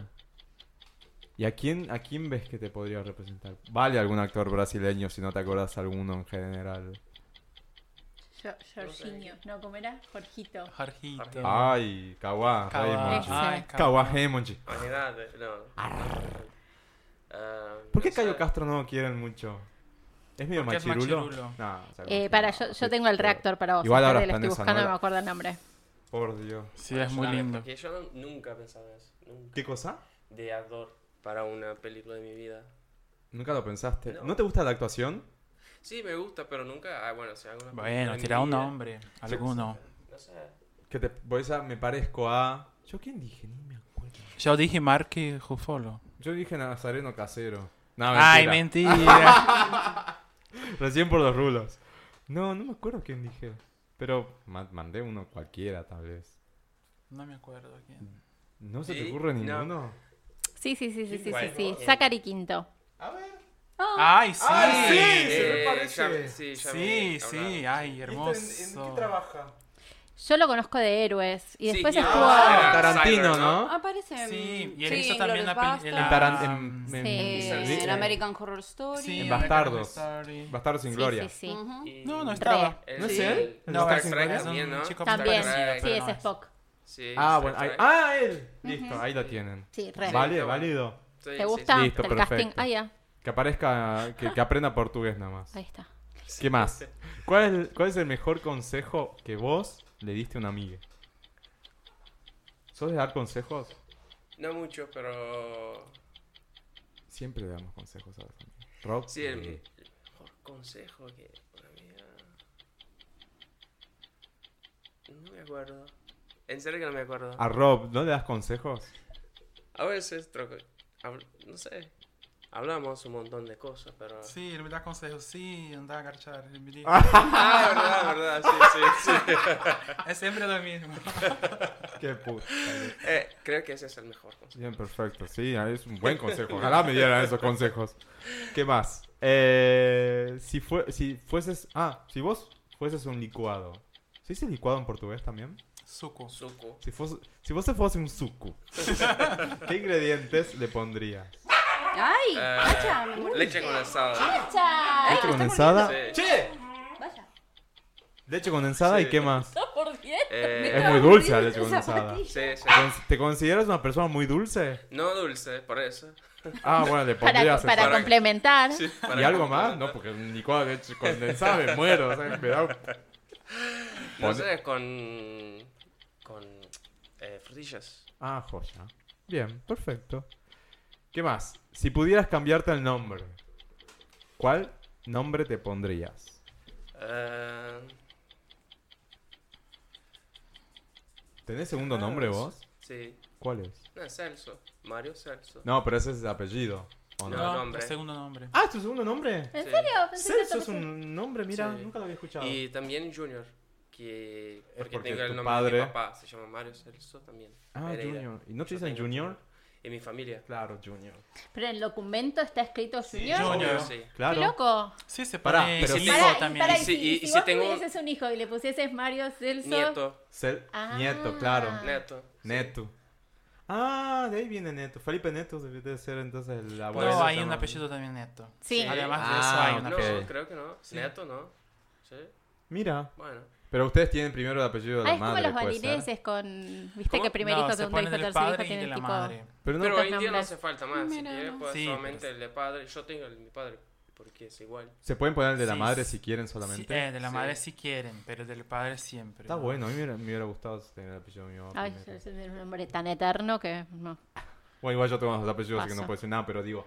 S3: ¿Y a quién, a quién ves que te podría representar? Vale algún actor brasileño si no te acuerdas alguno en general.
S2: Jorginho, ¿no? ¿Cómo era? Jorgito.
S5: Jorgito.
S3: Ay, Kawa.
S5: Ay,
S3: Kawa Heimonji.
S6: Imagínate, no. Ah,
S3: ¿Por qué Cayo. Castro no lo quieren mucho? ¿Es medio machirulo? No, o sea,
S2: Eh, para,
S3: no,
S2: yo, tengo el reactor para vos.
S3: Igual ahora en
S2: estoy buscando, no me acuerdo el nombre.
S3: Por Dios.
S5: Sí, es muy lindo.
S6: Porque yo nunca pensaba en eso. Nunca.
S3: ¿Qué cosa?
S6: De actor para una película de mi vida.
S3: Nunca lo pensaste.
S6: No.
S3: ¿No te gusta la actuación?
S6: Sí, me gusta, pero nunca. Ah, bueno, si hago una
S5: Bueno, tira un nombre. Alguno.
S6: No sé.
S3: Que te voy a me parezco a. ¿Yo quién dije? Ni me acuerdo.
S5: Yo dije Marky Ruffalo.
S3: Yo dije Nazareno Casero. No,
S5: Ay,
S3: mentira.
S5: mentira.
S3: Recién por los rulos. No, no me acuerdo quién dije. Pero ma- mandé uno cualquiera, tal vez.
S5: no me acuerdo quién.
S3: ¿No se te ocurre
S6: no.
S3: ninguno?
S2: Sí, sí, sí, sí, sí, sí, sí.
S6: eh.
S2: Zachary Quinto.
S3: A ver.
S5: Ay, sí.
S3: Ay, sí, se me
S6: Eh,
S3: parece.
S6: ya- sí, ya
S5: Sí,
S6: me
S5: sí, ay, hermoso.
S3: trabaja?
S2: Yo lo conozco de héroes. Y
S6: Sí,
S2: después
S6: y-
S2: estuvo.
S6: Ah,
S3: Tarantino, ¿no?
S4: Aparece en.
S5: Sí, y él
S4: sí,
S5: hizo también la peli-
S3: En, en, en-
S2: sí.
S3: ¿sí?
S4: en American Horror Story.
S5: Sí,
S3: En Bastardos.
S5: Story.
S3: Bastardos sin
S2: Sí,
S3: gloria.
S2: sí, sí.
S4: Ujú.
S6: Y-
S5: No, no estaba.
S3: ¿No es
S6: sí,
S3: él?
S6: el-
S3: ¿En
S5: No,
S3: Star
S5: es,
S3: Trek
S5: es
S6: también, ¿no?
S5: chico
S2: También. Sí, es Spock.
S6: Sí,
S3: Ah,
S6: Star
S3: bueno. ahí-. Ah, él. Listo, ahí lo tienen.
S2: Sí, re.
S3: Vale,
S6: Sí,
S3: válido.
S6: Sí,
S2: ¿Te
S6: sí,
S2: gusta
S3: Listo,
S2: el
S3: perfecto.
S2: casting? Ah, ya.
S3: Que aparezca, que, que aprenda portugués nada más.
S2: Ahí está.
S3: ¿Qué más? ¿Cuál es, el- ¿Cuál es el mejor consejo que vos le diste a una amiga? ¿Sos de dar consejos?
S6: No mucho, pero.
S3: Siempre le damos consejos a los amigos. Rob,
S6: Sí, el,
S3: eh,
S6: el mejor consejo que una amiga. No me acuerdo. En serio que no me acuerdo.
S3: a Rob, ¿no le das consejos?
S6: A veces, troco- no sé. Hablamos un montón de cosas, pero.
S5: Sí, él me da consejos. Sí, anda a agarchar. él me dice.
S6: Ah, verdad, verdad, sí, sí, sí.
S5: Es siempre lo mismo.
S3: Qué puta.
S6: Eh, creo que ese es el mejor consejo.
S3: Bien, perfecto. Sí, es un buen consejo. Ojalá me dieran esos consejos. ¿Qué más? Eh, si, fue, si fueses... Ah, si vos fueses un licuado. ¿Se dice licuado en portugués también?
S5: Suco.
S6: Suku.
S3: Si, fuese, si vos fuese un suku, ¿qué ingredientes le pondrías?
S4: ¡Ay!
S6: Eh,
S4: Vaya, me muero.
S6: leche condensada.
S3: ¿Leche condensada?
S6: Sí.
S3: ¡Che!
S4: Vaya.
S3: ¿Leche condensada y qué más?
S2: ¿Por qué?
S6: Eh,
S3: Es muy dulce la leche condensada.
S6: sí, sí.
S3: Con- ¿Te consideras una persona muy dulce?
S6: No dulce, por eso.
S3: Ah, bueno, le
S2: Para,
S3: pondrías...
S2: para complementar.
S6: Sí,
S3: ¿Y algo más? No, porque un licuado de leche condensada me muero. o sea, me da-
S6: No
S3: Pon-
S6: sé, con. con. eh, frutillas.
S3: Ah, joya. Bien, perfecto. ¿Qué más? Si pudieras cambiarte el nombre, ¿cuál nombre te pondrías?
S6: Eh,
S3: ¿Tenés segundo
S6: Ah,
S3: nombre vos?
S6: sí.
S3: ¿Cuál es?
S6: No, Celso. Mario Celso.
S3: No, pero ese es el apellido. ¿o no?
S6: No,
S5: No,
S6: nombre.
S5: el segundo nombre.
S3: Ah, ¿es tu segundo nombre?
S2: ¿En
S6: Sí.
S2: serio? Pensé que
S3: Celso es un nombre, mira,
S6: Sí.
S3: nunca lo había escuchado.
S6: Y también Junior. Que. Porque,
S3: porque
S6: tengo
S3: tu
S6: el nombre de
S3: padre-
S6: mi papá. Se llama Mario Celso también.
S3: Ah,
S6: Pereira.
S3: Junior. ¿Y no te dicen Junior?
S6: En mi familia.
S3: Claro, Junior.
S2: Pero en el documento está escrito Junior.
S5: Junior.
S6: Obvio, sí.
S2: ¡Qué
S3: Claro.
S2: loco!
S5: Sí, se pone
S3: pero
S5: el
S3: sí-
S2: y,
S5: también.
S2: pará, y
S6: Sí,
S2: si,
S6: y-
S2: si
S6: y si
S2: vos
S6: tengo-
S2: tuvieses un hijo y le pusieses Mario Celso.
S6: Nieto,
S3: Cel-
S2: Ah.
S3: Nieto, claro.
S6: neto.
S3: Neto. Ah, de ahí viene Neto. Felipe Neto debe ser entonces el abuelo.
S5: No,
S3: de
S5: hay un apellido también neto.
S2: Sí.
S5: Además de
S3: Ah,
S5: eso hay un
S6: No,
S5: apellido.
S3: Ok.
S6: creo que no. Neto, ¿no? Sí.
S3: Mira.
S6: Bueno.
S3: Pero ustedes tienen primero el apellido de la
S2: Ah, es como
S3: madre,
S2: los
S3: puede ser.
S2: balineses con. Viste
S6: ¿Cómo?
S2: que primer
S5: No,
S2: hijo,
S5: se
S2: segundo
S5: pone
S2: hijo,
S5: del
S2: tercer hijo
S5: de
S2: tienen
S5: la
S2: tipo.
S5: madre.
S3: Pero no,
S6: Pero hoy en día no hace falta más. Si
S4: Mira.
S6: quieres, pues
S5: Sí,
S6: solamente
S5: pero-
S6: el de padre. Yo tengo el de mi padre, porque es igual.
S3: se pueden poner el de la
S5: Sí,
S3: madre
S5: sí.
S3: si quieren
S5: Sí,
S3: solamente.
S5: eh, de la
S6: Sí.
S5: madre si quieren, pero del padre siempre.
S3: Está
S5: ¿no?
S3: bueno, a mí me hubiera, me hubiera gustado tener el apellido de mi mamá.
S2: Ay, es un nombre tan eterno que. No.
S3: Bueno, igual yo tengo los apellidos, así que no puedo decir nada, pero digo,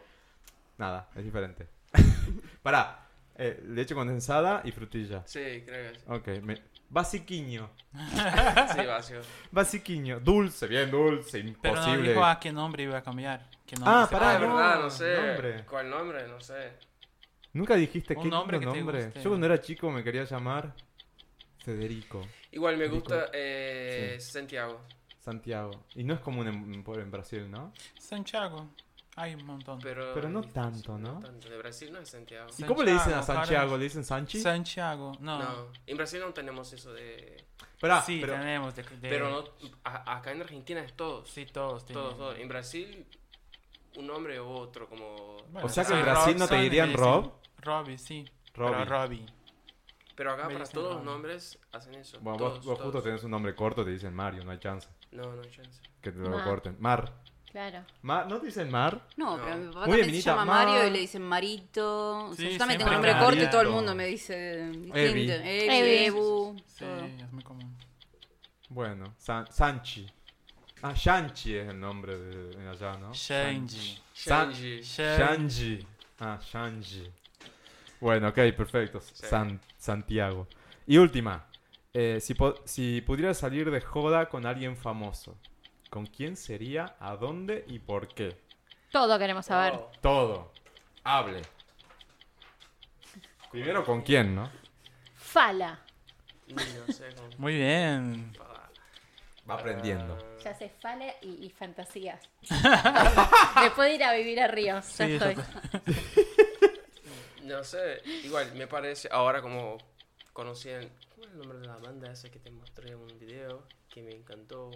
S3: nada, es diferente. Pará, eh, leche condensada y frutilla.
S6: Sí, creo que sí.
S3: Ok, me... basiquiño.
S6: Sí, vacío.
S3: Basiquiño, dulce, bien dulce,
S5: Pero no
S3: imposible.
S5: dijo a qué nombre iba a cambiar. ¿Qué nombre
S3: Ah, pará,
S6: Ah, de
S3: no,
S6: verdad, no sé.
S3: nombre.
S6: ¿Cuál nombre? No sé.
S3: Nunca dijiste qué
S5: nombre que te
S3: nombre.
S5: guste.
S3: Yo cuando era chico me quería llamar Federico
S6: Igual me gusta eh, Santiago.
S3: Santiago. Y no es común en, en Brasil, ¿no?
S5: Santiago. Hay un montón.
S6: Pero,
S3: Pero no tanto, ¿no?
S6: tanto. De Brasil no es Santiago.
S3: ¿Y cómo le dicen a
S5: Santiago.
S3: ¿Le dicen Sanchi?
S5: Santiago. No.
S6: No. En Brasil no tenemos eso de.
S3: Pará,
S5: sí,
S3: pero...
S5: tenemos. De, de-
S6: Pero no. a- acá en Argentina es todos.
S5: Sí, todos.
S6: Todos, todos. En Brasil, un nombre u otro, como.
S5: Bueno,
S3: O sea que en Brasil no te dirían Rob.
S5: Robbie, sí.
S3: Robbie.
S5: Pero Robbie.
S6: Pero acá para todos los
S5: Robbie.
S6: nombres hacen eso.
S3: Bueno,
S6: todos,
S3: vos, vos justo
S6: todos.
S3: tenés un nombre corto, te dicen Mario, no hay chance
S6: No, no hay chance.
S3: que te lo
S2: Mar.
S3: corten. Mar.
S2: Claro.
S3: Mar. ¿No te dicen Mar?
S4: No,
S6: No.
S4: pero mi papá
S3: Muy
S4: también se llama
S3: Mar.
S4: Mario y le dicen Marito. O sea,
S5: Sí,
S4: yo también tengo
S5: siempre
S4: nombre
S3: Marito.
S4: corto y todo el mundo me dice distinto.
S3: Evi.
S4: Evi,
S2: Evi.
S4: Ebu,
S5: Sí,
S4: todo.
S5: es muy común.
S3: Bueno, San- Sanchi. Ah, Shanchi es el nombre de, de allá, ¿no?
S5: Shanji.
S3: San-
S6: Shanji.
S3: Shanji. Ah, Shanji. Bueno, ok, perfecto. San- Santiago. Y última. Eh, si, po- si pudieras salir de joda con alguien famoso, ¿con quién sería, a dónde y por qué?
S2: Todo queremos saber.
S6: Oh,
S3: Todo. Hable. Primero, ¿con quién, no?
S2: Fala.
S6: ni no sé cómo.
S5: Muy bien.
S3: Va aprendiendo.
S2: Ya sé, fala y, y fantasías. Después de ir a vivir a Río. Ya
S5: Sí,
S2: estoy.
S6: No sé, igual me parece, ahora como conocí el, ¿cómo es el nombre de la banda esa que te mostré en un video? Que me encantó,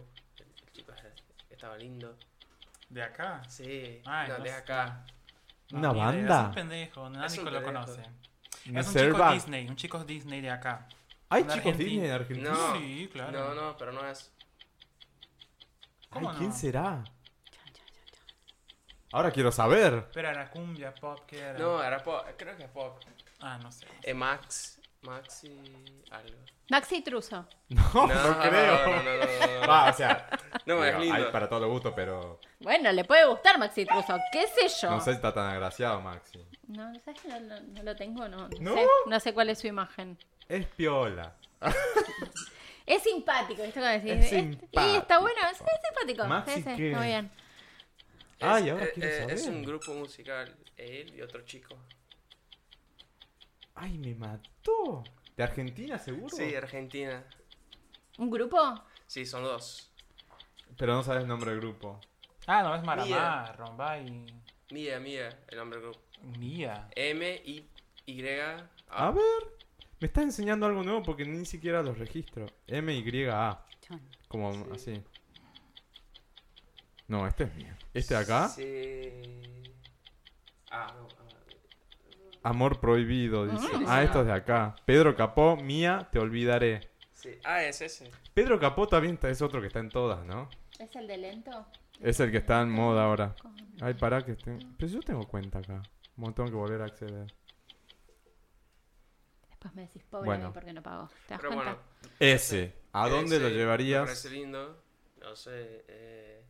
S6: el chico ese estaba lindo.
S5: ¿De acá?
S6: Sí,
S5: Ay,
S6: no,
S5: no
S6: de
S5: sé.
S6: acá.
S5: No,
S3: ¿Una banda?
S5: Es un pendejo, nadie
S6: Es un
S5: lo
S6: pendejo.
S5: conoce.
S3: ¿No
S5: Es un chico? Disney, un chico Disney de acá.
S3: ¿Hay chicos
S5: Argentina.
S3: Disney en Argentina?
S6: No,
S5: Sí, claro.
S6: no, no, pero no es.
S5: ¿Cómo
S3: Ay,
S5: no?
S3: ¿Quién será? Ahora quiero saber.
S5: Pero era cumbia, pop, ¿qué era?
S6: No, era pop, creo que es pop.
S5: Ah, no sé.
S6: Eh, Max, Maxi, algo.
S2: Maxi Truso.
S3: No, no, creo.
S6: No, no, no, no, no.
S3: Va, o sea,
S6: No, es lindo.
S3: hay para todo gusto, pero
S2: Bueno, le puede gustar Maxi Truso. ¿Qué sé yo?
S3: no sé si está tan agraciado, Maxi.
S2: No, ¿sabes que no, no- no lo tengo? No, no,
S3: ¿No?
S2: Sé, no sé cuál es su imagen.
S3: Es piola.
S2: Es simpático, ¿viste? Cuando decís,
S3: Es
S2: "Este-
S3: simpático.
S2: Y está bueno, es, es simpático.
S3: Maxi,
S2: Sí, sí,
S3: ¿qué?
S2: muy bien.
S3: Ay,
S6: Es-
S3: ahora
S6: eh,
S3: quiero
S6: eh,
S3: saber.
S6: Es un grupo musical, él y otro chico.
S3: Ay, me mató. ¿De Argentina, seguro?
S6: Sí, Argentina.
S2: ¿Un grupo?
S6: Sí, son dos.
S3: Pero no sabes el nombre del grupo.
S5: Ah, no, es Maramá. Rombay,
S6: Mía, Mía, el nombre del grupo.
S5: Mía.
S6: M, I, Y,
S3: A
S6: A.
S3: ver. Me está enseñando algo nuevo porque ni siquiera los registro. M-Y-A. Como
S6: Sí.
S3: así. No, este es mío. ¿Este de acá?
S6: Sí. Ah, no.
S3: Amor prohibido, dice.
S2: Mm.
S3: Ah, esto es de acá. Pedro Capó, mía, te olvidaré.
S6: Sí. Ah, es ese.
S3: Pedro Capó también está- es otro que está en todas, ¿no?
S2: ¿Es el de lento?
S3: Es el que está en moda ahora. Ay, pará que esté... Pero yo tengo cuenta acá. Bueno, tengo que volver a acceder.
S2: Después me decís, pobre
S3: Bueno.
S2: porque no pago. ¿Te das
S6: Pero
S2: cuenta?
S6: bueno.
S3: Ese. ¿A dónde lo
S6: ese Me
S3: llevarías?
S6: parece lindo. No sé. Eh,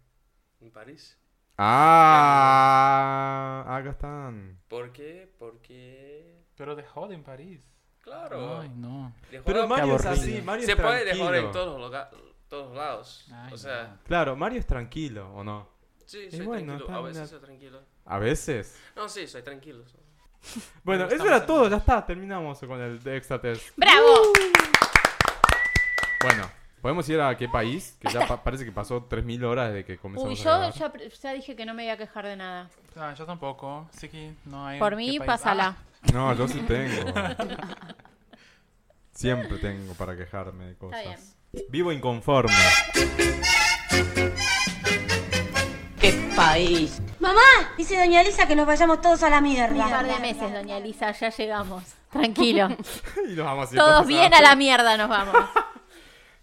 S6: en París.
S3: Ah, acá están.
S6: ¿Por qué? Porque.
S5: Pero de joda en París.
S6: Claro.
S5: Ay, no.
S6: de
S3: Pero Mario es así, Mario
S6: se
S3: es
S6: puede dejar en todos los, todos lados.
S5: Ay,
S6: o sea,
S5: no.
S3: Claro, Mario es tranquilo, ¿o no?
S6: sí, soy
S3: bueno,
S6: tranquilo.
S3: está
S6: A veces
S3: bien.
S6: soy tranquilo.
S3: A veces.
S6: No, sí, soy tranquilo.
S3: Bueno,
S5: Pero
S3: eso
S5: estamos
S3: era todo, ya está, terminamos con el extra test.
S2: ¡Bravo!
S3: Bueno, ¿Podemos ir a qué país? Que ya pa- parece que pasó 3.000 horas desde que comenzamos
S2: Uy,
S3: a
S2: yo ya, dije que no me voy a quejar de nada.
S5: Ah, yo tampoco. Sí que no hay.
S2: Por
S5: qué
S2: mí,
S5: país-
S2: pásala.
S5: Ah,
S3: No, yo sí tengo. Siempre tengo para quejarme de cosas.
S2: bien.
S3: Vivo inconforme.
S7: Mamá, dice doña Elisa que nos vayamos todos a la mierda.
S2: Un par de meses, doña Elisa, ya llegamos. Tranquilo.
S3: y nos vamos a ir
S2: todos bien a la mierda nos vamos.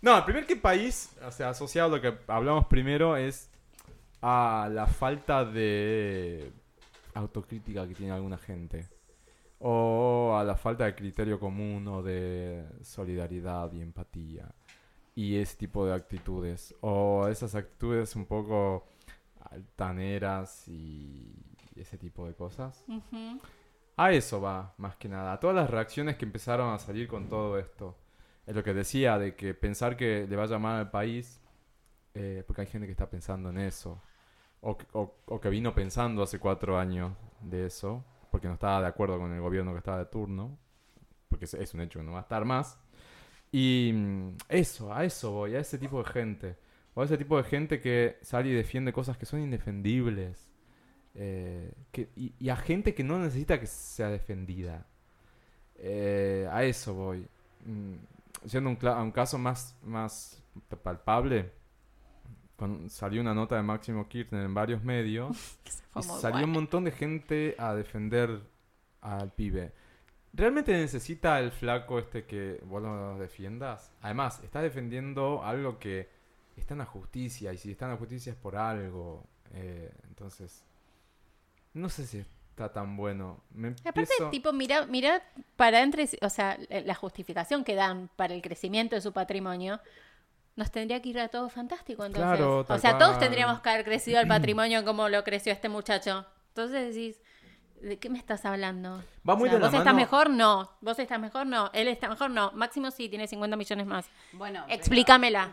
S3: No, el primer que país, o sea, asociado a lo que hablamos primero es a la falta de autocrítica que tiene alguna gente. O a la falta de criterio común o de solidaridad y empatía. Y ese tipo de actitudes. O esas actitudes un poco altaneras y ese tipo de cosas.
S2: Ujú.
S3: A eso va, más que nada. A todas las reacciones que empezaron a salir con todo esto. Es lo que decía, de que pensar que le va a llamar al país, eh, porque hay gente que está pensando en eso. O, que- vino pensando hace cuatro años de eso, porque no estaba de acuerdo con el gobierno que estaba de turno. Porque es, un hecho que no va a estar más. Y mm, eso, a eso voy, a ese tipo de gente. O a ese tipo de gente que sale y defiende cosas que son indefendibles. Eh, y, a gente que no necesita que sea defendida. Eh, a eso voy. Yendo a un, un caso más, más palpable, cuando salió una nota de Máximo Kirchner en varios medios y salió un montón de gente a defender al pibe. ¿Realmente necesita el flaco este que vos lo defiendas? Además, está defendiendo algo que está en la justicia y si está en la justicia es por algo. Eh, entonces, no sé si está tan bueno. Me
S2: Y Aparte, tipo, mira, mira para entre, o sea, la justificación que dan para el crecimiento de su patrimonio, nos tendría que ir a todo fantástico entonces.
S3: Claro,
S2: o sea, todos tendríamos que haber crecido el patrimonio como lo creció este muchacho. Entonces decís, ¿de qué me estás hablando?
S3: Va muy
S2: O sea,
S3: de la
S2: ¿Vos estás
S3: mano-
S2: mejor? No. ¿Vos estás mejor? No. ¿Él está mejor? No. Máximo sí, tiene 50 millones más.
S4: Bueno,
S2: Explícamela.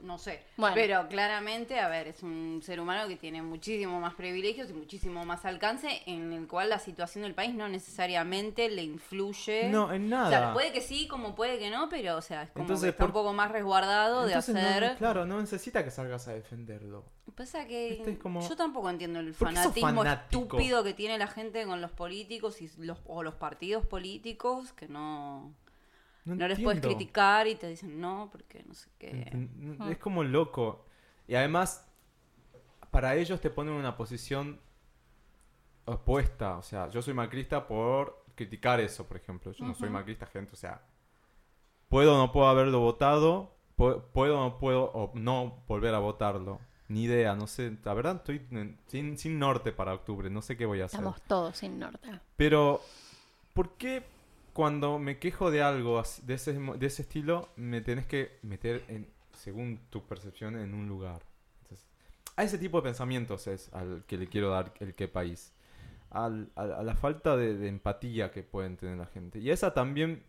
S4: No sé.
S2: Bueno.
S4: Pero claramente, a ver, es un ser humano que tiene muchísimo más privilegios y muchísimo más alcance, en el cual la situación del país no necesariamente le influye.
S3: No, en
S4: O
S3: nada.
S4: sea, puede que sí, como puede que no, pero, o sea, es como
S3: Entonces,
S4: que está
S3: por-
S4: un poco más resguardado
S3: Entonces,
S4: de
S3: no-
S4: hacer.
S3: claro, no necesita que salgas a defenderlo.
S4: Pasa que
S3: Este es como-
S4: yo tampoco entiendo el
S3: ¿Por qué sos
S4: fanatismo estúpido que tiene la gente con los políticos y los, o los partidos políticos que no,
S3: No,
S4: no les puedes criticar y te dicen no, porque no sé qué.
S2: Ah.
S3: Es como loco. Y además, para ellos te ponen en una posición opuesta. O sea, yo soy macrista por criticar eso, por ejemplo. Yo no soy macrista, gente. O sea, puedo o no puedo haberlo votado. pu- Puedo o no puedo o no volver a votarlo. Ni idea, no sé. La verdad, estoy sin, sin norte para octubre. No sé qué voy a hacer.
S2: Estamos todos sin norte.
S3: Pero, ¿por qué cuando me quejo de algo de ese, de ese estilo, me tenés que meter, en, según tu percepción, en un lugar? Entonces, a ese tipo de pensamientos es al que le quiero dar el qué país. Al- a, a la falta de, de empatía que pueden tener la gente. Y esa también,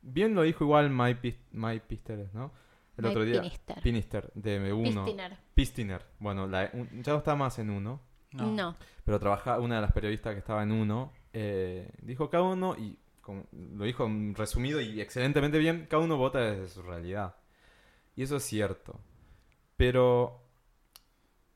S3: bien lo dijo igual Mike, Mike Pisteres, ¿no? El
S2: Mike
S3: otro día.
S2: Pinister.
S3: Pinister, de uno.
S2: Pistiner.
S3: Pistiner. Bueno, la- un- ya no está más en uno
S5: No.
S2: No.
S3: pero trabaja una de las periodistas que estaba en uno eh, dijo cada uno y con- lo dijo resumido y excelentemente bien cada uno vota desde su realidad y eso es cierto pero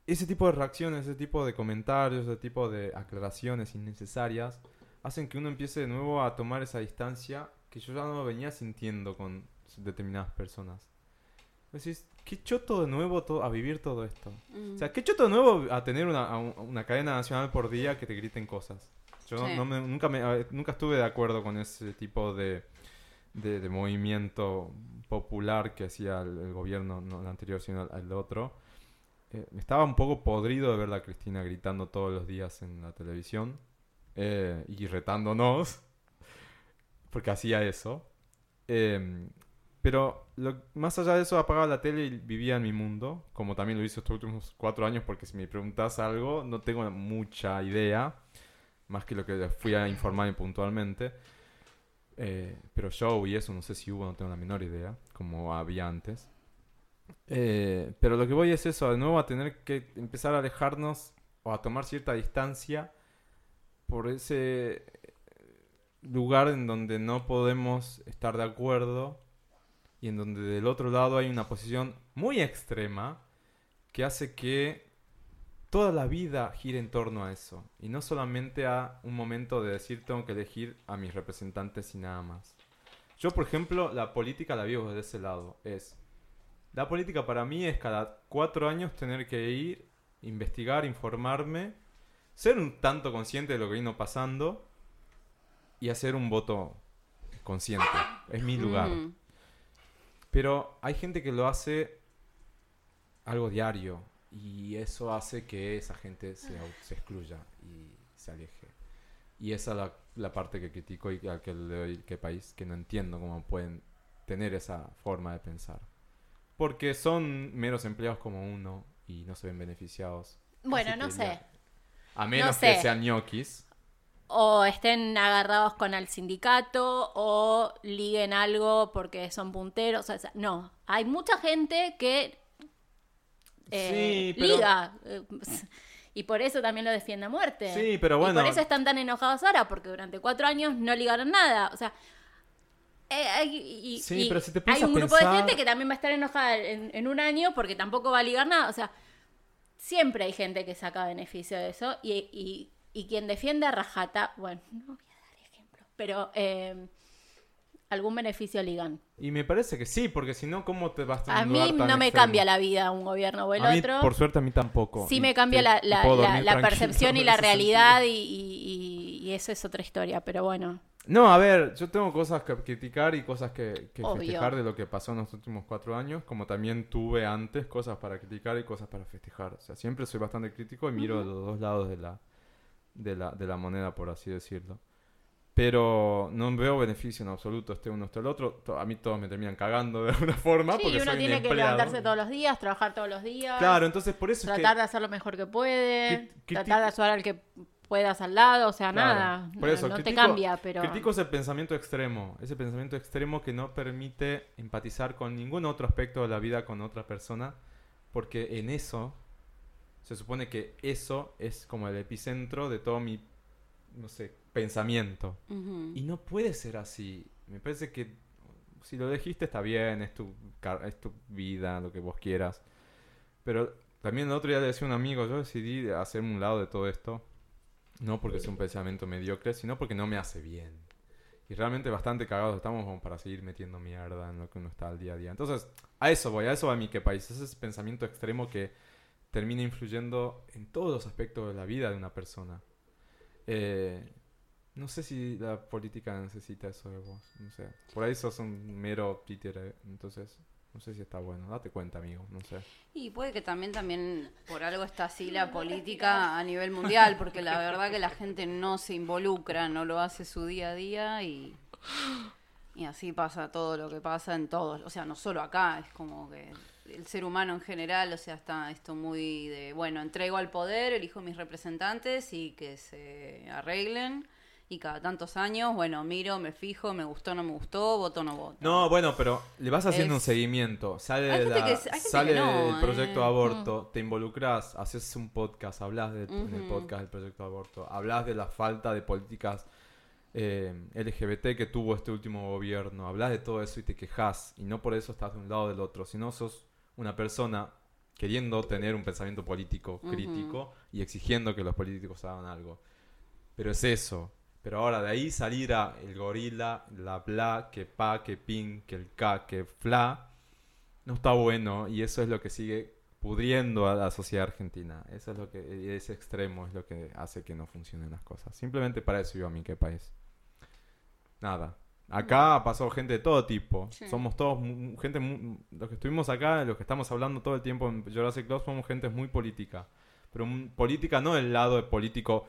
S3: ese tipo de reacciones ese tipo de comentarios ese tipo de aclaraciones innecesarias hacen que uno empiece de nuevo a tomar esa distancia que yo ya no venía sintiendo con determinadas personas decís qué choto de nuevo to- a vivir todo esto
S4: Mm.
S3: o sea, qué choto de nuevo a tener una, a un- una cadena nacional por día que te griten cosas. Yo
S4: Sí.
S3: no me- nunca, me, nunca estuve de acuerdo con ese tipo de, de, de movimiento popular que hacía el, el gobierno, no el anterior, sino el, el otro. Eh, estaba un poco podrido de ver a Cristina gritando todos los días en la televisión eh, y retándonos, porque hacía eso. Eh, pero lo- más allá de eso, apagaba la tele y vivía en mi mundo, como también lo hice estos últimos cuatro años, porque si me preguntas algo, no tengo mucha idea, más que lo que fui a informarme puntualmente. Eh, pero show y eso, no sé si hubo, no tengo la menor idea, como había antes. Eh, pero lo que voy es eso, de nuevo a tener que empezar a alejarnos o a tomar cierta distancia por ese lugar en donde no podemos estar de acuerdo y en donde del otro lado hay una posición muy extrema que hace que toda la vida gire en torno a eso y no solamente a un momento de decir tengo que elegir a mis representantes y nada más. Yo, por ejemplo, la política la vivo desde ese lado. Es la política para mí es cada cuatro años tener que ir, investigar, informarme, ser un tanto consciente de lo que vino pasando y hacer un voto consciente. Es mi lugar.
S4: Mm.
S3: Pero hay gente que lo hace algo diario y eso hace que esa gente se, au- se excluya y se aleje. Y esa es la, la parte que critico y a que le doy que país que no entiendo cómo pueden tener esa forma de pensar. Porque son meros empleados como uno y no se ven beneficiados.
S2: Bueno, no sé.
S3: ya- A menos
S2: sé.
S3: que sean ñoquis.
S2: O estén agarrados con el sindicato o liguen algo porque son punteros. o sea, no, hay mucha gente que eh,
S3: Sí, pero-
S2: liga. eh, Y por eso también lo defiende a muerte.
S3: Sí, pero
S2: Y
S3: bueno.
S2: por eso están tan enojados ahora, porque durante cuatro años no ligaron nada. O sea, eh, y,
S3: Sí,
S2: y
S3: pero si te
S2: hay un grupo de gente que también va a estar enojada en, en un año porque tampoco va a ligar nada. O sea, siempre hay gente que saca beneficio de eso. Y, y, y quien defiende a rajata, bueno, no voy a dar ejemplos, pero eh, algún beneficio ligan.
S3: Y me parece que sí, porque si no, ¿cómo te vas a
S2: A mí no me
S3: extremo?
S2: cambia la vida un gobierno o el
S3: A mí,
S2: otro.
S3: por suerte, a mí tampoco.
S2: Sí
S3: Y
S2: me cambia
S3: te-
S2: la, la- percepción y la realidad y, y- y eso es otra historia, pero bueno.
S3: No, a ver, yo tengo cosas que criticar y cosas que, festejar de lo que pasó en los últimos cuatro años, como también tuve antes cosas para criticar y cosas para festejar. O sea, siempre soy bastante crítico y miro los dos lados de la, de la, de la moneda, por así decirlo. Pero no veo beneficio en absoluto, este uno, este el otro. A mí todos me terminan cagando de alguna forma.
S2: Sí,
S3: porque
S2: uno
S3: soy
S2: tiene que levantarse todos los días, trabajar todos los días,
S3: Claro, entonces por eso es que...
S2: tratar de hacer lo mejor que puede, tratar de ayudar al que puedas al lado, o sea,
S3: Claro,
S2: nada,
S3: por eso,
S2: no, no te cambia, pero...
S3: Critico ese pensamiento extremo, ese pensamiento extremo que no permite empatizar con ningún otro aspecto de la vida con otra persona, porque en eso se supone que eso es como el epicentro de todo mi, no sé, pensamiento. Y no puede ser así. Me parece que si lo elegiste está bien, es tu, es tu vida, lo que vos quieras. Pero también el otro día le decía a un amigo, yo decidí hacerme un lado de todo esto. No porque sea un pensamiento mediocre, sino porque no me hace bien. Y realmente bastante cagados estamos como para seguir metiendo mierda en lo que uno está al día a día. Entonces, a eso voy, a eso va mi que país. Es ese pensamiento extremo que termina influyendo en todos los aspectos de la vida de una persona. Eh, no sé si la política necesita eso de vos. No sé. Por ahí sos un mero títere. Entonces, no sé si está bueno. Date cuenta, amigo. No sé.
S4: Y puede que también, también por algo está así la política a nivel mundial, porque la verdad que la gente no se involucra, no lo hace su día a día y, y así pasa todo lo que pasa en todos, o sea, no solo acá, es como que el ser humano en general, o sea, está esto muy de, bueno, entrego al poder, elijo mis representantes y que se arreglen. Y cada tantos años, bueno, miro, me fijo, me gustó, no me gustó, voto, no voto.
S3: No, bueno, pero le vas haciendo un seguimiento. Sale,
S4: Hay gente
S3: la-
S4: que- hay gente
S3: sale
S4: que no,
S3: el proyecto
S4: eh.
S3: aborto, te involucras, haces un podcast, hablas de, en el podcast del proyecto aborto, hablas de la falta de políticas eh, LGBT que tuvo este último gobierno, hablas de todo eso y te quejas y no por eso estás de un lado o del otro, sino sos una persona queriendo tener un pensamiento político crítico y exigiendo que los políticos hagan algo. Pero es eso. Pero ahora de ahí salir a el gorila, la bla, que pa, que pin, que el ka, que fla, no está bueno y eso es lo que sigue pudriendo a la sociedad argentina. Eso es lo que ese extremo es lo que hace que no funcionen las cosas. Simplemente para eso yo a mí qué país. Nada. Acá pasó gente de todo tipo.
S4: Sí.
S3: Somos todos gente los que estuvimos acá, los que estamos hablando todo el tiempo en Jurassic Club somos gente muy política. Pero política no del lado de político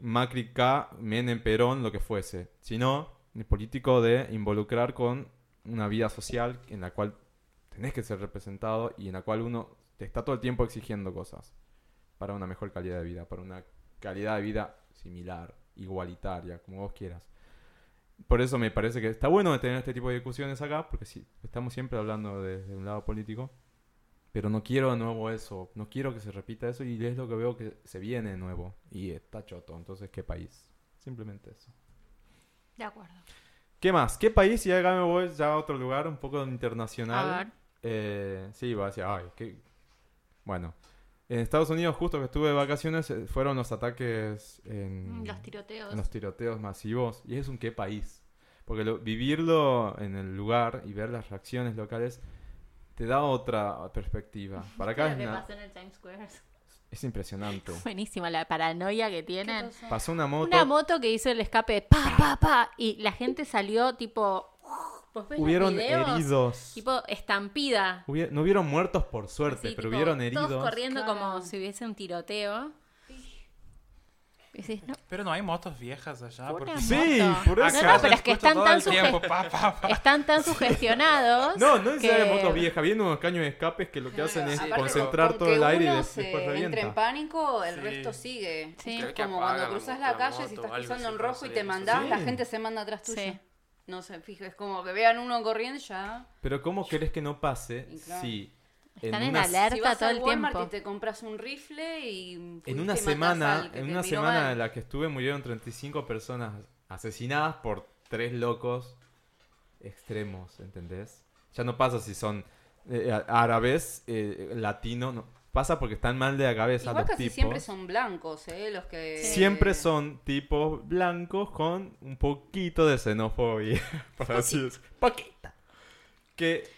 S3: Macri K, Menem Perón, lo que fuese, sino el político de involucrar con una vida social en la cual tenés que ser representado y en la cual uno te está todo el tiempo exigiendo cosas para una mejor calidad de vida, para una calidad de vida similar, igualitaria, como vos quieras. Por eso me parece que está bueno de tener este tipo de discusiones acá, porque sí, estamos siempre hablando desde un lado político, pero no quiero de nuevo eso, no quiero que se repita eso y es lo que veo que se viene de nuevo y está choto, entonces qué país, simplemente eso.
S2: De acuerdo.
S3: ¿Qué más? ¿Qué país? Y acá me voy ya a otro lugar, un poco internacional.
S2: A ver.
S3: Eh, sí, va a decir, ay, qué... Bueno, en Estados Unidos, justo que estuve de vacaciones, eh, fueron los ataques en,
S2: Los tiroteos.
S3: en los tiroteos masivos. Y es un qué país. Porque lo- vivirlo en el lugar y ver las reacciones locales te da otra perspectiva. Para acá
S2: ¿Viste
S3: es, una-
S2: pasó en el Times Square?
S3: es impresionante.
S2: Buenísima la paranoia que
S4: ¿Qué
S2: tienen.
S4: pasó?
S3: Pasó una moto.
S2: Una moto que hizo el escape, pa, pa, pa, y la gente salió tipo... ¿Vos ves los
S3: Hubieron
S2: videos?
S3: heridos.
S2: Tipo estampida.
S3: Hubiera- no hubieron muertos por suerte,
S2: Así,
S3: pero
S2: tipo,
S3: hubieron heridos.
S2: Todos corriendo
S4: Claro.
S2: como si hubiese un tiroteo. Y decís, no,
S5: Pero no hay motos viejas allá. Porque-
S3: Sí, por eso.
S2: no, pero es que están tan,
S5: tiempo,
S2: suge-
S5: pa, pa, pa.
S2: están tan sugestionados.
S3: No, no es
S2: que-
S3: de motos viejas. Vienen unos caños de escapes que lo que hacen es
S4: Aparte,
S3: concentrar
S4: con
S3: todo el aire y
S4: se
S3: después
S4: entre en
S3: revienta.
S4: pánico, el
S5: Sí.
S4: resto sigue.
S2: Sí.
S4: Es como cuando cruzas la
S6: la
S4: calle, si estás cruzando en rojo y te mandás, la gente se manda atrás tuyo.
S2: Sí.
S4: No sé, fija, es como que vean uno corriendo ya.
S3: Pero ¿cómo querés que no pase si
S2: Están en
S3: una,
S2: alerta
S4: Si vas
S2: todo el
S4: Walmart
S2: tiempo.
S4: y te compras un rifle y
S3: en una semana, en una semana
S4: mal?
S3: en la que estuve murieron 35 personas asesinadas por tres locos extremos, ¿entendés? Ya no pasa si son eh, árabes, eh, latinos, no. pasa porque están mal de la cabeza
S4: Igual
S3: los
S4: casi
S3: tipos.
S4: siempre son blancos, ¿eh? Los que...
S3: Siempre son tipos blancos con un poquito de xenofobia, por así decirlo. Poquita. Que,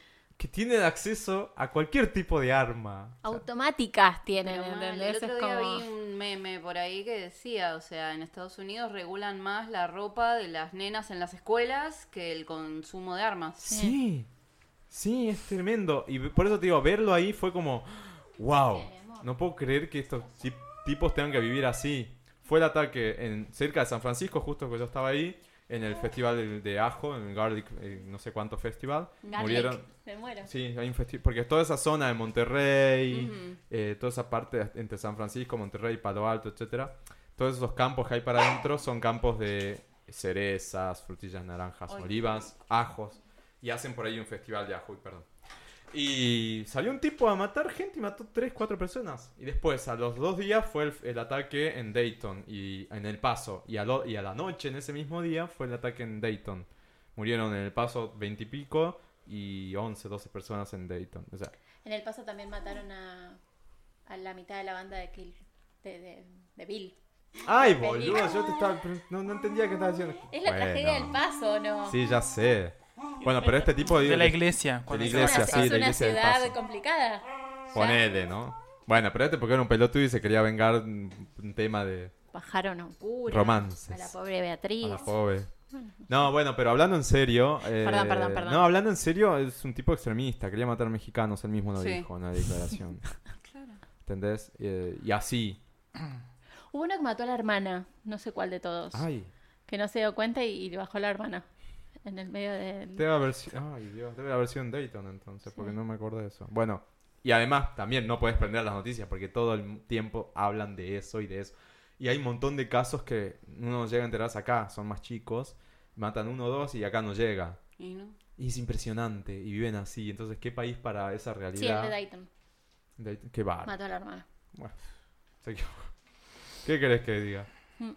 S3: que tienen acceso a cualquier tipo de arma.
S2: Automáticas tienen, ¿entendés?
S4: El otro
S2: Es
S4: día
S2: como...
S4: vi un meme por ahí que decía, o sea, en Estados Unidos regulan más la ropa de las nenas en las escuelas que el consumo de armas.
S3: Sí, sí, es tremendo. Y por eso te digo, verlo ahí fue como, wow, no puedo creer que estos tip- tipos tengan que vivir así. Fue el ataque en cerca de San Francisco, justo que yo estaba ahí, en el festival de, ajo, en el Garlic, eh, no sé cuánto festival.
S2: Garlic,
S3: Murieron,
S2: Me muero.
S3: Sí, hay un festival. Porque toda esa zona de Monterrey, eh, toda esa parte entre San Francisco, Monterrey, Palo Alto, etcétera, todos esos campos que hay para adentro son campos de cerezas, frutillas naranjas, olivas, ajos. Y hacen por ahí un festival de ajo, perdón. Y salió un tipo a matar gente y mató 3, 4 personas. Y después, a los dos días, fue el, el ataque en Dayton y en El Paso. Y a, lo- y a la noche, en ese mismo día, fue el ataque en Dayton. Murieron en El Paso 20 y pico y 11, 12 personas en Dayton. O sea,
S2: En el paso también mataron a, a la mitad de la banda de Kill, de, de, de Bill.
S3: ¡Ay, boludo! Yo te estaba... No, no entendía qué estabas diciendo.
S2: Es la
S3: Bueno.
S2: tragedia del paso, ¿no?
S3: Sí, ya sé. Bueno, pero este tipo...
S5: De la iglesia.
S3: De la iglesia,
S2: es
S3: sí,
S2: una,
S3: de
S2: es
S3: la
S2: una
S3: iglesia del
S2: ciudad
S3: Paso.
S2: complicada.
S3: Ponele, ¿no? Bueno, pero este porque era un pelotudo y se quería vengar un tema de
S2: Bajaron a un cura.
S3: romances.
S2: A la pobre Beatriz.
S3: A la pobre. No, bueno, pero hablando en serio. eh,
S2: Perdón, perdón, perdón.
S3: No, hablando en serio, es un tipo extremista. Quería matar mexicanos, él mismo lo
S4: Sí.
S3: dijo en la declaración.
S4: Claro.
S3: ¿Entendés? Eh, y así.
S2: Hubo uno que mató a la hermana, no sé cuál de todos.
S3: Ay,
S2: Que no se dio cuenta y, y le bajó a la hermana. En el medio del...
S3: debe haber sido. Ay, Dios, debe haber sido en Dayton entonces, porque no me acuerdo de eso. Bueno, y además también no puedes prender las noticias porque todo el tiempo hablan de eso y de eso. Y hay un montón de casos que uno llega a enterarse acá, son más chicos, matan uno o dos y acá no llega.
S4: Y no.
S3: Y es impresionante, y viven así. Entonces, ¿qué país para esa
S2: Sí, el
S3: realidad?
S2: de Dayton.
S3: Dayton? Qué bar.
S2: Mató a la hermana.
S3: Bueno, se equivocó. ¿Qué querés que diga?
S2: Mm.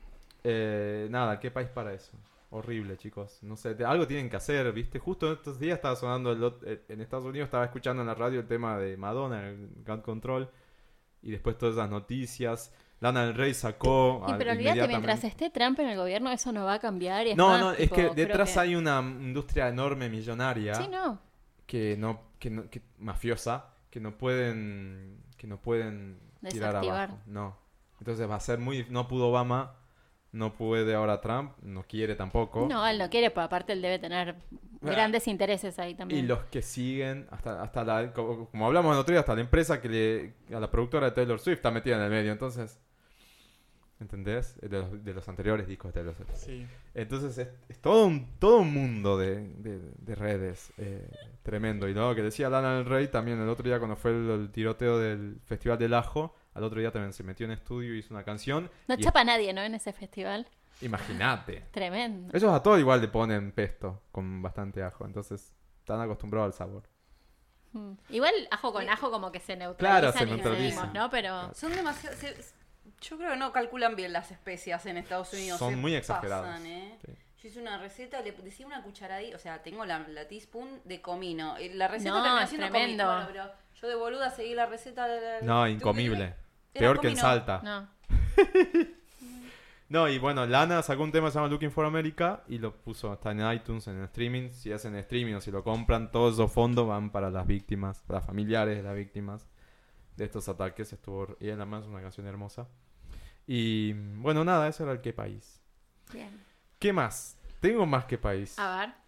S3: Eh, nada, ¿qué país para eso? Horrible, chicos. No sé, te- algo tienen que hacer, ¿viste? Justo estos días estaba sonando el eh, en Estados Unidos, estaba escuchando en la radio el tema de Madonna, el Gun Control, y después todas esas noticias. Lana del Rey sacó.
S2: Y pero olvídate, mientras esté Trump en el gobierno, eso no va a cambiar. y es
S3: No,
S2: más,
S3: no, es
S2: tipo,
S3: que detrás
S2: que-
S3: hay una industria enorme, millonaria.
S2: Sí, no.
S3: que no, que no que- mafiosa que no pueden que no pueden tirar abajo no entonces va a ser muy no pudo Obama no puede ahora Trump no quiere tampoco
S2: No, él no quiere, pero aparte él debe tener grandes intereses ahí
S3: y
S2: también.
S3: los que siguen hasta hasta la como, como hablamos el otro día hasta la empresa que le a la productora de Taylor Swift está metida en el medio entonces ¿entendés? de los, de los anteriores discos de Taylor Swift
S5: Sí.
S3: entonces es, es todo un todo un mundo de, de- de redes eh, tremendo. Y lo que decía Lana del Rey también el otro día cuando fue el, el tiroteo del Festival del Ajo, al otro día también se metió en estudio y hizo una canción.
S2: No chapa nadie, ¿no? En ese festival.
S3: Imagínate.
S2: Tremendo.
S3: Ellos a todo igual le ponen pesto con bastante ajo, entonces están acostumbrados al sabor.
S2: Mm. Igual ajo con ajo como que se neutralizan
S3: Claro, se
S2: y
S3: neutralizan.
S2: seguimos, ¿no? Pero
S4: Son demasiado... se- yo creo que no calculan bien las especias en Estados Unidos.
S3: Son
S4: se
S3: muy exageradas.
S4: pasan, ¿eh?
S3: Sí.
S4: Yo hice una receta, le decía una cucharadita, o sea, tengo la, la teaspoon de comino. Eh, La receta
S2: No,
S4: terminó
S2: es
S4: siendo
S2: tremendo.
S4: comino. Bueno, pero yo de boluda seguí la receta. la- la-
S3: No, incomible. Peor que en. Salta.
S2: No.
S3: No, y bueno, Lana sacó un tema que se llama Looking for America y lo puso, está en iTunes, en streaming. Si hacen streaming o si lo compran, todos esos fondos van para las víctimas, para familiares de las víctimas de estos ataques. Estuvo, y además es una canción hermosa. Y bueno, nada, eso era el qué país.
S2: Bien.
S3: ¿Qué más? Tengo más que país.
S2: A ver.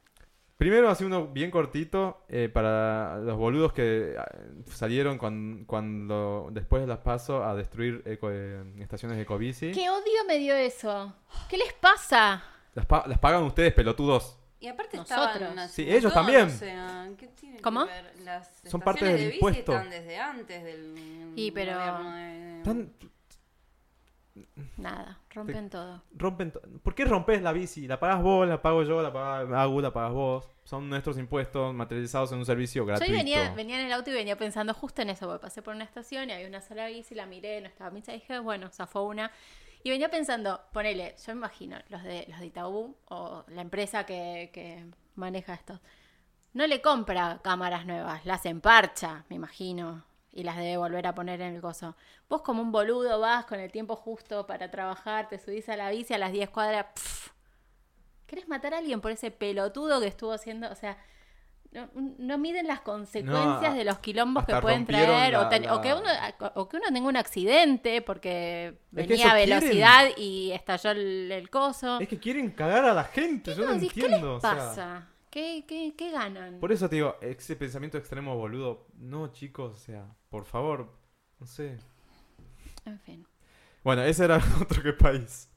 S3: Primero, así uno bien cortito eh, para los boludos que eh, salieron cuan- cuando después de las paso a destruir eco- eh, estaciones de Ecobici.
S2: ¿Qué odio me dio eso? ¿Qué les pasa?
S3: Las, pa- las pagan ustedes, pelotudos.
S4: Y aparte
S2: Nosotros.
S4: estaban así
S3: Sí, ellos también.
S4: O sea, ¿qué tiene que
S2: ¿Cómo?
S4: ver? Las
S3: Son parte
S4: estaciones
S3: del
S4: de bici
S3: impuesto.
S4: están desde antes del
S2: Y, pero-
S4: gobierno de-
S3: Tan-
S2: Nada, rompen todo.
S3: rompen to- ¿Por qué rompes la bici? La pagas vos, la pago yo, la paga Agu, la pagas vos. Son nuestros impuestos materializados en un servicio
S2: Yo
S3: gratuito.
S2: hoy venía, venía en el auto y venía pensando justo en eso, porque pasé por una estación y había una sola bici, la miré, no estaba misa, dije, bueno, zafó una. Y venía pensando, ponele, yo me imagino, los de, los de Itaú o la empresa que, que maneja esto, no le compra cámaras nuevas, las emparcha, me imagino, y las debe volver a poner en el coso. Vos como un boludo vas con el tiempo justo para trabajar, te subís a la bici a las 10 cuadras, pff, ¿querés matar a alguien por ese pelotudo que estuvo haciendo? O sea, no, no miden las consecuencias
S3: No,
S2: de los quilombos que pueden traer o,
S3: la-
S2: que uno, o que uno tenga un accidente porque
S3: Es
S2: venía a
S3: quieren.
S2: velocidad y estalló el, el coso.
S3: Es que quieren cagar a la gente, yo no,
S2: ¿Qué
S3: entiendo. o sea,
S2: pasa? ¿Qué, qué, qué ganan?
S3: por eso te digo, ese pensamiento extremo boludo. No, chicos, o sea, por favor, no sé.
S2: En fin.
S3: Bueno, ese era otro que país.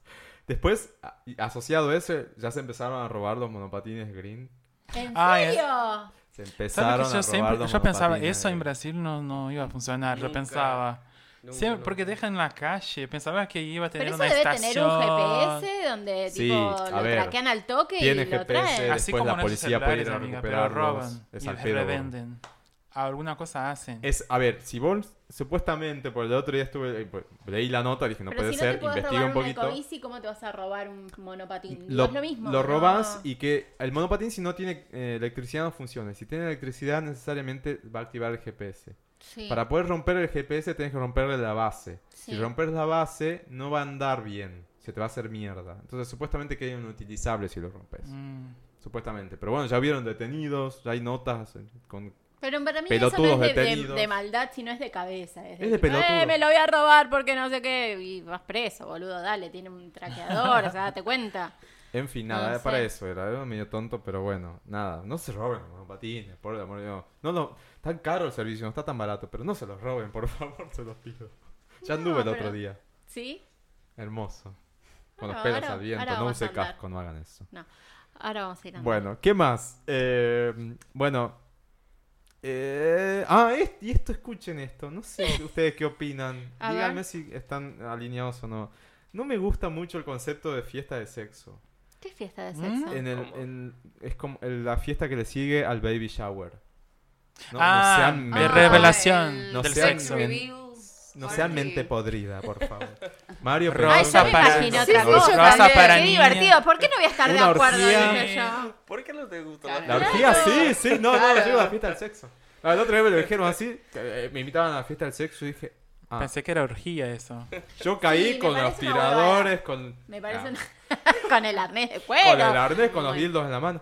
S3: Después, asociado a ese, ya se empezaron a robar los monopatines green.
S2: ¿En
S5: Ah, es-
S2: serio?
S3: Se
S5: ¿Sabes
S3: empezaron
S5: que
S3: a
S5: yo
S3: robar
S5: siempre,
S3: los
S5: yo pensaba, eso en. Brasil no, no iba a funcionar, yo
S6: Nunca.
S5: pensaba.
S6: Nunca,
S5: Siempre,
S6: nunca.
S5: porque dejan en la calle, pensaba que iba a tener
S2: Pero eso
S5: una
S2: debe
S5: estación.
S2: tener un GPS donde
S3: Sí,
S2: tipo
S3: a
S2: lo
S3: ver,
S2: traquean al toque y
S3: tiene
S2: lo
S3: GPS.
S2: traen.
S5: Así
S3: Después
S5: como
S3: la policía puede ir a
S5: amiga, pero
S3: recuperarlos,
S5: roban
S3: es
S5: y revenden. Alguna cosa hacen.
S3: Es, a ver, si vos supuestamente, por el otro día estuve, eh, pues, leí la nota, dije, no
S2: Pero
S3: puede
S2: si no te
S3: ser,
S2: robar
S3: un
S2: un
S3: poquito.
S2: ecobici, ¿cómo te vas a robar un monopatín?
S3: Lo,
S2: es lo mismo.
S3: lo
S2: ¿no?
S3: robas y que el monopatín si no tiene eh, electricidad no funciona. Si tiene electricidad necesariamente va a activar el GPS.
S2: Sí.
S3: Para poder romper el GPS tenés que romperle la base.
S2: Sí.
S3: Si rompes la base no va a andar bien. Se te va a hacer mierda. Entonces supuestamente queda inutilizable si lo rompes.
S5: Mm.
S3: Supuestamente. Pero bueno, ya vieron detenidos, ya hay notas con...
S2: Pero para mí
S3: Pelotudos
S2: eso no es de, de- de maldad, sino es de cabeza. Es de,
S3: Es de
S2: tipo,
S3: pelotudo.
S2: "Eh, me lo voy a robar porque no sé qué. Y vas preso, boludo, dale, tiene un traqueador, o sea, date cuenta.
S3: En fin, nada,
S2: No
S3: para
S2: sé.
S3: eso era. Era medio tonto, pero bueno, nada. No se roben los monopatines, por el amor de Dios. No, no, tan caro el servicio, no está tan barato, pero no se los roben, por favor, se los pido. Ya
S2: No,
S3: anduve el
S2: pero-
S3: otro día.
S2: ¿Sí?
S3: Hermoso. Con los pelos
S2: ahora-
S3: al viento,
S2: ahora
S3: no use casco, no hagan eso.
S2: No. Ahora vamos a ir a
S3: Bueno, ¿qué más? Eh, bueno. Eh, ah, es- y esto, escuchen esto. No sé ustedes qué opinan.
S2: A
S3: Díganme
S2: ver.
S3: si están alineados o no. No me gusta mucho el concepto de fiesta de sexo.
S2: ¿Qué fiesta de
S5: ¿Mm?
S2: sexo?
S3: En el,
S6: ¿Cómo?
S3: en- es como el- la fiesta que le sigue al baby shower. No,
S5: ah,
S3: no sean,
S5: de
S2: Ah,
S5: revelación
S4: el
S3: No
S5: del
S3: sean-
S5: sexo.
S3: No sean mente podrida, por favor. Mario,
S2: Ay,
S5: Rosa
S2: me
S5: para- Sí, rosa
S2: también.
S5: para
S2: Qué
S5: niña.
S2: divertido. ¿Por qué no voy a estar de
S3: Una
S2: acuerdo?
S3: orgía.
S2: Dije yo.
S6: ¿Por qué no te gusta
S4: Claro.
S3: La orgía, sí, sí, no, no, yo digo la fiesta del sexo. La otra vez me lo dijeron así, eh, me invitaban a la fiesta del sexo y dije, ah,
S5: Pensé que era orgía eso.
S3: yo caí
S2: Sí,
S3: con los tiradores, con,
S2: Me parece
S3: ah,
S2: una... con el arnés de
S3: con el
S2: cuero.
S3: arnés, con los dildos en la mano.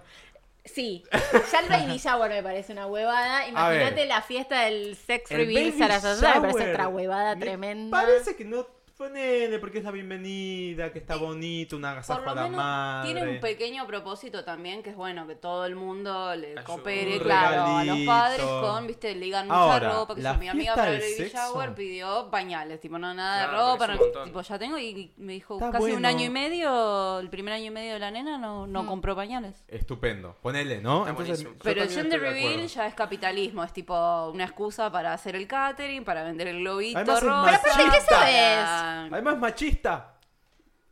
S2: Sí, ya el baby shower me parece una huevada. Imagínate la fiesta del sex
S3: El
S2: reveal Sarasota, me parece otra huevada
S3: me
S2: tremenda.
S3: Parece que no ponele porque es la bienvenida, que está bonito, una agasajo
S4: Por
S3: a
S4: lo
S3: la madre.
S4: tiene un pequeño propósito también, que es bueno que todo el mundo le
S6: Ayuda.
S4: coopere,
S3: Un
S4: claro, a los padres con, viste, ligan mucha
S3: Ahora,
S4: ropa, que
S3: la
S4: yo, mi amiga para el baby shower pidió pañales, tipo, no nada
S6: Claro,
S4: de ropa, no- tipo, ya tengo y me dijo
S3: Está
S4: casi un año y medio, el primer año y medio de la nena no, no
S2: Mm.
S4: compró pañales.
S3: Estupendo, ponele, ¿no? Entonces,
S4: Pero el gender reveal ya es capitalismo, es tipo una excusa para hacer el catering, para vender el globito
S3: Además
S4: rosa.
S3: Pero aparte,
S2: ¿qué
S4: para-
S3: Además machista.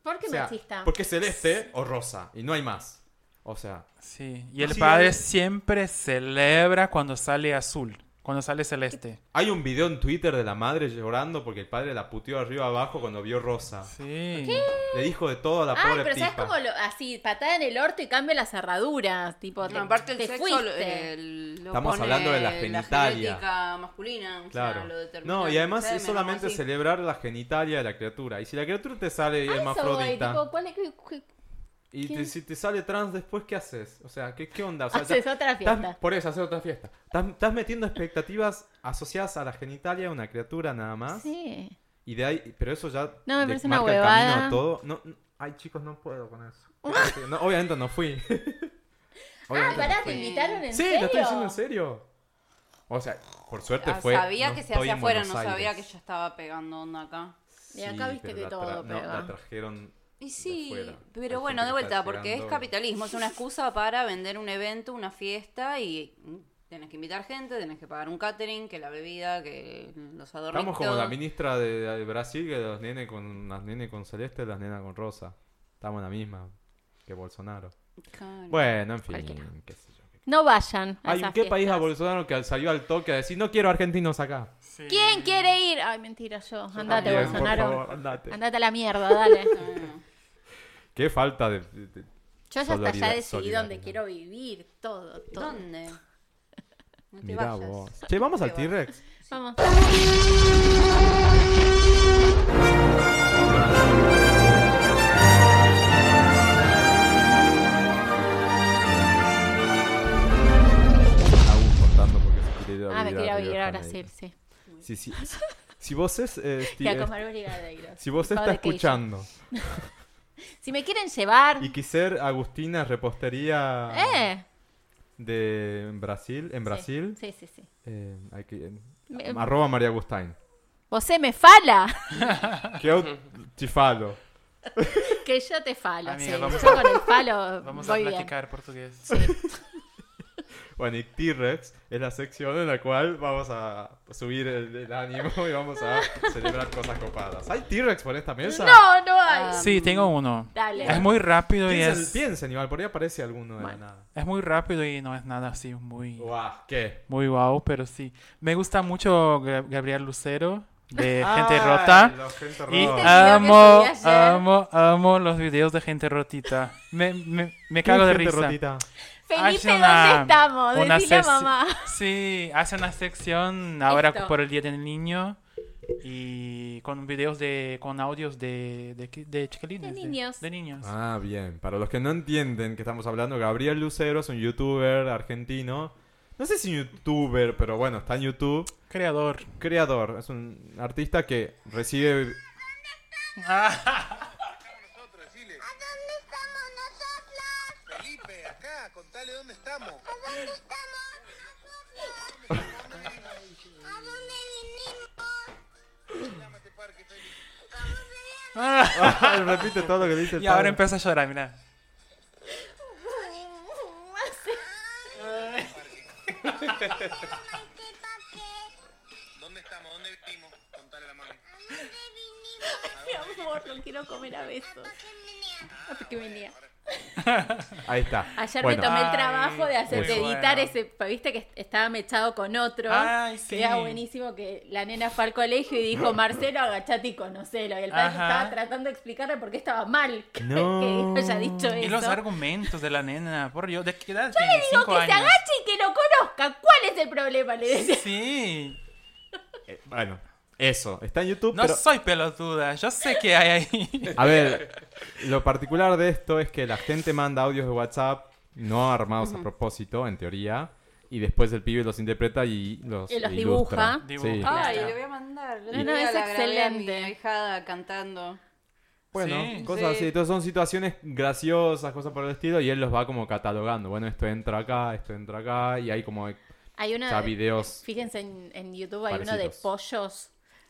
S2: ¿Por qué
S3: O sea,
S2: machista?
S3: Porque es celeste o rosa y no hay más. O sea,
S5: Sí. Y el
S3: Sí,
S5: padre siempre celebra cuando sale azul. Cuando sale Celeste.
S3: Hay un video en Twitter de la madre llorando porque el padre la puteó arriba abajo cuando vio Rosa.
S5: Sí.
S3: Le dijo de todo a la
S2: Ay,
S3: pobre
S2: pero
S3: tipa.
S2: sabes como lo- así, patada en el orto y cambia las cerraduras. Tipo, te,
S4: No, aparte el
S2: te
S4: sexo
S2: fuiste.
S4: lo- el- lo
S3: Estamos
S4: pone
S3: hablando de la
S4: La
S3: genitalia.
S4: genética masculina. o sea,
S3: Claro.
S4: lo determina
S3: no, y además es solamente celebrar la genitalia de la criatura. Y si la criatura te sale
S2: A eso voy,
S3: hermafrodita
S2: tipo, ¿cuál es- qué- qué-
S3: y te- si te sale trans después, ¿qué haces? O sea, ¿qué, qué onda? O sea,
S2: Haces
S3: ya-
S2: otra
S3: estás-
S2: fiesta.
S3: por eso, hacer otra fiesta. Estás, estás metiendo expectativas asociadas a la genitalia de una criatura nada más.
S2: Sí.
S3: Y de ahí, pero eso ya
S2: No, me parece una
S3: marca el camino
S2: huevada.
S3: a todo. No, no- ay, chicos, no puedo con eso. No, obviamente no fui.
S2: Ah,
S3: Obviamente no
S2: pará,
S3: fui.
S2: ¿te invitaron en
S3: Sí,
S2: serio?
S3: lo estoy diciendo en serio. O sea, por suerte
S4: Ah,
S3: fue.
S4: sabía
S3: no
S4: que se hacía afuera, no sabía que ya estaba pegando onda acá.
S2: Y acá viste
S3: pero
S2: que todo
S3: tra- no, la trajeron.
S4: Y sí.
S3: Hay
S4: pero bueno, de vuelta, porque es capitalismo, es una excusa para vender un evento, una fiesta y mm, tenés que invitar gente, tenés que pagar un catering, que la bebida, que los adornitos.
S3: Estamos como la ministra de, de Brasil, que los nenes con las nenes con celeste, las nenas con rosa. Estamos en la misma que Bolsonaro.
S4: Claro.
S3: Bueno, en fin,
S2: Cualquiera.
S3: qué sé yo.
S2: No vayan a
S3: Ay,
S2: esas
S3: ¿en qué país a. Bolsonaro que salió al toque a decir no quiero argentinos acá?
S5: Sí.
S2: ¿Quién quiere ir? Ay, mentira, yo. Andate,
S3: También, por
S2: Bolsonaro.
S3: favor, andate.
S2: Andate a la mierda, dale.
S3: Qué falta de... de- de-
S2: Yo ya hasta ya decidí dónde quiero vivir. Todo, todo.
S4: ¿Dónde? No te
S3: Mirá
S4: vayas.
S3: vos. Che, vamos al T-Rex.
S2: Vamos.
S3: Aún contando porque se quiere ir a
S2: Ah, me quiero vivir a. Brasil, sí.
S3: Sí, sí. Si vos es... eh,
S2: Y a comer brigadeiros.
S3: si vos
S2: Y pavo
S3: está
S2: de queijo.
S3: escuchando
S2: Si me quieren llevar.
S3: y quiser Agustina repostería
S2: ¡Eh!
S3: de Brasil, en Brasil,
S2: Sí, sí, sí.
S3: eh, hay que...
S2: Me-
S3: Arroba María Agustín.
S2: Vosé me fala.
S3: Que eu te falo.
S2: que yo te falo.
S5: Amiga,
S2: sí.
S5: vamos
S2: Yo
S5: a-
S2: con el falo
S5: Vamos a
S2: voy bien.
S5: platicar portugués.
S2: Sí.
S3: Bueno, y T-Rex es la sección en la cual vamos a subir el, el ánimo y vamos a celebrar cosas copadas. ¿Hay T-Rex por esta mesa?
S2: No, no hay.
S4: Ah,
S5: Sí, tengo uno.
S2: Dale.
S5: Es muy rápido y es,
S3: piensen, igual, por ahí aparece alguno de
S2: Bueno.
S3: la nada.
S5: es muy rápido y no es nada así muy,
S3: Guau, ¿qué?
S5: muy wow, pero sí. Me gusta mucho Ga- Gabriel Lucero de
S3: Ay,
S5: Gente Rota.
S3: Gente
S5: Y
S2: ¿Viste el
S3: Rota.
S2: video
S5: amo, amo, amo los videos de Gente Rotita. Me, me, me cago de
S3: Gente
S5: risa.
S3: Rotita?
S2: Felipe,
S5: Hace una-
S2: ¿dónde estamos?
S5: una
S2: Decile a mamá.
S5: Sí, hace una sección ahora
S2: Esto.
S5: por el Día del Niño y con videos de, con audios de, de, de chiquilines.
S2: De niños.
S5: De, niños.
S3: Ah, bien. Para los que no entienden que estamos hablando, Gabriel Lucero es un youtuber argentino. No sé si youtuber, pero bueno, está en YouTube.
S5: Creador.
S3: Creador. Es un artista que recibe...
S8: contale dónde estamos.
S3: Repite todo lo que dice el
S5: Y ahora
S3: padre.
S5: empieza a llorar, mira.
S8: ¿Dónde estamos? ¿Dónde vinimos? Contale a la mami.
S2: Mi amor, lo quiero comer a besos. Ah, porque venía.
S3: Ahí está.
S2: Ayer
S3: Bueno,
S2: me tomé el
S5: Ay,
S2: trabajo de hacer de
S5: bueno.
S2: editar ese, viste que estaba mechado con otro.
S5: Ay, sí.
S2: Que era buenísimo que la nena fue al colegio y dijo, Marcelo, agachate y conocelo. Y el padre
S5: Ajá.
S2: estaba tratando de explicarle por qué estaba mal que,
S3: No.
S2: que haya dicho
S5: Y
S2: eso.
S5: los argumentos de la nena, por Dios, ¿de qué edad
S2: Yo
S5: tiene?
S2: le digo
S5: Cinco
S2: que se agache y que lo conozca. ¿Cuál es el problema? Le decía.
S5: Sí.
S3: eh, bueno, eso. Está en YouTube,
S5: No
S3: pero...
S5: soy pelotuda, yo sé que hay ahí.
S3: A ver, lo particular de esto es que la gente manda audios de WhatsApp no armados a propósito, en teoría, y después el pibe los interpreta y los,
S2: Y los dibuja.
S5: Dibuja.
S3: Sí.
S4: Ay,
S5: Claro.
S4: le voy a mandar.
S2: No, no, es excelente.
S4: Mi cantando.
S3: Bueno,
S5: Sí.
S3: cosas
S4: Sí.
S3: así. Entonces son situaciones graciosas, cosas por el estilo, y él los va como catalogando. Bueno, esto entra acá, esto entra acá, y hay como
S2: Hay una.
S3: ya videos.
S2: Fíjense en, en YouTube hay uno de pollos,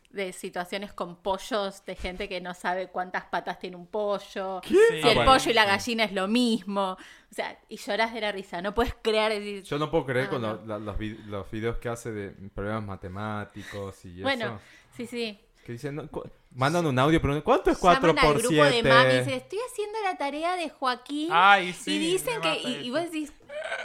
S2: de situaciones con pollos, de gente que no sabe cuántas patas tiene un pollo. Si
S3: Ah,
S2: el
S3: bueno,
S2: pollo y la
S3: sí.
S2: gallina es lo mismo. O sea, y lloras de la risa. No puedes creer. decir,
S3: Yo no puedo creer
S2: Ah,
S3: con
S2: no.
S3: los, los videos que hace de problemas matemáticos y
S2: Bueno,
S3: eso.
S2: sí, sí.
S3: Que dicen, no, mandan un audio, pero ¿cuánto es 4
S2: Llaman al
S3: por
S2: grupo de
S3: 7?
S2: mami y dicen, estoy haciendo la tarea de Joaquín.
S5: Ay, sí,
S2: y dicen que, y, vos decís,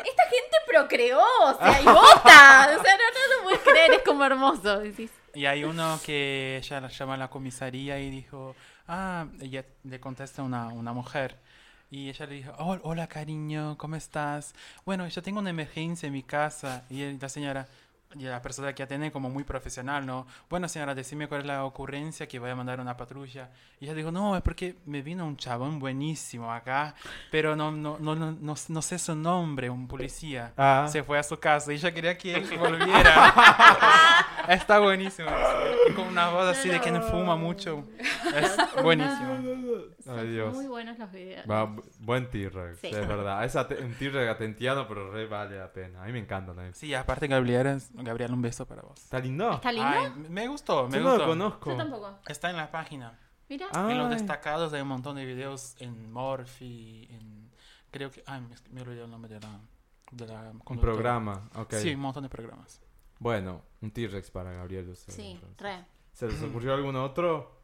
S2: esta gente procreó, o sea, y vota. O sea, no, no lo puedes creer, es como hermoso. Decís,
S5: Y hay uno que ella la llama a la comisaría y dijo, ah, ella le contesta una, una mujer. Y ella le dijo, "Oh, hola cariño, ¿cómo estás? Bueno, yo tengo una emergencia en mi casa. Y la señora, y la persona que atiende como muy profesional, ¿no? Bueno señora, decime cuál es la ocurrencia que voy a mandar una patrulla. Y ella dijo, no, es porque me vino un chabón buenísimo acá, pero no, no, no, no, no, no sé su nombre, un policía.
S3: Ah.
S5: Se fue a su casa y ella quería que él volviera. Está buenísimo. Y con una voz así de quien fuma mucho. Es buenísimo.
S3: Ay, Dios.
S2: muy buenos los videos.
S3: Va, bu- buen T-Rex,
S2: Sí.
S3: es verdad. Es ate- un T-Rex atentiano, pero re vale la pena. A mí me encanta también.
S5: Sí, aparte Gabriel, Gabriel, un beso para vos.
S3: ¿Está lindo?
S2: ¿Está lindo?
S5: Ay, me gustó, me
S3: Yo no lo
S5: gustó.
S3: conozco.
S2: Yo tampoco.
S5: Está en la página.
S2: Mira.
S5: En los
S3: Ay.
S5: destacados hay un montón de videos en Morphy, en... Creo que... Ay, me, me olvidé el nombre de la... De la
S3: Un
S5: conductora.
S3: programa, ok.
S5: Sí, un montón de programas.
S3: Bueno, un T-Rex para Gabriel. Lucero,
S2: Sí,
S3: entonces.
S2: re.
S3: ¿Se les ocurrió algún otro?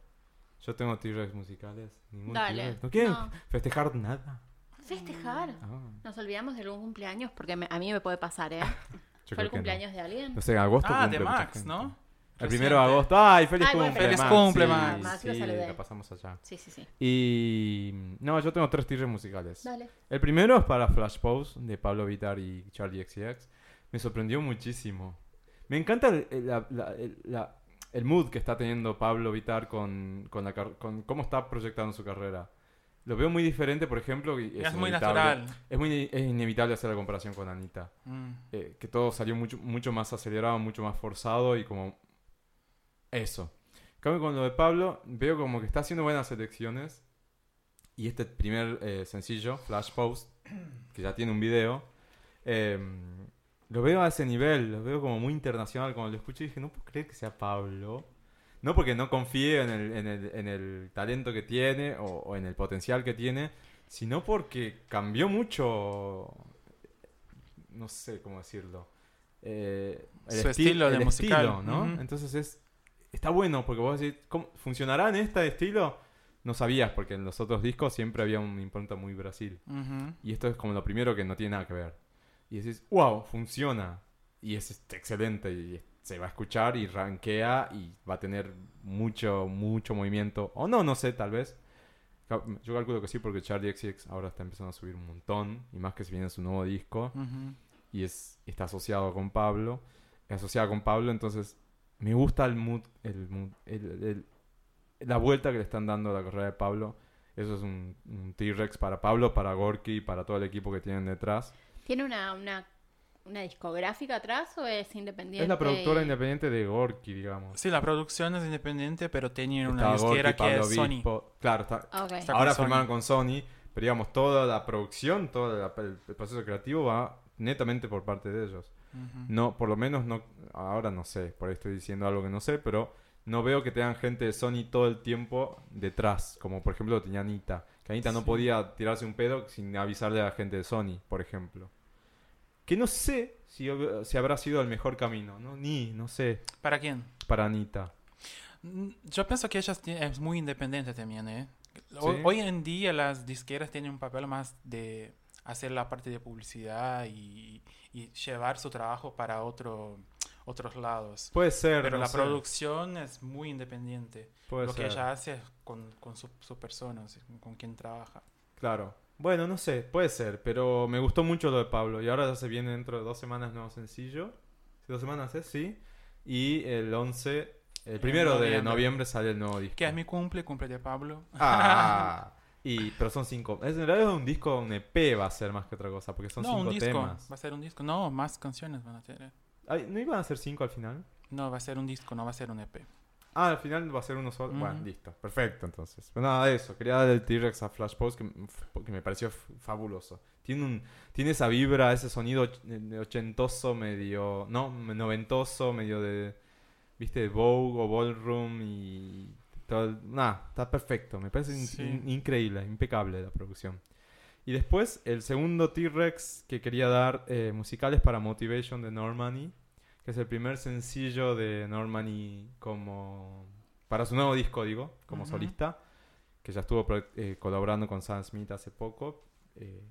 S3: Yo tengo T-Rex musicales. ¿Ningún
S2: Dale.
S3: T-Rex? ¿No quieren
S2: No.
S3: festejar nada?
S2: Festejar.
S3: Ah,
S2: Nos olvidamos de algún cumpleaños porque me- a mí me puede pasar, ¿eh?
S3: yo
S2: ¿Fue
S3: creo
S2: el
S3: que
S2: cumpleaños de alguien?
S3: No sé, en agosto
S5: Ah,
S3: cumple
S5: de
S3: mucha
S5: Max,
S3: gente.
S5: ¿no?
S3: El primero de agosto. ¡Ay, feliz
S2: Ay, bueno,
S3: cumple,
S5: feliz
S3: Max!
S5: cumple,
S3: Sí,
S5: Max.
S2: Max, lo
S3: sí,
S2: saludé.
S3: la pasamos allá.
S2: Sí, sí, sí.
S3: Y... No, yo tengo tres T-Rex musicales.
S2: Dale.
S3: El primero es para Flash Pose de Pablo Vitar y Charlie XCX. Me sorprendió muchísimo. Me encanta el, el- la- la- el- la- el mood que está teniendo Pablo Vitar con, con, la con cómo está proyectando su carrera. Lo veo muy diferente, por ejemplo. y
S5: Es, muy
S3: inevitable.
S5: natural.
S3: Es muy es inevitable hacer la comparación con Anita.
S5: Mm.
S3: Eh, que todo salió mucho, mucho más acelerado, mucho más forzado y como... Eso. Cambio, con lo de Pablo, veo como que está haciendo buenas elecciones. Y este primer eh, sencillo, Flash Post, que ya tiene un video, eh, lo veo a ese nivel, lo veo como muy internacional. Cuando lo escuché dije, no puedo creer que sea Pablo. No porque no confíe en el, en el, en el talento que tiene o, o en el potencial que tiene, sino porque cambió mucho, no sé cómo decirlo, eh,
S5: Su
S3: esti-
S5: estilo de
S3: el
S5: musical.
S3: estilo, ¿no?
S5: Ujú.
S3: Entonces es está bueno porque vos decís, ¿cómo, ¿funcionará en este estilo? No sabías porque en los otros discos siempre había una impronta muy Brasil.
S5: Ujú.
S3: Y esto es como lo primero que no tiene nada que ver. Y decís, wow, funciona. Y es este, excelente. Y se va a escuchar y rankea y va a tener mucho, mucho movimiento. O no, no sé, tal vez. Yo calculo que sí porque Charlie XX ahora está empezando a subir un montón. Y más que si viene su nuevo disco. Y es, está asociado con Pablo. Es asociado con Pablo, entonces me gusta el mood, el, mood- el- el- la vuelta que le están dando a la carrera de Pablo. Eso es un, un T-Rex para Pablo, para Gorky y para todo el equipo que tienen detrás.
S2: ¿Tiene una, una, una discográfica atrás o es independiente?
S3: Es la productora
S2: y-
S3: independiente de Gorky, digamos.
S5: Sí, la producción es independiente, pero tiene una disquera que
S3: Pablo
S5: es Sony.
S3: Claro, está,
S2: Ah.
S5: Está
S3: ahora firmaron con Sony, pero digamos, toda la producción, todo la- el, el proceso creativo va netamente por parte de ellos. No, por lo menos no, ahora no sé, por ahí estoy diciendo algo que no sé, pero no veo que tengan gente de Sony todo el tiempo detrás, como por ejemplo lo tenía Anita. Que Anita no podía tirarse un pedo sin avisarle a la gente de Sony, por ejemplo. Que no sé si, si habrá sido el mejor camino, ¿no? Ni, no sé,
S5: ¿Para quién?
S3: para Anita.
S5: Mm, Yo pienso que ella es- muy independiente también, ¿eh? Hoy,
S3: Sí.
S5: hoy en día las disqueras tienen un papel más de hacer la parte de publicidad y, y llevar su trabajo para otro, otros lados.
S3: Puede ser,
S5: Pero
S3: no
S5: la
S3: sé,
S5: producción es muy independiente.
S3: puede
S5: Lo que ella hace es con, con su, su persona, con quien trabaja.
S3: Claro. Bueno, no sé, puede ser, pero me gustó mucho lo de Pablo. Y ahora ya se viene dentro de dos semanas nuevo sencillo. ¿Sí, ¿Dos semanas es? Sí. Y el 11, el primero de
S5: noviembre.
S3: noviembre sale el nuevo disco.
S5: Que es mi cumple, cumple de Pablo.
S3: Ah, y, pero son cinco. En realidad es un disco, un EP va a ser más que otra cosa, porque son
S5: no,
S3: cinco
S5: un disco.
S3: temas.
S5: Va a ser un disco. No, más canciones van a tener.
S3: Ay, ¿No iban a ser cinco al final?
S5: No, va a ser un disco, no va a ser un EP.
S3: Ah, al final va a ser uno solo. Bueno, listo. Perfecto, entonces. Pero nada de eso. Quería dar el T-Rex a Flash Post que, que me pareció fabuloso. Tiene, un, tiene esa vibra, ese sonido eh, ochentoso, medio. No, noventoso, medio de. ¿Viste? De Vogue o Ballroom y. Nada, está perfecto. Me parece in-
S5: Sí.
S3: in- increíble, impecable la producción. Y después, el segundo T-Rex que quería dar eh, musicales para Motivation de Normani, que es el primer sencillo de Normani como para su nuevo disco, digo, como solista, que ya estuvo eh, colaborando con Sam Smith hace poco. eh,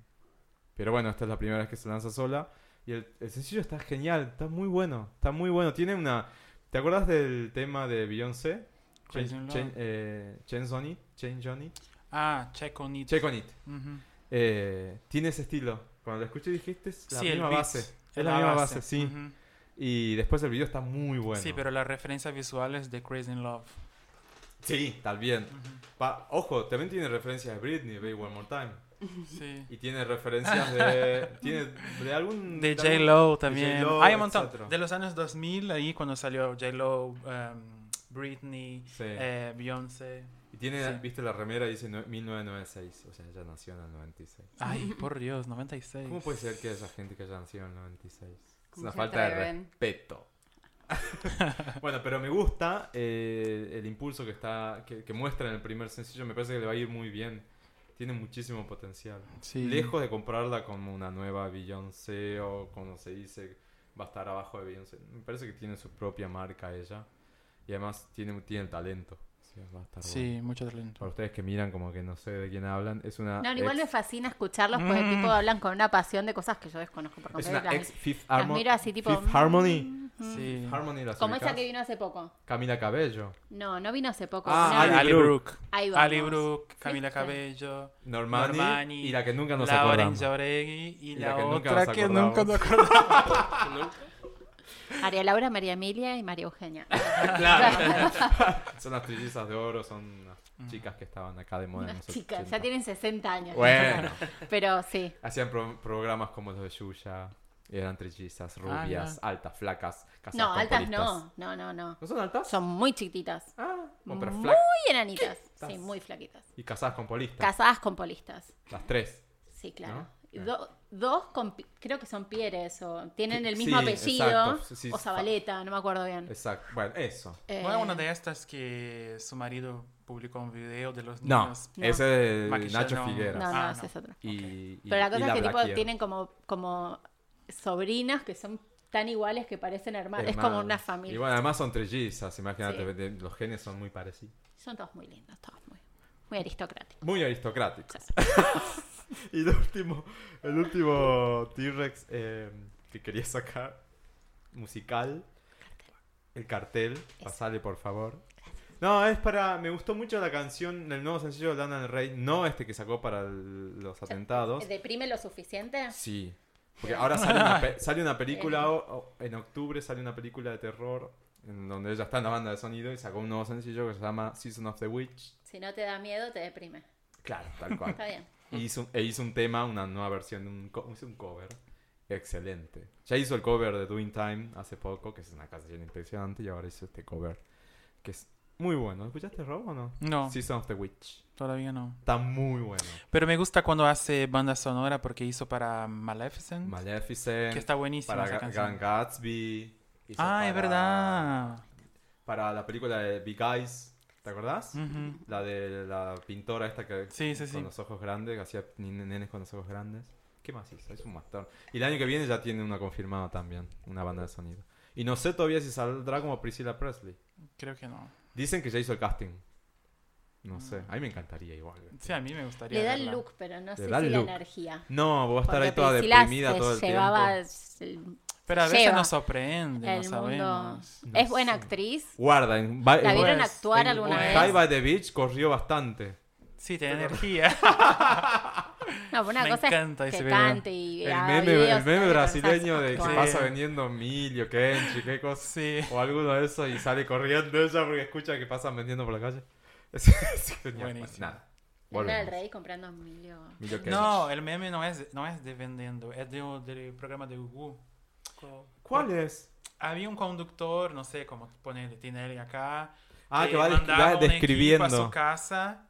S3: pero bueno, esta es la primera vez que se lanza sola. Y el, el sencillo está genial, está muy bueno, está muy bueno. Tiene una... ¿Te acuerdas del tema de Beyoncé? Change, eh, Change on It, Change on It.
S5: Ah, check on it.
S3: Check on It. Eh, tiene ese estilo. Cuando lo escuché dijiste es la
S5: Sí,
S3: misma base. Es la, misma base, sí. Y después el video está muy bueno.
S5: Sí, pero la referencia visual es de Crazy in Love.
S3: Sí, también. Pa- ojo, también tiene referencias de Britney, Baby One More Time.
S5: Sí.
S3: Y tiene referencias de. tiene de algún.
S5: De J-Lo
S3: de
S5: también.
S3: J.Lo,
S5: Hay un montón.
S3: etcétera.
S5: De los años 2000, ahí cuando salió J-Lo, um, Britney,
S3: Sí.
S5: eh, Beyoncé.
S3: Y tiene,
S5: sí.
S3: viste la remera, dice no- 1996. O sea, ella nació en el 96.
S5: Ay, por Dios, 96.
S3: ¿Cómo puede ser que haya gente que haya nacido en el 96? Es
S4: ¿Cómo
S3: una falta de respeto. bueno, pero me gusta eh, el impulso que está que, que muestra en el primer sencillo. Me parece que le va a ir muy bien. Tiene muchísimo potencial.
S5: Sí.
S3: Lejos de comprarla como una nueva Beyoncé o como se dice, va a estar abajo de Beyoncé. Me parece que tiene su propia marca ella. Y además tiene, tiene el talento. Va a estar
S5: Sí,
S3: bueno.
S5: mucho talento.
S3: Para ustedes que miran como que no sé de quién hablan, es una
S2: No, igual me fascina escucharlos porque
S5: Mm.
S2: tipo hablan con una pasión de cosas que yo desconozco por
S3: es
S2: completo.
S3: una
S2: Las-
S3: ex Fifth, Harmon-
S2: miro así tipo...
S3: Fifth Harmony.
S2: mm, mm.
S5: Sí.
S3: Harmony las
S2: Como esa
S3: ubicás?
S2: que vino hace poco.
S3: Camila Cabello.
S2: No, no vino hace poco.
S3: Ah,
S2: una-
S3: Ali
S5: Ali
S3: Brooke.
S2: Ahí vamos.
S5: Ali Brooke, Camila. Cabello,
S3: Normani,
S5: Normani,
S3: y la que nunca nos
S5: Lauren
S3: acordamos.
S5: Jauregui y,
S3: Y
S5: la,
S3: la que nunca
S5: otra
S3: nos
S5: que nunca nos
S3: acordamos.
S2: María Laura, María Emilia y María Eugenia.
S3: Claro. son las trillizas de oro, son
S5: Mm.
S3: chicas que estaban acá de moda los
S2: chicas,
S3: 80.
S2: ya tienen 60 años.
S3: Bueno,
S2: Pero sí.
S3: hacían pro- programas como los de Yuya. Eran trillizas,
S5: Ah,
S3: rubias, altas, flacas, casadas
S2: No, altas no. No, no, no.
S3: ¿No son altas?
S2: Son muy chiquititas.
S3: Ah, bueno, pero
S2: muy enanitas. Sí, muy flaquitas.
S3: Y casadas con polistas.
S2: Casadas con polistas.
S3: Las tres.
S2: Sí, claro.
S3: ¿No?
S2: Y do- dos con, pi- creo que son Pieres o tienen el
S3: Sí,
S2: mismo apellido.
S3: exacto. Sí, sí,
S2: o Zabaleta, no me acuerdo bien.
S3: Exacto. Bueno, eso.
S2: Eh,
S5: ¿No era una de estas que su marido publicó un video de los
S3: No,
S5: niños?
S2: No.
S3: ese es Nacho. Figueras.
S2: No, no,
S5: Ah, no.
S2: es otro.
S3: Y, y-
S2: Pero la
S3: y
S2: cosa es que tipo, tienen como, como sobrinas que son tan iguales que parecen hermanas. Es como una familia.
S3: Y bueno, además son trillizas, imagínate, los genes son muy parecidos.
S2: Son todos muy lindos, todos muy, muy aristocráticos.
S3: Muy aristocráticos. y el último, el último T-Rex eh, que quería sacar, musical, el cartel, pasale por favor. No, es para, me gustó mucho la canción, el nuevo sencillo de Lana del Rey, no este que sacó para el- los atentados.
S2: ¿Deprime lo suficiente?
S3: Sí. Porque ahora sale una, pe- sale una película, o- o- en octubre sale una película de terror, en donde ella está en la banda de sonido y sacó un nuevo sencillo que se llama Season of the Witch.
S2: Si no te da miedo, te deprime.
S3: Claro, tal cual.
S2: Está bien.
S3: Hizo, e hizo un tema, una nueva versión, un, hizo un cover. Excelente. Ya hizo el cover de Doing Time hace poco, que es una canción impresionante, y ahora hizo este cover, que es muy bueno. ¿Escuchaste Rob o no?
S5: No,
S3: Season of the Witch.
S5: todavía no.
S3: Está muy bueno.
S5: Pero me gusta cuando hace banda sonora porque hizo para Maleficent.
S3: Maleficent.
S5: que está buenísima
S3: para
S5: esa canción.
S3: Gran Gatsby.
S5: Ah, es
S3: para-
S5: verdad.
S3: Para la película de Big Eyes, ¿te acordás? La de la pintora esta que
S5: Sí, sí, sí.
S3: con los ojos grandes, que hacía nenes con los ojos grandes. ¿Qué más hizo? Es un montón. Y el año que viene ya tiene una confirmada también, una banda de sonido. Y no sé todavía si saldrá como Priscilla Presley.
S5: Creo que no.
S3: Dicen que ya hizo el casting. No sé, a mí me encantaría igual.
S5: Sí, a mí me gustaría
S2: Le da el look, pero no
S3: Le
S2: sé
S3: da
S2: si la energía.
S3: No, vos estar ahí toda
S2: Priscila
S3: deprimida
S2: se
S3: todo el
S2: llevaba
S3: tiempo.
S2: El,
S5: Pero a veces
S2: lleva
S5: nos sorprende, no
S2: el mundo.
S5: sabemos.
S3: No
S2: es buena
S3: sé.
S2: actriz.
S3: Guarda, en, Ba-
S2: ¿La
S3: en-
S2: vieron
S5: Pues,
S2: actuar
S3: en-
S2: alguna vez?
S3: High by the Beach corrió bastante.
S5: Sí, tiene energía.
S2: No, pero una
S5: Me
S2: cosa
S5: encanta
S2: es
S5: ese
S2: que
S5: video.
S2: cante y
S3: El
S2: haga
S3: meme,
S2: videos
S3: el meme brasileño de que pasa vendiendo Milio, Kenchi, qué cosa.
S5: sí.
S3: O alguno de esos y sale corriendo ella porque escucha que pasan vendiendo por la calle. Es, es genial.
S5: Buenísimo.
S3: Nada.
S2: Del
S3: Volvemos.
S2: Rey comprando a Emilio.
S3: Milio Kenchi.
S5: No, el meme no es, no es de vendiendo, es de, del programa de Google. Co-
S3: ¿Cuál es?
S5: Había un conductor, no sé cómo ponerle, tiene él acá.
S3: Ah, que va, va
S5: un equipo a
S3: describiendo.
S5: su casa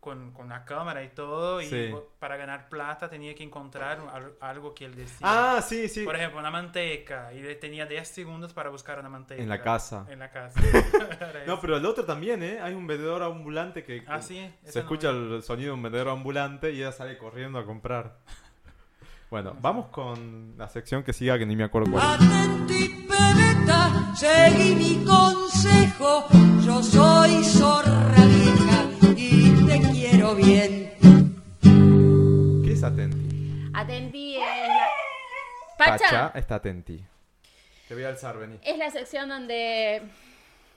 S5: con, con la cámara y todo. Y para ganar plata tenía que encontrar al- algo que él decía.
S3: Ah, sí, sí.
S5: Por ejemplo, una manteca. Y tenía 10 segundos para buscar una manteca.
S3: En la casa.
S5: En la casa.
S3: No, pero el otro también, ¿eh? Hay un vendedor ambulante que
S5: Ah, sí.
S3: se
S5: no
S3: escucha el sonido de un vendedor ambulante y ella sale corriendo a comprar. Bueno, vamos con la sección que siga que ni me acuerdo cuál. es.
S9: Atenti, pebeta, seguí mi consejo. Yo soy zorra vieja y te quiero bien.
S3: ¿Qué es Atenti?
S2: Atendí es la... Pacha.
S3: está atenti. Te voy a alzar, vení.
S2: Es la sección donde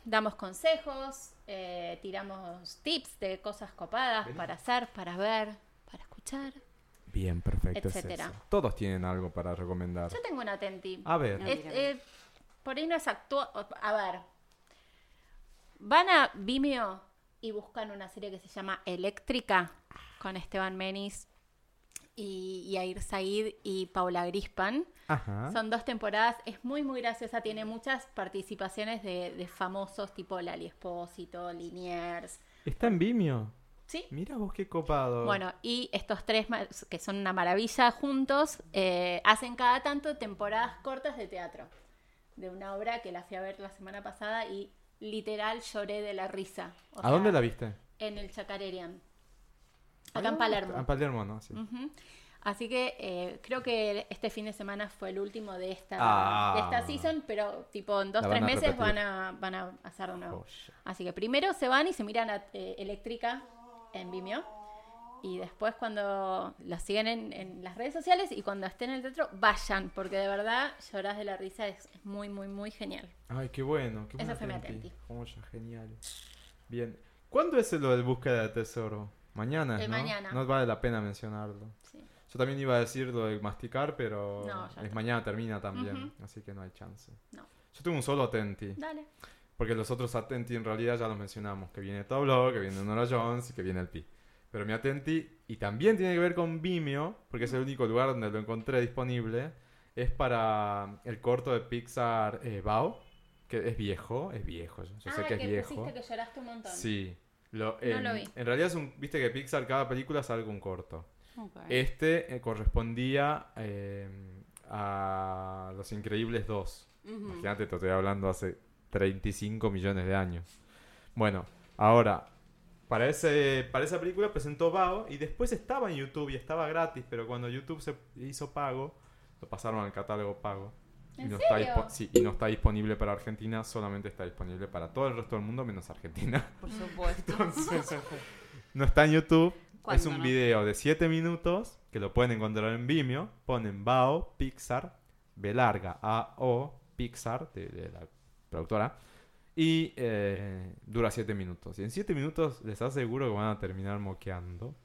S2: damos consejos, eh, tiramos tips de cosas copadas para hacer, para ver, para escuchar.
S3: Bien, perfecto. es
S2: Etcétera.
S3: eso. Todos tienen algo para recomendar.
S2: Yo tengo una atenti.
S3: A ver.
S4: No,
S2: Es-
S4: mira.
S2: eh, por ahí no es actual. A ver. Van a Vimeo y buscan una serie que se llama Eléctrica con Esteban Menis y Yair Said y Paula Grispan.
S3: Ajá.
S2: Son dos temporadas, es muy muy graciosa, tiene muchas participaciones de, de famosos tipo Lali Espósito, Liniers.
S3: Está en Vimeo.
S2: ¿Sí?
S3: Mira vos qué copado.
S2: Bueno, y estos tres, que son una maravilla juntos, eh, hacen cada tanto temporadas cortas de teatro. De una obra que la fui a ver la semana pasada y literal lloré de la risa. O
S3: ¿A
S2: sea,
S3: dónde la viste?
S2: En el Chacarerian. Acá en
S3: Ah,
S2: Palermo.
S3: En Palermo, ¿no? Sí.
S2: Así que eh, creo que este fin de semana fue el último de esta,
S3: Ah.
S2: de esta season, pero tipo en dos, tres meses
S3: repetir.
S2: van a, van a hacer.
S3: Joya.
S2: Así que primero se van y se miran a eh, Eléctrica en Vimeo. Y después cuando la siguen en, en las redes sociales y cuando estén en el teatro, vayan, porque de verdad llorás de la risa, es, es muy, muy, muy genial.
S3: Ay, qué bueno. Qué
S2: Eso
S3: buena
S2: fue mi.
S3: Joya, genial. Bien. ¿Cuándo es lo del búsqueda de tesoro? Mañana,
S2: El
S3: ¿no?
S2: mañana.
S3: No vale la pena mencionarlo.
S2: Sí.
S3: Yo también iba a decir lo de masticar, pero
S2: No,
S3: es mañana termina también, así que no hay chance.
S2: No.
S3: Yo tengo un solo atenti,
S2: Dale.
S3: Porque los otros atenti en realidad ya los mencionamos, que viene Tablo, que viene Nora Jones y que viene el Pi. Pero mi atenti, y también tiene que ver con Vimeo, porque es el único lugar donde lo encontré disponible, es para el corto de Pixar eh, Bao, que es viejo, es viejo, yo, sé
S2: ah,
S3: que es viejo.
S2: que lloraste un montón.
S3: Sí. Lo,
S2: No
S3: en,
S2: lo vi.
S3: en realidad es un, viste que Pixar cada película con un corto. Este eh, correspondía eh, a Los Increíbles 2.
S4: Ujú.
S3: Imagínate, te estoy hablando hace 35 millones de años. Bueno, ahora, para, ese, para esa película presentó Bao y después estaba en YouTube y estaba gratis, pero cuando YouTube se hizo pago, lo pasaron al catálogo pago. Y
S2: ¿En
S3: no,
S2: serio?
S3: está sí, y no está disponible para Argentina, solamente está disponible para todo el resto del mundo menos Argentina.
S4: Por supuesto.
S3: No está en YouTube. Es
S4: ¿Cuándo
S3: un
S4: no?
S3: video de 7 minutos que lo pueden encontrar en Vimeo. Ponen Bao, Pixar, B larga, A-O, Pixar, de, de la productora. Y eh, dura 7 minutos. Y en 7 minutos les aseguro que van a terminar moqueando.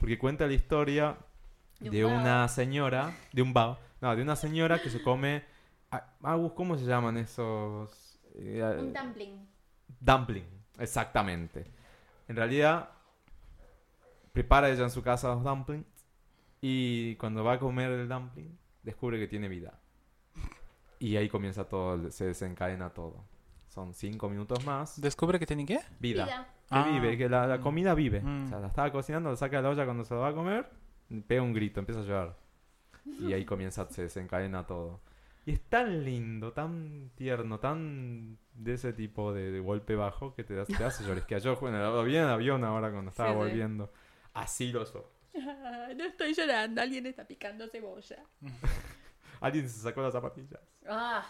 S3: Porque cuenta la historia
S2: De
S3: de,
S2: un
S3: una señora, de un Bao, no, de una señora que se come... Agus, ¿cómo se llaman esos? Eh,
S2: Un dumpling.
S3: Dumpling, exactamente. En realidad, prepara ella en su casa los dumplings y cuando va a comer el dumpling, descubre que tiene vida. Y ahí comienza todo, se desencadena todo. Son cinco minutos más.
S5: ¿Descubre que tiene qué?
S3: Vida.
S2: Vida.
S3: Que
S5: Ah.
S3: vive, que la, la comida vive.
S5: Mm.
S3: O sea, la estaba cocinando, la saca de la olla cuando se la va a comer, pega un grito, empieza a llorar. Y ahí comienza, se desencadena todo. Y es tan lindo, tan tierno, tan de ese tipo de, de golpe bajo que te, das- te hace llorisquear. Yo bueno, lo vi en el avión ahora cuando estaba
S4: Sí, sí.
S3: volviendo. Así los ojos.
S2: no estoy llorando, alguien está picando cebolla.
S3: Alguien se sacó las zapatillas.
S2: Ah,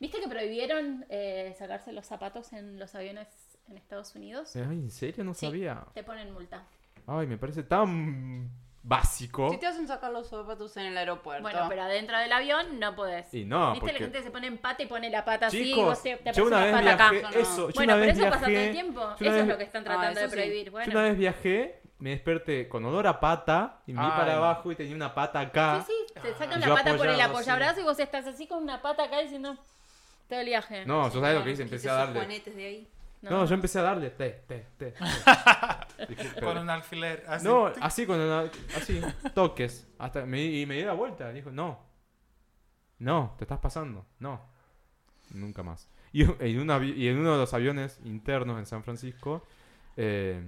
S2: ¿viste que prohibieron eh, sacarse los zapatos en los aviones en Estados Unidos?
S3: Ay, ¿en serio? No
S2: Sí.
S3: sabía.
S2: Te ponen multa.
S3: Ay, me parece tan básico.
S4: Si te hacen sacar los zapatos en el aeropuerto.
S2: Bueno, pero adentro del avión no podés.
S3: Y no,
S2: ¿Viste?
S3: porque...
S2: La gente se pone en pata y pone la pata así y
S3: Chicos,
S2: vos te, te
S3: yo una
S2: la
S3: vez
S2: pata
S3: viajé,
S2: acá.
S3: eso, yo
S2: Bueno,
S3: una
S2: pero
S3: vez
S2: eso pasa todo el tiempo.
S3: yo una
S2: Eso es
S3: vez-
S2: lo que están
S4: Ah,
S2: tratando de
S4: eso sí.
S2: prohibir.
S3: Yo
S2: Bueno,
S3: una vez viajé, me desperté con olor a pata y me vi
S5: Ay.
S3: para abajo y tenía una pata acá.
S2: sí, sí, te sacan
S3: Y
S2: la
S3: yo
S2: pata por el
S3: apoyado,
S2: apoyabrazo y vos estás así con una pata acá diciendo todo el viaje.
S3: No, yo sabes lo que hice, empecé a darle.
S4: juanetes de ahí.
S3: No, yo empecé a darle te, te, te. Dije, pero-
S5: Con un alfiler. así.
S3: No, así con una- así, toques. Hasta me, y me di la vuelta. Dijo, no. No, te estás pasando. No. Nunca más. Y en, un avi- y en uno de los aviones internos en San Francisco, eh,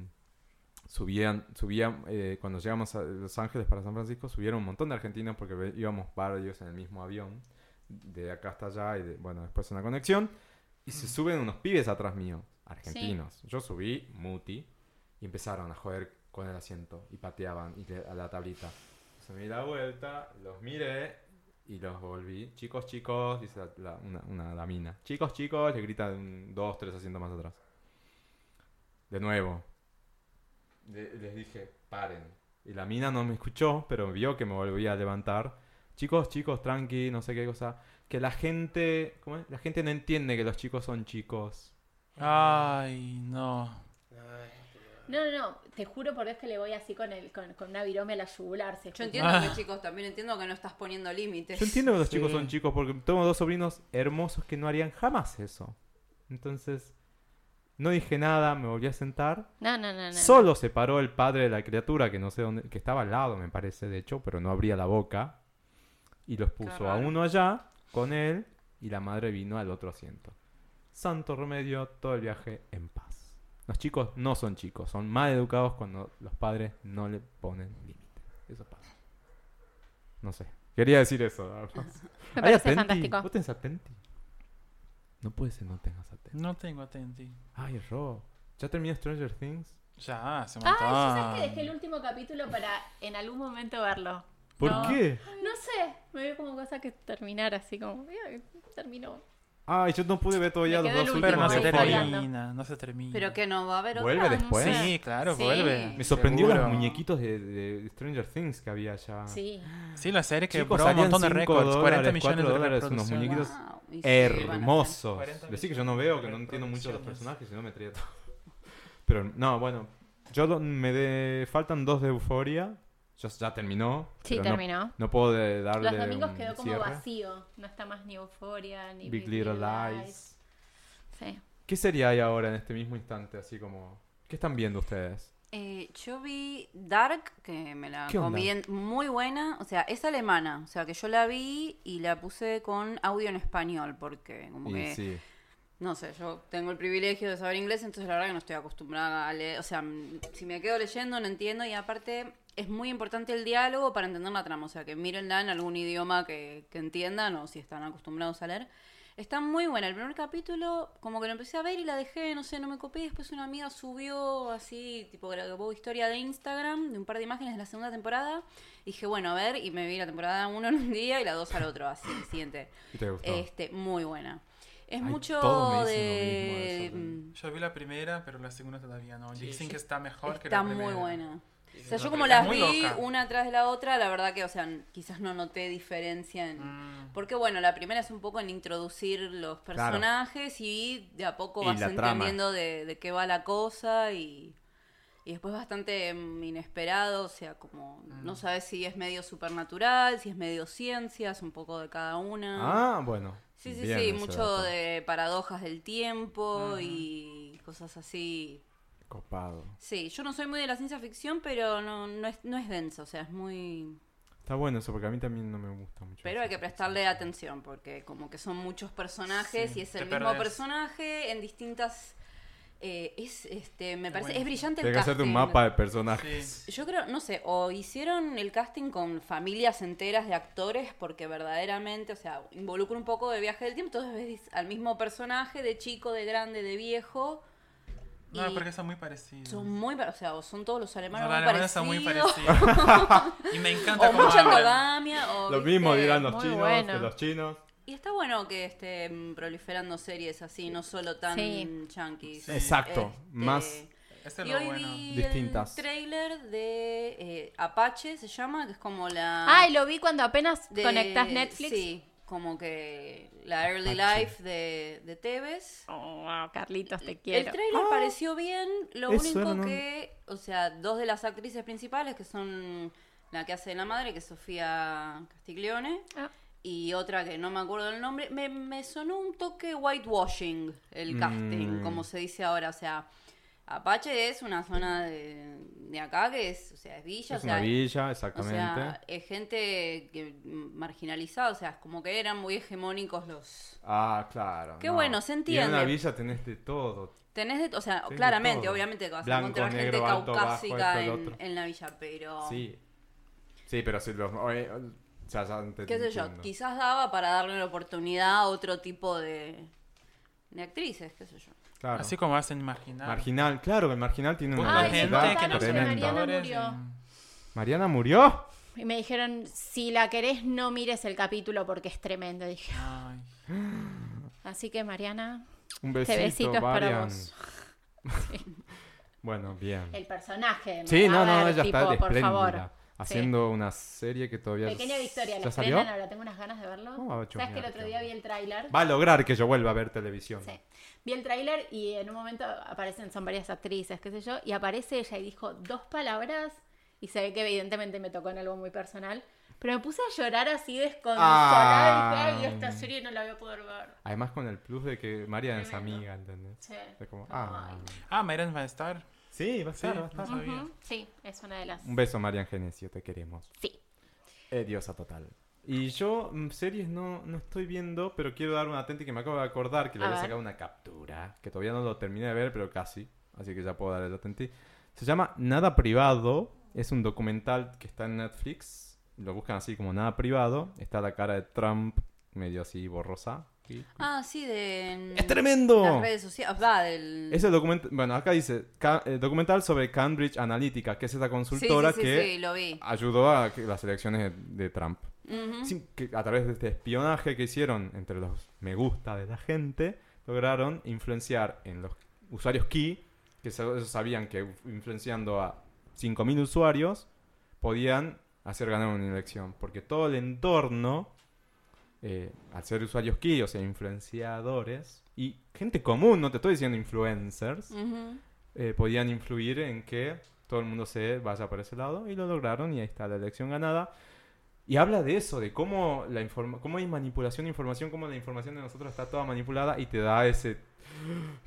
S3: subían, subían eh, cuando llegamos a Los Ángeles para San Francisco, subieron un montón de argentinos porque íbamos varios en el mismo avión, de acá hasta allá y de- bueno, después una conexión. Y se suben unos pibes atrás mío, argentinos. Yo subí, muti, y empezaron a joder con el asiento y pateaban y le- a la tablita. Se me di la vuelta, los miré y los volví. Chicos, chicos, dice la- la- una, una damina. Chicos, chicos, le grita de un, dos, tres asientos más atrás. De nuevo. Le- les dije, paren. Y la mina no me escuchó, pero vio que me volvía a levantar. chicos, chicos, tranqui, no sé qué cosa. Que la gente, ¿cómo es? La gente no entiende que los chicos son chicos.
S5: Ay, no.
S6: Ay,
S2: No, no, no, te juro por Dios que le voy así con, el, con, con una virome a la yugular. se
S4: Yo entiendo
S5: Ah.
S4: que, chicos, también entiendo que no estás poniendo límites.
S3: Yo entiendo que los chicos son chicos porque tengo dos sobrinos hermosos que no harían jamás eso. Entonces, no dije nada, me volví a sentar.
S2: No, no, no, no.
S3: Solo se paró el padre de la criatura, que no sé dónde, que estaba al lado, me parece, de hecho, pero no abría la boca. Y los puso a uno allá con él y la madre vino al otro asiento. Santo remedio, todo el viaje en paz. Los chicos no son chicos, son mal educados cuando los padres no le ponen límite. Eso pasa. No sé. Quería decir eso.
S2: Me
S3: Ay,
S2: parece
S3: Atenti.
S2: fantástico.
S3: ¿Vos tenés Atenti? No puede ser no tengas Atenti.
S5: No tengo atenti.
S3: Ay, Ro. ¿Ya terminó Stranger Things?
S5: Ya, hace un
S2: Ay,
S5: montón.
S2: yo sabes que dejé el último capítulo para en algún momento verlo.
S3: ¿Por
S2: No.
S3: qué?
S2: No sé, me veo como cosa que terminar así como, "Ay, terminó.
S3: Ay, yo no pude ver todavía los dos
S2: el
S5: Pero no
S3: últimos
S5: se termina, no se termina.
S4: Pero que no va a haber
S3: ¿Vuelve
S4: otra.
S3: después?
S2: sé.
S5: Sí, claro,
S4: Sí.
S5: vuelve.
S3: Me sorprendió
S5: seguro.
S3: los muñequitos de, de Stranger Things que había ya.
S2: Sí.
S5: Sí, la serie que
S3: Chicos,
S5: probó un montón de
S3: 5
S5: récords, 40
S3: dólares,
S5: millones
S3: 4
S5: de
S3: dólares, unos muñequitos
S4: Wow,
S3: hermosos.
S5: 40
S3: Decir que yo no veo, que no entiendo mucho de los personajes, si no me traía todo. Pero no, bueno. Yo me de, faltan dos de Euforia. Ya, ya terminó.
S2: Sí,
S3: no-
S2: terminó.
S3: No, puedo de- darle
S2: Los domingos
S3: un
S2: quedó como
S3: cierre.
S2: vacío. No está más ni Euforia, ni
S3: Big Little Lies.
S2: Sí.
S3: ¿Qué sería ahí ahora en este mismo instante? Así como. ¿Qué están viendo ustedes?
S4: Eh, yo vi Dark, que me la comí en- muy buena. O sea, es alemana. O sea, que yo la vi y la puse con audio en español, porque como
S3: Y
S4: que,
S3: sí.
S4: No sé, yo tengo el privilegio de saber inglés, entonces la verdad que no estoy acostumbrada a leer. O sea, si me quedo leyendo no entiendo y aparte es muy importante el diálogo para entender la trama. O sea, que mírenla en algún idioma que, que entiendan o si están acostumbrados a leer. Está muy buena. El primer capítulo, como que lo empecé a ver y la dejé, no sé, no me copié. Después una amiga subió así, tipo, grabó historia de Instagram de un par de imágenes de la segunda temporada. Y dije, bueno, a ver, y me vi la temporada 1 en un día y la 2 al otro, así, el siguiente.
S3: ¿Y te gustó?
S4: Este, muy buena. Es
S3: Ay,
S4: mucho de.
S3: mismo
S4: mm,
S5: Yo vi la primera, pero la segunda todavía no.
S6: Sí,
S5: Dicen
S6: sí.
S5: que está mejor que
S4: Está
S5: la primera.
S4: muy buena. O sea, yo como las vi
S5: loca.
S4: una atrás de la otra, la verdad que, o sea, quizás no noté diferencia en...
S5: Mm.
S4: Porque bueno, la primera es un poco en introducir los personajes y de a poco
S3: Y
S4: vas entendiendo de, de qué va la cosa y, y después bastante mm, inesperado, o sea, como
S3: Mm.
S4: no sabes si es medio supernatural, si es medio ciencias, un poco de cada una.
S3: Ah, bueno.
S4: Sí, sí,
S3: Bien
S4: sí, mucho
S3: dato.
S4: de paradojas del tiempo y cosas así.
S3: Copado.
S4: Sí, yo no soy muy de la ciencia ficción, pero no, no, es, no es denso, o sea, es muy...
S3: Está bueno eso, porque a mí también no me gusta mucho.
S4: Pero hay que prestarle atención, porque como que son muchos personajes
S5: Sí,
S4: y es
S5: te
S4: el mismo
S5: perdés.
S4: personaje en distintas... eh, es, este, me parece,
S5: bueno.
S4: es brillante el
S3: Tienes que hacerte un
S4: casting.
S3: mapa de personajes.
S5: Sí.
S4: Yo creo, no sé, o hicieron el casting con familias enteras de actores porque verdaderamente, o sea, involucra un poco de viaje del tiempo, entonces ves al mismo personaje de chico, de grande, de viejo.
S5: No, porque son muy parecidos.
S4: son muy, o sea, son todos los
S5: Los
S4: alemanes muy
S5: alemanes son muy
S4: parecidos.
S5: y me encanta
S4: O
S5: cómo
S4: mucha endogamia, o
S3: Lo
S4: ¿viste?
S3: mismo dirán los
S2: Muy
S3: chinos
S2: bueno.
S3: que los chinos.
S4: Y está bueno que estén proliferando series así, no solo tan
S2: Sí.
S4: yankees.
S3: Exacto.
S4: Este,
S3: Más
S5: Este es
S4: y
S5: lo
S4: hoy
S5: bueno.
S4: vi
S3: Distintas.
S4: el trailer de eh, Apache, se llama, que es como la...
S2: Ay, lo vi cuando apenas
S4: de-
S2: conectas Netflix.
S4: Sí, como que la early
S3: Apache.
S4: life de, de Tevez.
S2: Oh, wow, Carlitos, te
S4: El
S2: quiero.
S4: trailer pareció bien, lo
S3: eso
S4: único
S3: era, ¿no?
S4: que, o sea, dos de las actrices principales que son la que hace de la madre, que es Sofía Castiglione,
S2: Ah.
S4: Y otra que no me acuerdo el nombre, me, me sonó un toque whitewashing el
S3: Mm.
S4: casting, como se dice ahora, o sea, Apache es una zona de, de acá que es, o sea, es villa,
S3: Es
S4: o sea,
S3: una villa,
S4: o
S3: exactamente.
S4: sea, es gente que marginalizada, o sea, es como que eran muy hegemónicos los...
S3: ah, claro.
S4: Qué
S3: no.
S4: bueno, se
S3: Y en
S4: entiende.
S3: una villa tenés de todo.
S4: Tenés de, o sea, claramente,
S3: todo.
S4: obviamente vas
S3: Blanco,
S4: a encontrar gente
S3: bajo,
S4: caucásica
S3: esto,
S4: en, la villa, pero
S3: Sí. Sí, pero si los... sea, ya te
S4: qué sé yo,
S3: entiendo.
S4: quizás daba para darle la oportunidad a otro tipo de, de actrices, qué sé yo.
S3: Claro.
S5: Así como hacen imaginar.
S3: Marginal, claro que el Marginal tiene una
S2: Ay,
S5: gente que no
S3: tremenda.
S2: Mariana murió.
S5: y-
S3: ¿Mariana murió?
S2: Y me dijeron, si la querés, no mires el capítulo porque es tremendo. Dije,
S5: Ay.
S2: así que Mariana,
S3: Un
S2: este
S3: besito,
S2: besito es para vos.
S3: Bueno, bien.
S2: El personaje.
S3: Sí, no, no,
S2: ver,
S3: ella
S2: tipo,
S3: está
S2: por favor.
S3: Haciendo una serie que todavía
S2: Pequeña Victoria,
S3: ¿Ya
S2: la
S3: salió?
S2: estrenan ahora, tengo unas ganas de verlo.
S3: Oh,
S2: ¿Sabes que el otro día vi el tráiler?
S3: Va a lograr que yo vuelva a ver televisión.
S2: Sí. Vi el tráiler y en un momento aparecen, son varias actrices, qué sé yo, y aparece ella y dijo dos palabras y se ve que evidentemente me tocó en algo muy personal, pero me puse a llorar así desconsolada
S3: Ah.
S2: y dije, ay, esta serie no la voy a poder ver.
S3: Además con el plus de que Marian es amiga, ¿entendés?
S2: Sí.
S3: Es como,
S2: Ay.
S3: ah.
S5: Ah, Meren va a estar.
S3: Sí, va a estar,
S5: Sí,
S3: va a estar.
S2: Sí, es una de las...
S3: Un beso, Marian Genesio, te queremos.
S2: Sí.
S3: Eh, diosa total. Y yo mm, series no, no estoy viendo, pero quiero dar un atente que me acabo de acordar que le
S2: A
S3: había
S2: ver.
S3: sacado una captura, que todavía no lo terminé de ver, pero casi, así que ya puedo dar el atente. Se llama Nada Privado, es un documental que está en Netflix, lo buscan así como Nada Privado, está la cara de Trump medio así borrosa.
S4: Ah, sí, de.
S3: ¡Es tremendo!
S4: Las redes sociales. Va, del.
S3: Es el documental, bueno, acá dice, eh, documental sobre Cambridge Analytica, que es esta consultora
S4: sí, sí,
S3: que
S4: lo vi.
S3: ayudó a las elecciones de, Trump. Que a través de este espionaje que hicieron entre los me gusta de la gente, lograron influenciar en los usuarios key, que sabían que influenciando a 5.000 usuarios podían hacer ganar una elección. Porque todo el entorno, eh, al ser usuarios key, o sea, influenciadores, y gente común, no te estoy diciendo influencers,
S4: Ujú.
S3: eh, podían influir en que todo el mundo se vaya por ese lado y lo lograron y ahí está la elección ganada. Y habla de eso, de cómo, la informa cómo hay manipulación de información, cómo la información de nosotros está toda manipulada y te da ese...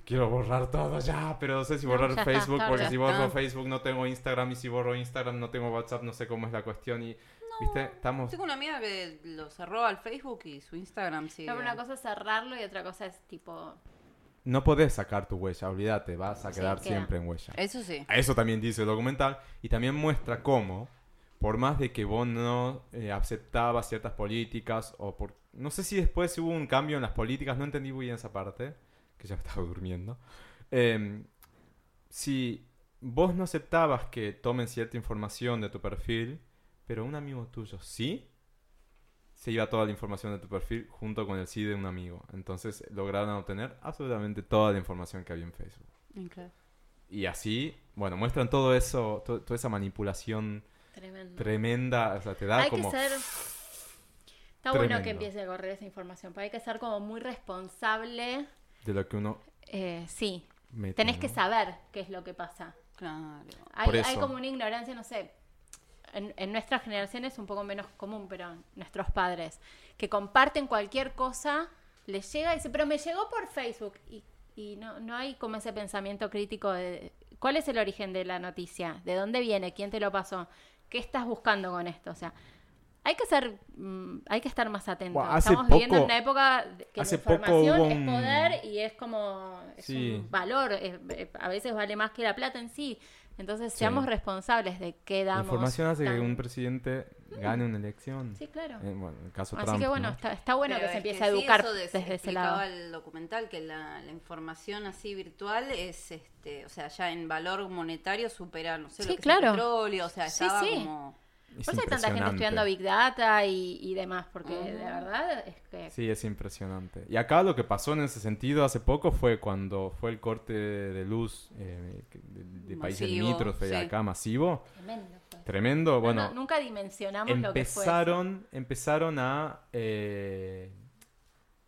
S3: Quiero borrar todo ya, pero no sé si
S2: No,
S3: borrar
S2: está,
S3: Facebook,
S2: tarde.
S3: porque si borro
S4: Ah.
S3: Facebook no tengo Instagram y si borro Instagram no tengo WhatsApp, no sé cómo es la cuestión y... ¿Viste? Estamos...
S4: Tengo una amiga que lo cerró al Facebook y su Instagram sigue.
S2: No, pero una cosa es cerrarlo y otra cosa es tipo...
S3: No podés sacar tu huella, olvídate, vas a quedar
S2: queda.
S3: siempre en huella.
S4: Eso sí.
S3: Eso también dice el documental y también muestra cómo, por más de que vos no eh, aceptabas ciertas políticas o por... No sé si después hubo un cambio en las políticas, no entendí muy bien esa parte, que ya me estaba durmiendo. Em, si vos no aceptabas que tomen cierta información de tu perfil, pero un amigo tuyo sí, se iba toda la información de tu perfil junto con el sí de un amigo. Entonces lograron obtener absolutamente toda la información que había en Facebook. Y así, bueno, muestran todo eso, to- toda esa manipulación
S2: Tremendo.
S3: tremenda, o sea, te da
S2: hay
S3: como...
S2: que ser... Está bueno que empiece a correr esa información, pero hay que ser como muy responsable.
S3: De lo que uno
S2: Eh, sí,
S3: mete,
S2: tenés que saber qué es lo que pasa.
S4: Claro.
S2: Hay, hay como una ignorancia, no sé. En, en nuestra generación es un poco menos común, pero nuestros padres, que comparten cualquier cosa, les llega y dice, pero me llegó por Facebook. Y, y no, no hay como ese pensamiento crítico de cuál es el origen de la noticia, de dónde viene, quién te lo pasó, qué estás buscando con esto. O sea, hay que ser, mm, hay que estar más atentos. Estamos viviendo en una época que la información es poder y es como es
S3: Sí.
S2: un valor, es- eh, a veces vale más que la plata en sí. Entonces,
S3: Sí.
S2: seamos responsables de qué
S3: La
S2: damos.
S3: información hace que
S2: tan-
S3: un presidente gane una elección.
S2: Sí, claro.
S3: Eh, bueno, en el caso
S2: Así
S3: Trump,
S2: que bueno,
S3: ¿no?
S2: está, está bueno
S4: Pero
S2: que se empiece
S4: que
S2: a
S4: sí,
S2: educar
S4: eso de-
S2: desde ese lado.
S4: el documental que la, la información así virtual es, este, o sea, ya en valor monetario supera, no sé,
S2: Sí,
S4: lo que
S2: claro.
S4: es el petróleo, o sea,
S2: Sí,
S4: estaba
S2: sí.
S4: como...
S3: Es
S2: Por eso hay tanta gente
S3: impresionante.
S2: estudiando Big Data y, y demás, porque de verdad es que...
S3: Sí, es impresionante. Y acá lo que pasó en ese sentido hace poco fue cuando fue el corte de luz eh, de, de países limítrofes
S4: sí.
S3: acá masivo.
S2: Tremendo fue.
S3: Tremendo.
S2: No,
S3: Bueno,
S2: no, nunca dimensionamos lo que fue. eso.
S3: empezaron, empezaron a... eh,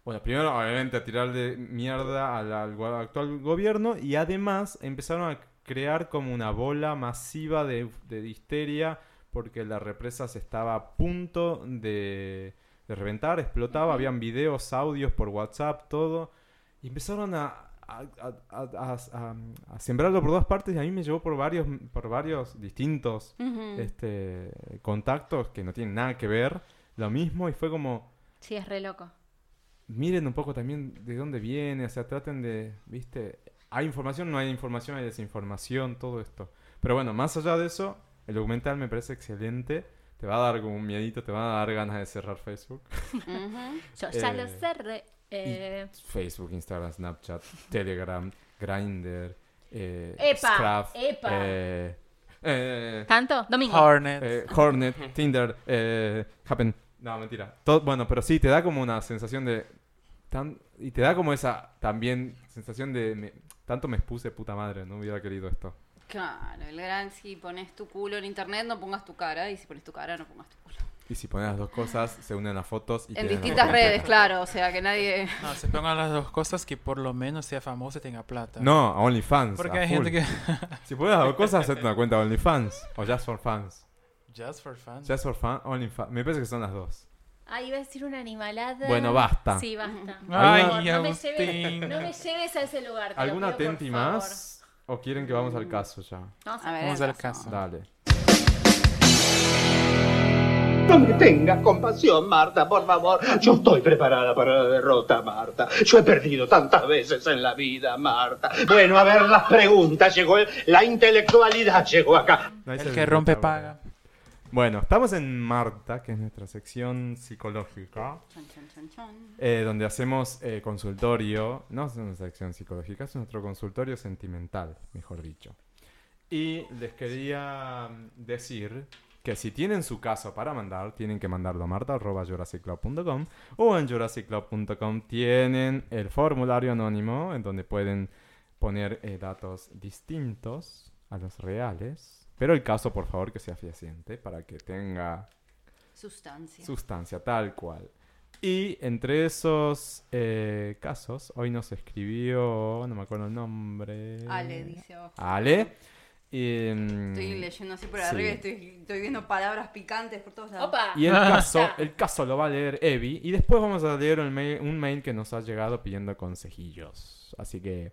S3: bueno, primero obviamente a tirarle mierda al, actual gobierno y además empezaron a crear como una bola masiva de, de histeria porque la represa se estaba a punto de, de reventar, explotaba, habían videos, audios por WhatsApp, todo. Y empezaron a, a, a- a- a- sembrarlo por todas partes y a mí me llevó por varios, por varios distintos
S4: Ujú.
S3: este, contactos que no tienen nada que ver, lo mismo, y fue como,
S2: Sí, es re loco.
S3: miren un poco también de dónde viene, o sea, traten de, viste, hay información, no hay información, hay desinformación, todo esto. Pero bueno, más allá de eso, el documental me parece excelente, te va a dar como un miedito, te va a dar ganas de cerrar Facebook.
S2: Yo ya
S3: Eh,
S2: lo cerré. Eh,
S3: Facebook, Instagram, Snapchat, Telegram, Grindr, eh,
S2: Epa,
S3: Scruff,
S2: epa.
S3: eh, eh,
S2: ¿Tanto? Domingo.
S5: Hornet.
S3: Eh, Hornet, Tinder, eh, Happen. No, mentira. Todo, bueno, pero sí, te da como una sensación de. Tan, y te da como esa también sensación de. me- tanto me expuse, puta madre, no hubiera querido esto.
S4: Claro, el gran si pones tu culo en internet no pongas tu cara y si pones tu cara no pongas tu culo.
S3: Y si pones las dos cosas, se unen las fotos y
S4: En distintas
S3: foto.
S4: redes, claro, o sea que nadie...
S5: No, se pongan las dos cosas que por lo menos sea famoso y tenga plata.
S3: No, a OnlyFans.
S5: Porque
S3: a
S5: hay
S3: full.
S5: gente que...
S3: Si pones las dos cosas, hacete una cuenta de OnlyFans. O Just for Fans.
S5: Just for fun.
S3: Just for Fun, OnlyFans. Me parece que son las dos.
S2: Ah, iba a decir una animalada.
S3: Bueno, basta.
S2: Sí, basta.
S5: Ay,
S2: favor, no, me lleves, no me lleves a ese lugar. te lo
S3: ¿Alguna
S2: por
S3: tenti
S2: favor.
S3: más? ¿O quieren que vamos al caso ya?
S2: Vamos
S4: A ver,
S5: Vamos al
S4: caso.
S5: caso.
S3: Dale.
S10: No me tengas compasión, Marta, por favor. Yo estoy preparada para la derrota, Marta. Yo he perdido tantas veces en la vida, Marta. Bueno, a ver las preguntas. Llegó el- la intelectualidad, llegó acá.
S5: El que rompe paga.
S3: Bueno, estamos en Marta, que es nuestra sección psicológica,
S4: Chon, chon, chon, chon.
S3: eh, donde hacemos eh, consultorio. No es una sección psicológica, es nuestro consultorio sentimental, mejor dicho. Y les quería mm, decir que si tienen su caso para mandar, tienen que mandarlo a marta.jurassicclub.com o en jurassicclub.com tienen el formulario anónimo en donde pueden poner eh, datos distintos a los reales. Pero el caso, por favor, que sea fehaciente para que tenga
S4: Sustancia.
S3: sustancia, tal cual. Y entre esos eh, casos, hoy nos escribió, no me acuerdo el nombre.
S4: Ale dice abajo.
S3: Ale. Y, mm,
S4: Estoy leyendo así por
S3: sí.
S4: arriba y estoy, estoy viendo palabras picantes por todos lados.
S2: Opa.
S3: Y el caso, el caso lo va a leer Evi. Y después vamos a leer un mail, un mail que nos ha llegado pidiendo consejillos. Así que.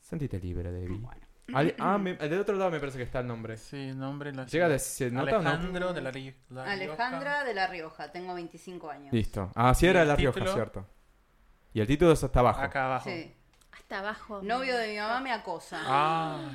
S3: Sentite libre, Evi.
S4: Bueno.
S3: Ale- ah, me- del otro lado me parece que está el nombre.
S5: Sí, nombre la
S3: Llega de. ¿Se nota o no?
S5: Alejandro de la, Ri- la
S4: Alejandra de La Rioja, tengo 25 años.
S3: Listo. Ah, sí era
S5: ¿Y
S3: de La
S5: el
S3: Rioja,
S5: título?
S3: cierto. Y el título está
S5: Rioja.
S3: abajo.
S5: Acá abajo.
S4: Sí.
S2: Hasta abajo.
S4: Novio de mi mamá me acosa.
S5: Ah,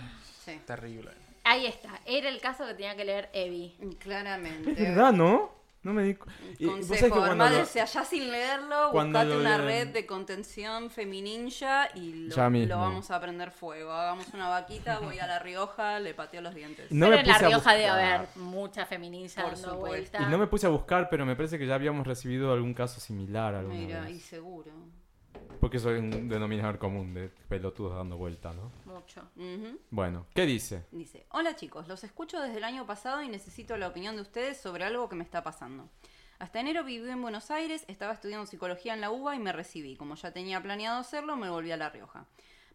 S4: Sí.
S5: terrible.
S2: Ahí está. Era el caso que tenía que leer Evi.
S4: Claramente.
S3: Es verdad, ¿no? No me di y-
S4: Consejo, armate,
S3: lo-
S4: ya sin leerlo,
S3: cuando
S4: buscate
S3: lo
S4: una
S3: lean-
S4: red de contención femininja y lo,
S3: Ya mismo.
S4: lo vamos a prender fuego. Hagamos una vaquita, voy a La Rioja, le pateo los dientes.
S3: No
S2: Pero
S3: me
S2: en La
S3: puse a
S2: Rioja debe
S3: buscar.
S2: haber mucha feminista
S4: Por
S2: dando
S4: supuesto.
S2: vuelta.
S3: Y no me puse a buscar, pero me parece que ya habíamos recibido algún caso similar alguna
S4: Mira,
S3: vez.
S4: y seguro.
S3: Porque es un denominador común de pelotudos dando vuelta, ¿no?
S2: Mucho.
S3: Bueno, ¿qué dice?
S4: Dice, hola chicos, los escucho desde el año pasado y necesito la opinión de ustedes sobre algo que me está pasando. Hasta enero viví en Buenos Aires, estaba estudiando psicología en la UBA y me recibí. Como ya tenía planeado hacerlo, me volví a La Rioja.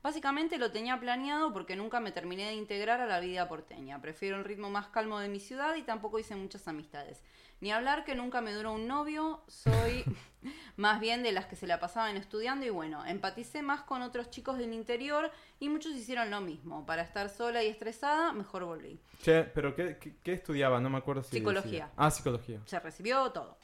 S4: Básicamente lo tenía planeado porque nunca me terminé de integrar a la vida porteña. Prefiero el ritmo más calmo de mi ciudad y tampoco hice muchas amistades. Ni hablar que nunca me duró un novio, soy más bien de las que se la pasaban estudiando y bueno, empaticé más con otros chicos del interior y muchos hicieron lo mismo. Para estar sola y estresada, mejor volví.
S3: Che, pero ¿qué, qué, qué estudiaba? No me acuerdo si
S4: Psicología.
S3: decía. Ah, psicología.
S4: Se recibió todo.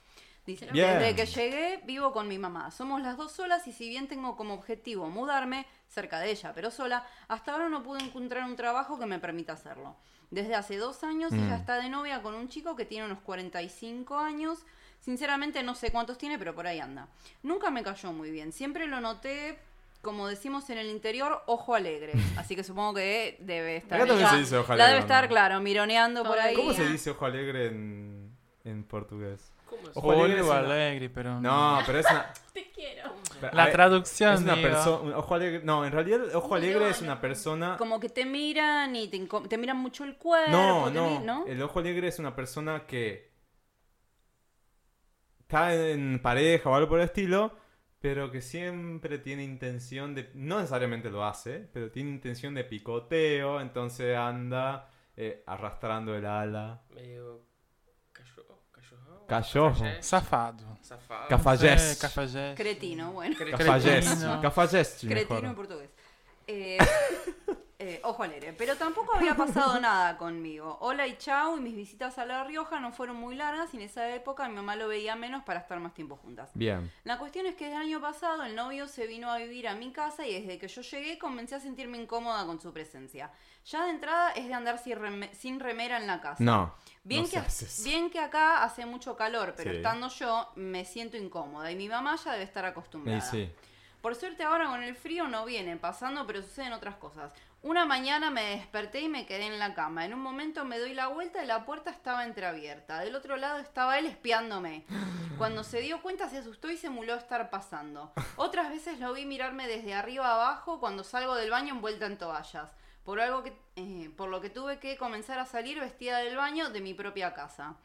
S4: Dice,
S3: Bien.
S4: desde que llegué vivo con mi mamá. Somos las dos solas y si bien tengo como objetivo mudarme cerca de ella, pero sola, hasta ahora no pude encontrar un trabajo que me permita hacerlo. Desde hace dos años
S3: Mm.
S4: ella está de novia con un chico que tiene unos 45 años. Sinceramente no sé cuántos tiene, pero por ahí anda. Nunca me cayó muy bien. Siempre lo noté, como decimos en el interior, ojo alegre. Así que supongo que debe estar...
S3: Acá también se dice ojo
S4: La
S3: alegre,
S4: debe
S3: ¿no?
S4: estar, claro, mironeando por ahí.
S3: ¿Cómo se dice ojo alegre en, en portugués?
S6: ¿Cómo es?
S3: Ojo alegre es una-
S5: alegre, pero
S3: No, pero es una...
S2: Te quiero.
S5: La traducción,
S3: Es una persona... Ojo alegre... No, en realidad ojo alegre es una persona...
S4: Como que te miran y te, miran mucho el cuerpo.
S3: No, no.
S4: mi- ¿no?
S3: El ojo alegre es una persona que está en pareja o algo por el estilo, pero que siempre tiene intención de. No necesariamente lo hace, pero tiene intención de picoteo, entonces anda eh, arrastrando el ala.
S6: Medio cayo,
S3: Callojo.
S5: Zafado.
S6: Zafado.
S3: Cafayés.
S5: Sí, cafayés.
S4: Cretino, bueno.
S3: Cafayés.
S5: Cretino.
S3: Cafayés,
S4: Cretino en portugués. Eh, eh, ojo alegre. Pero tampoco había pasado nada conmigo. Hola y chau. Y mis visitas a La Rioja no fueron muy largas. Y en esa época mi mamá lo veía menos para estar más tiempo juntas.
S3: Bien.
S4: La cuestión es que el año pasado el novio se vino a vivir a mi casa y desde que yo llegué comencé a sentirme incómoda con su presencia. Ya de entrada es de andar sin, sin remera en la casa.
S3: No.
S4: Bien,
S3: no
S4: que,
S3: se
S4: bien que acá hace mucho calor, pero
S3: Sí.
S4: estando yo me siento incómoda y mi mamá ya debe estar acostumbrada.
S3: Y sí.
S4: Por suerte ahora con el frío no viene pasando, pero suceden otras cosas. Una mañana me desperté y me quedé en la cama. En un momento me doy la vuelta y la puerta estaba entreabierta. Del otro lado estaba él espiándome. Cuando se dio cuenta se asustó y simuló estar pasando. Otras veces lo vi mirarme desde arriba abajo cuando salgo del baño envuelta en toallas. Por algo que, eh, por lo que tuve que comenzar a salir vestida del baño de mi propia casa.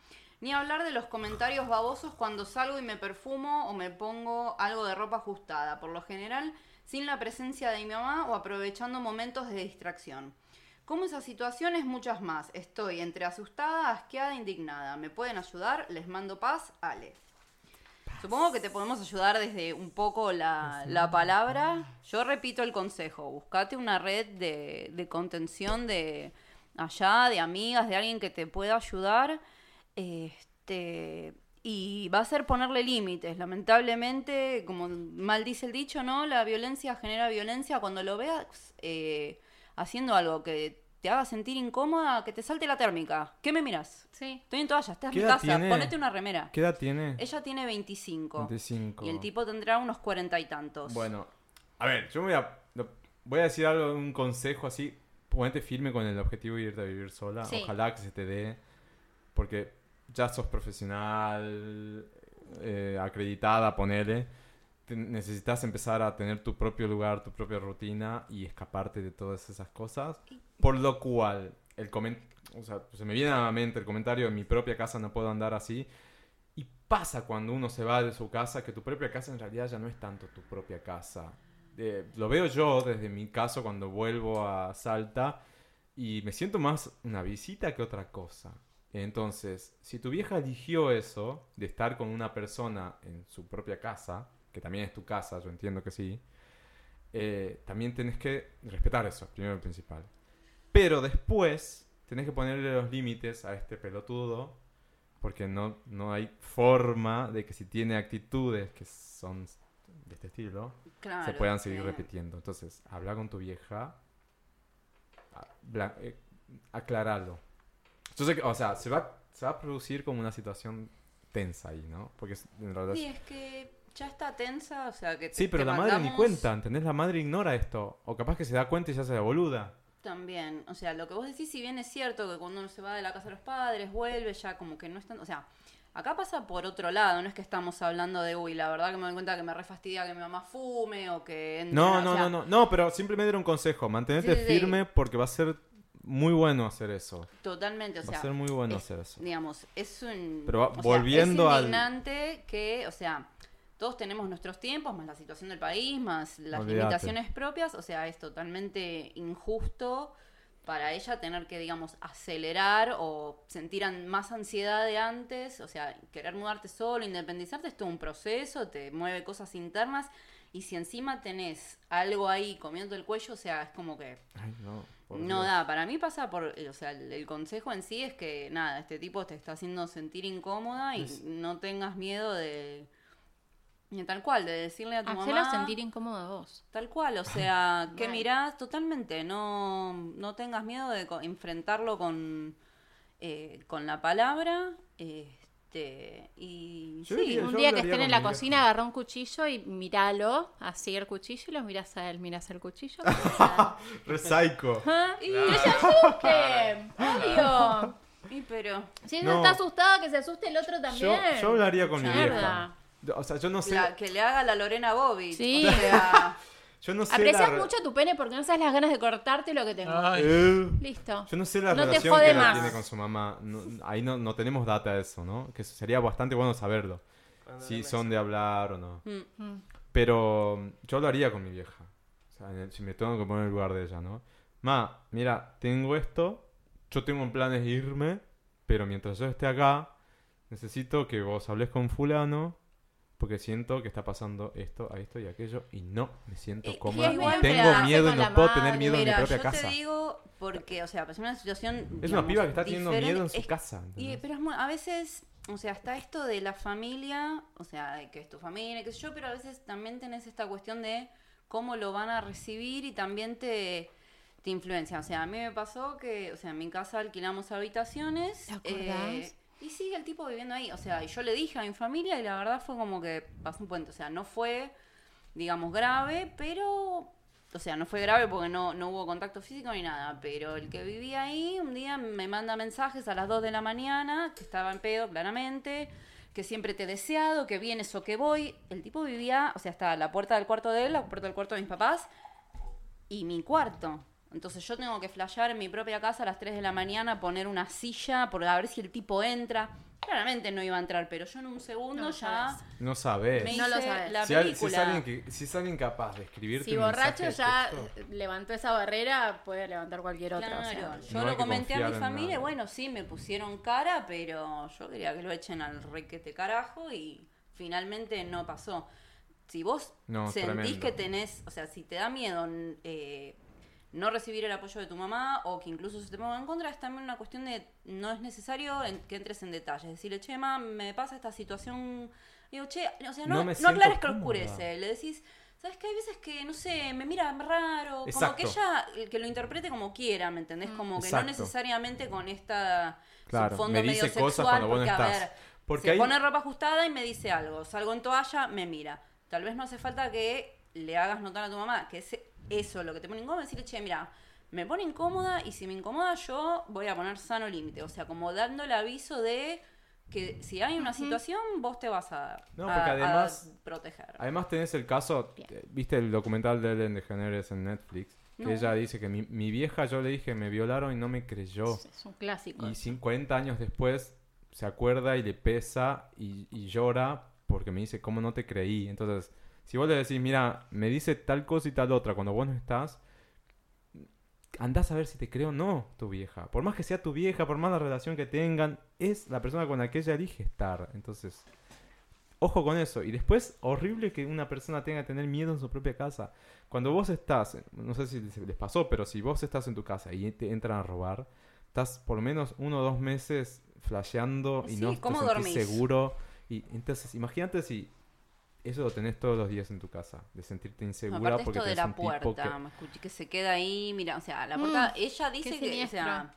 S4: Ni hablar de los comentarios babosos cuando salgo y me perfumo o me pongo algo de ropa ajustada, por lo general sin la presencia de mi mamá o aprovechando momentos de distracción. Como esas situaciones, muchas más. Estoy entre asustada, asqueada, indignada. ¿Me pueden ayudar? Les mando paz, Ale. Supongo que te podemos ayudar desde un poco la, la palabra. Yo repito el consejo, buscate una red de, de contención de allá, de amigas, de alguien que te pueda ayudar. Este, y va a ser ponerle límites. Lamentablemente, como mal dice el dicho, ¿no? La violencia genera violencia. Cuando lo veas eh, haciendo algo que te haga sentir incómoda, que te salte la térmica. ¿Qué me miras?
S2: Sí.
S4: Estoy en toalla, estás en
S3: ¿Qué
S4: mi casa,
S3: tiene?
S4: ponete una remera.
S3: ¿Qué edad tiene?
S4: Ella tiene 25.
S3: 25.
S4: Y el tipo tendrá unos cuarenta y tantos.
S3: Bueno, a ver, yo me voy a, voy a decir algo, un consejo así. Ponete firme con el objetivo de irte a vivir sola.
S2: Sí.
S3: Ojalá que se te dé. Porque ya sos profesional, eh, acreditada, ponele. Necesitas empezar a tener tu propio lugar, tu propia rutina y escaparte de todas esas cosas. Por lo cual, el o sea, se me viene a la mente el comentario en mi propia casa no puedo andar así. Y pasa cuando uno se va de su casa que tu propia casa en realidad ya no es tanto tu propia casa. Eh, lo veo yo desde mi caso cuando vuelvo a Salta y me siento más una visita que otra cosa. Entonces, si tu vieja eligió eso, de estar con una persona en su propia casa, que también es tu casa, yo entiendo que sí, eh, también tenés que respetar eso, primero y principal. Pero después tenés que ponerle los límites a este pelotudo, porque no, no hay forma de que si tiene actitudes que son de este estilo,
S4: Claro,
S3: se puedan seguir repitiendo. Entonces, habla con tu vieja, eh, sé que, o sea, se va, se va a producir como una situación tensa ahí, ¿no? Porque es- en realidad...
S4: Sí, es que ya está tensa, o sea que... te-
S3: Sí, pero
S4: te
S3: la madre ni cuenta, ¿entendés? La madre ignora esto. O capaz que se da cuenta y se hace la boluda.
S4: También, o sea, lo que vos decís, si bien es cierto que cuando uno se va de la casa de los padres, vuelve ya como que no están, o sea, acá pasa por otro lado, no es que estamos hablando de, uy, la verdad que me doy cuenta que me refastidia que mi mamá fume o que... entre-
S3: No,
S4: o
S3: no,
S4: sea,
S3: no, no, no, pero simplemente era un consejo. Mantenerte
S4: Sí, sí, sí.
S3: firme porque va a ser muy bueno hacer eso.
S4: Totalmente, o
S3: Va a
S4: sea...
S3: ser muy bueno
S4: es-
S3: hacer eso.
S4: Digamos, es un...
S3: Pero va-
S4: o sea,
S3: volviendo
S4: es
S3: al-
S4: indignante que, o sea, todos tenemos nuestros tiempos, más la situación del país, más las limitaciones propias, o sea, es totalmente injusto para ella tener que, digamos, acelerar o sentir an- más ansiedad de antes, o sea, querer mudarte solo, independizarte es todo un proceso, te mueve cosas internas, y si encima tenés algo ahí comiendo el cuello, o sea, es como que
S3: Ay, no.
S4: no da, para mí pasa por, o sea, el, el consejo en sí es que nada, este tipo te está haciendo sentir incómoda y
S3: Es-
S4: no tengas miedo de, de tal cual, de decirle a tu
S2: Hacelo
S4: mamá.
S2: sentir incómodo a vos.
S4: Tal cual, o sea, que mirás totalmente, no, no tengas miedo de co- enfrentarlo con, eh, con la palabra, este, y
S3: Yo
S4: sí,
S3: diría-
S2: Un día que estén en la cocina, agarra un cuchillo y míralo, así el cuchillo y los miras a él, miras el cuchillo.
S3: Recyco.
S2: Ajá, y que se asuste, obvio.
S4: y pero
S2: Si ella
S3: No.
S2: está asustada, que se asuste el otro también.
S3: yo hablaría con mi vieja. O sea, yo no sé.
S4: la- que le haga la Lorena Bobby,
S2: Sí.
S4: o sea,
S3: Yo no sé
S2: Aprecias
S3: la
S2: mucho tu pene porque no sabes las ganas de cortarte lo que tengo.
S5: Ay,
S3: Eh,
S2: Listo.
S3: Yo no sé la
S2: No te
S3: relación que tiene con su mamá. No- ahí no, no tenemos data de eso, ¿no? Que sería bastante bueno saberlo.
S6: Cuando
S3: Si son de hablar o no.
S4: mm.
S2: Mm.
S3: Pero mm, yo lo haría con mi vieja. O sea, el- si me tengo que poner en el lugar de ella, ¿no? Ma, mira, tengo esto. Yo tengo en planes de irme. Pero mientras yo esté acá, necesito que vos hables con fulano. Porque siento que está pasando esto, a esto y aquello. Y no me siento
S4: Y- y
S3: cómoda.
S4: es igual
S3: Y tengo miedo y no puedo
S2: madre.
S3: tener miedo en mi
S4: Mira,
S3: propia
S4: yo
S3: casa.
S4: te digo porque, o sea, pasé una situación.
S3: Es una piba que está teniendo miedo en su
S4: Es-
S3: casa.
S4: y- pero es a veces, o sea, está esto de la familia, o sea, de que es tu familia, qué sé yo, pero a veces también tenés esta cuestión de cómo lo van a recibir y también te, te influencia. O sea, a mí me pasó que, o sea, en mi casa alquilamos habitaciones.
S2: ¿Te acordás?
S4: eh, y sigue el tipo viviendo ahí. O sea, y yo le dije a mi familia y la verdad fue como que pasó un puente. O sea, no fue, digamos, grave, pero o sea, no fue grave porque no, no hubo contacto físico ni nada, pero el que vivía ahí un día me manda mensajes a las 2 de la mañana, que estaba en pedo claramente, que siempre te he deseado, que vienes o que voy. El tipo vivía, o sea, estaba la puerta del cuarto de él, la puerta del cuarto de mis papás y mi cuarto. Entonces yo tengo que flashear en mi propia casa a las 3 de la mañana, poner una silla, por a ver si el tipo entra. Claramente no iba a entrar, pero yo en un segundo
S2: No
S4: ya
S2: sabes.
S3: No sabes.
S4: me
S2: No lo sabes.
S4: la
S3: Si, al- si
S4: película.
S3: es alguien que, si es alguien capaz de escribirte
S2: Si
S3: un
S2: borracho ya
S3: texto,
S2: levantó esa barrera, puede levantar cualquier otra. o sea.
S4: Claro, yo
S3: no
S4: lo comenté a mi familia, y
S3: nadie.
S4: bueno, sí, me pusieron cara, pero yo quería que lo echen al requete carajo y finalmente no pasó. Si vos
S3: No,
S4: sentís
S3: tremendo.
S4: que tenés, o sea, si te da miedo eh, no recibir el apoyo de tu mamá o que incluso se te ponga en contra, es también una cuestión de no es necesario en- que entres en detalles. Decirle, che, ma, me pasa esta situación. Digo, che, o sea, no,
S3: No
S4: no aclares que oscurece. Le decís, ¿sabes que Hay veces que, no sé, me mira raro. Como que ella, eh, que lo interprete como quiera, ¿me entendés? Como que
S3: Exacto.
S4: no necesariamente con esta
S3: Claro,
S4: fondo
S3: me
S4: medio
S3: cosas
S4: sexual,
S3: cuando vos no
S4: porque, a
S3: estás.
S4: ver,
S3: Porque
S4: se
S3: hay-
S4: pone ropa ajustada y me dice algo. Salgo en toalla, me mira. Tal vez no hace falta que le hagas notar a tu mamá que es eso lo que te pone incómoda. Decirle, che, mira, me pone incómoda y si me incomoda yo voy a poner sano límite. O sea, como dando el aviso de que si hay una situación, vos te vas a,
S3: No,
S4: a-
S3: porque
S4: a
S3: además-
S4: proteger.
S3: Además tenés el caso,
S2: Bien.
S3: eh, viste el documental de Ellen DeGeneres en Netflix, que
S4: No.
S3: ella dice que mi, mi vieja, yo le dije, me violaron y no me creyó.
S2: Es, un clásico.
S3: Y cin- 40 años después se acuerda y le pesa y, y llora porque me dice, ¿cómo no te creí? Entonces, si vos le decís, mira, me dice tal cosa y tal otra cuando vos no estás, andás a ver si te creo o no tu vieja. Por más que sea tu vieja, por más la relación que tengan, es la persona con la que ella elige estar. Entonces, ojo con eso. Y después, horrible que una persona tenga que tener miedo en su propia casa. Cuando vos estás, no sé si les pasó, pero si vos estás en tu casa y te entran a robar, estás por lo menos uno o dos meses flasheando y
S4: Sí,
S3: no te
S4: ¿cómo
S3: sentís seguro. Y entonces, imagínate si eso lo tenés todos los días en tu casa, de sentirte insegura
S4: Aparte
S3: porque
S4: esto de la
S3: un tipo
S4: puerta,
S3: que...
S4: me escuché que se queda ahí, mira, o sea, la puerta,
S2: Mm,
S4: ella dice que, o sea,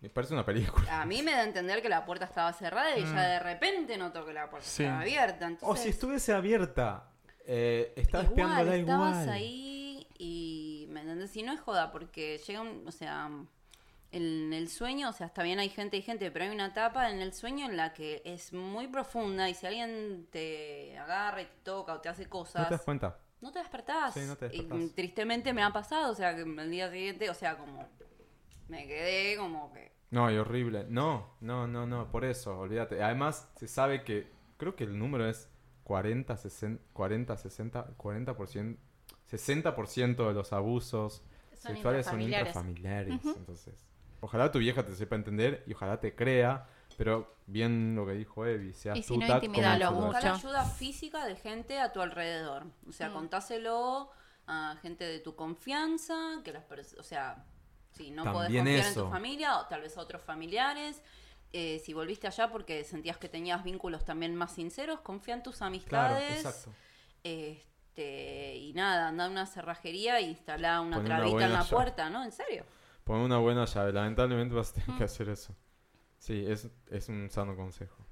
S3: Me parece una película.
S4: a mí me da a entender que la puerta estaba cerrada y
S3: Mm.
S4: ya de repente notó que la puerta
S5: Sí.
S4: estaba abierta.
S3: O si estuviese abierta, eh, estaba
S4: igual,
S3: espiándola
S4: estabas
S3: igual.
S4: ahí y, ¿me entendés? Y no es joda, porque llega un, o sea, en el sueño, o sea, está bien hay gente y gente, pero hay una etapa en el sueño en la que es muy profunda y si alguien te agarra y te toca o te hace cosas...
S3: ¿No te das cuenta?
S4: No te despertás.
S3: Sí, no te
S4: Y
S3: despertás.
S4: tristemente me ha pasado, o sea, que el día siguiente, o sea, como me quedé como que...
S3: No, y horrible. No, no, no, no, por eso, olvídate. Además, se sabe que, creo que el número es 40, 60, 40, 60, 40%, 60% de los abusos
S2: Son
S3: sexuales son
S2: intrafamiliares.
S3: intrafamiliares. Entonces, ojalá tu vieja te sepa entender y ojalá te crea, pero bien lo que dijo Evi, sea
S2: Y si no, intimidalo mucho.
S4: Buscar ayuda física de gente a tu alrededor. O sea,
S2: Mm.
S4: contáselo a gente de tu confianza, que las o sea, si no podés confiar en tu familia, o tal vez a otros familiares. Eh, si volviste allá porque sentías que tenías vínculos también más sinceros, confía en tus
S3: Claro,
S4: amistades.
S3: exacto.
S4: Este, y nada, anda a una cerrajería e instala una
S3: Pon una
S4: trabita en la puerta, ¿no? ¿En serio?
S3: Pon una buena llave. Lamentablemente vas a tener que hacer eso. Sí, es, es un sano consejo.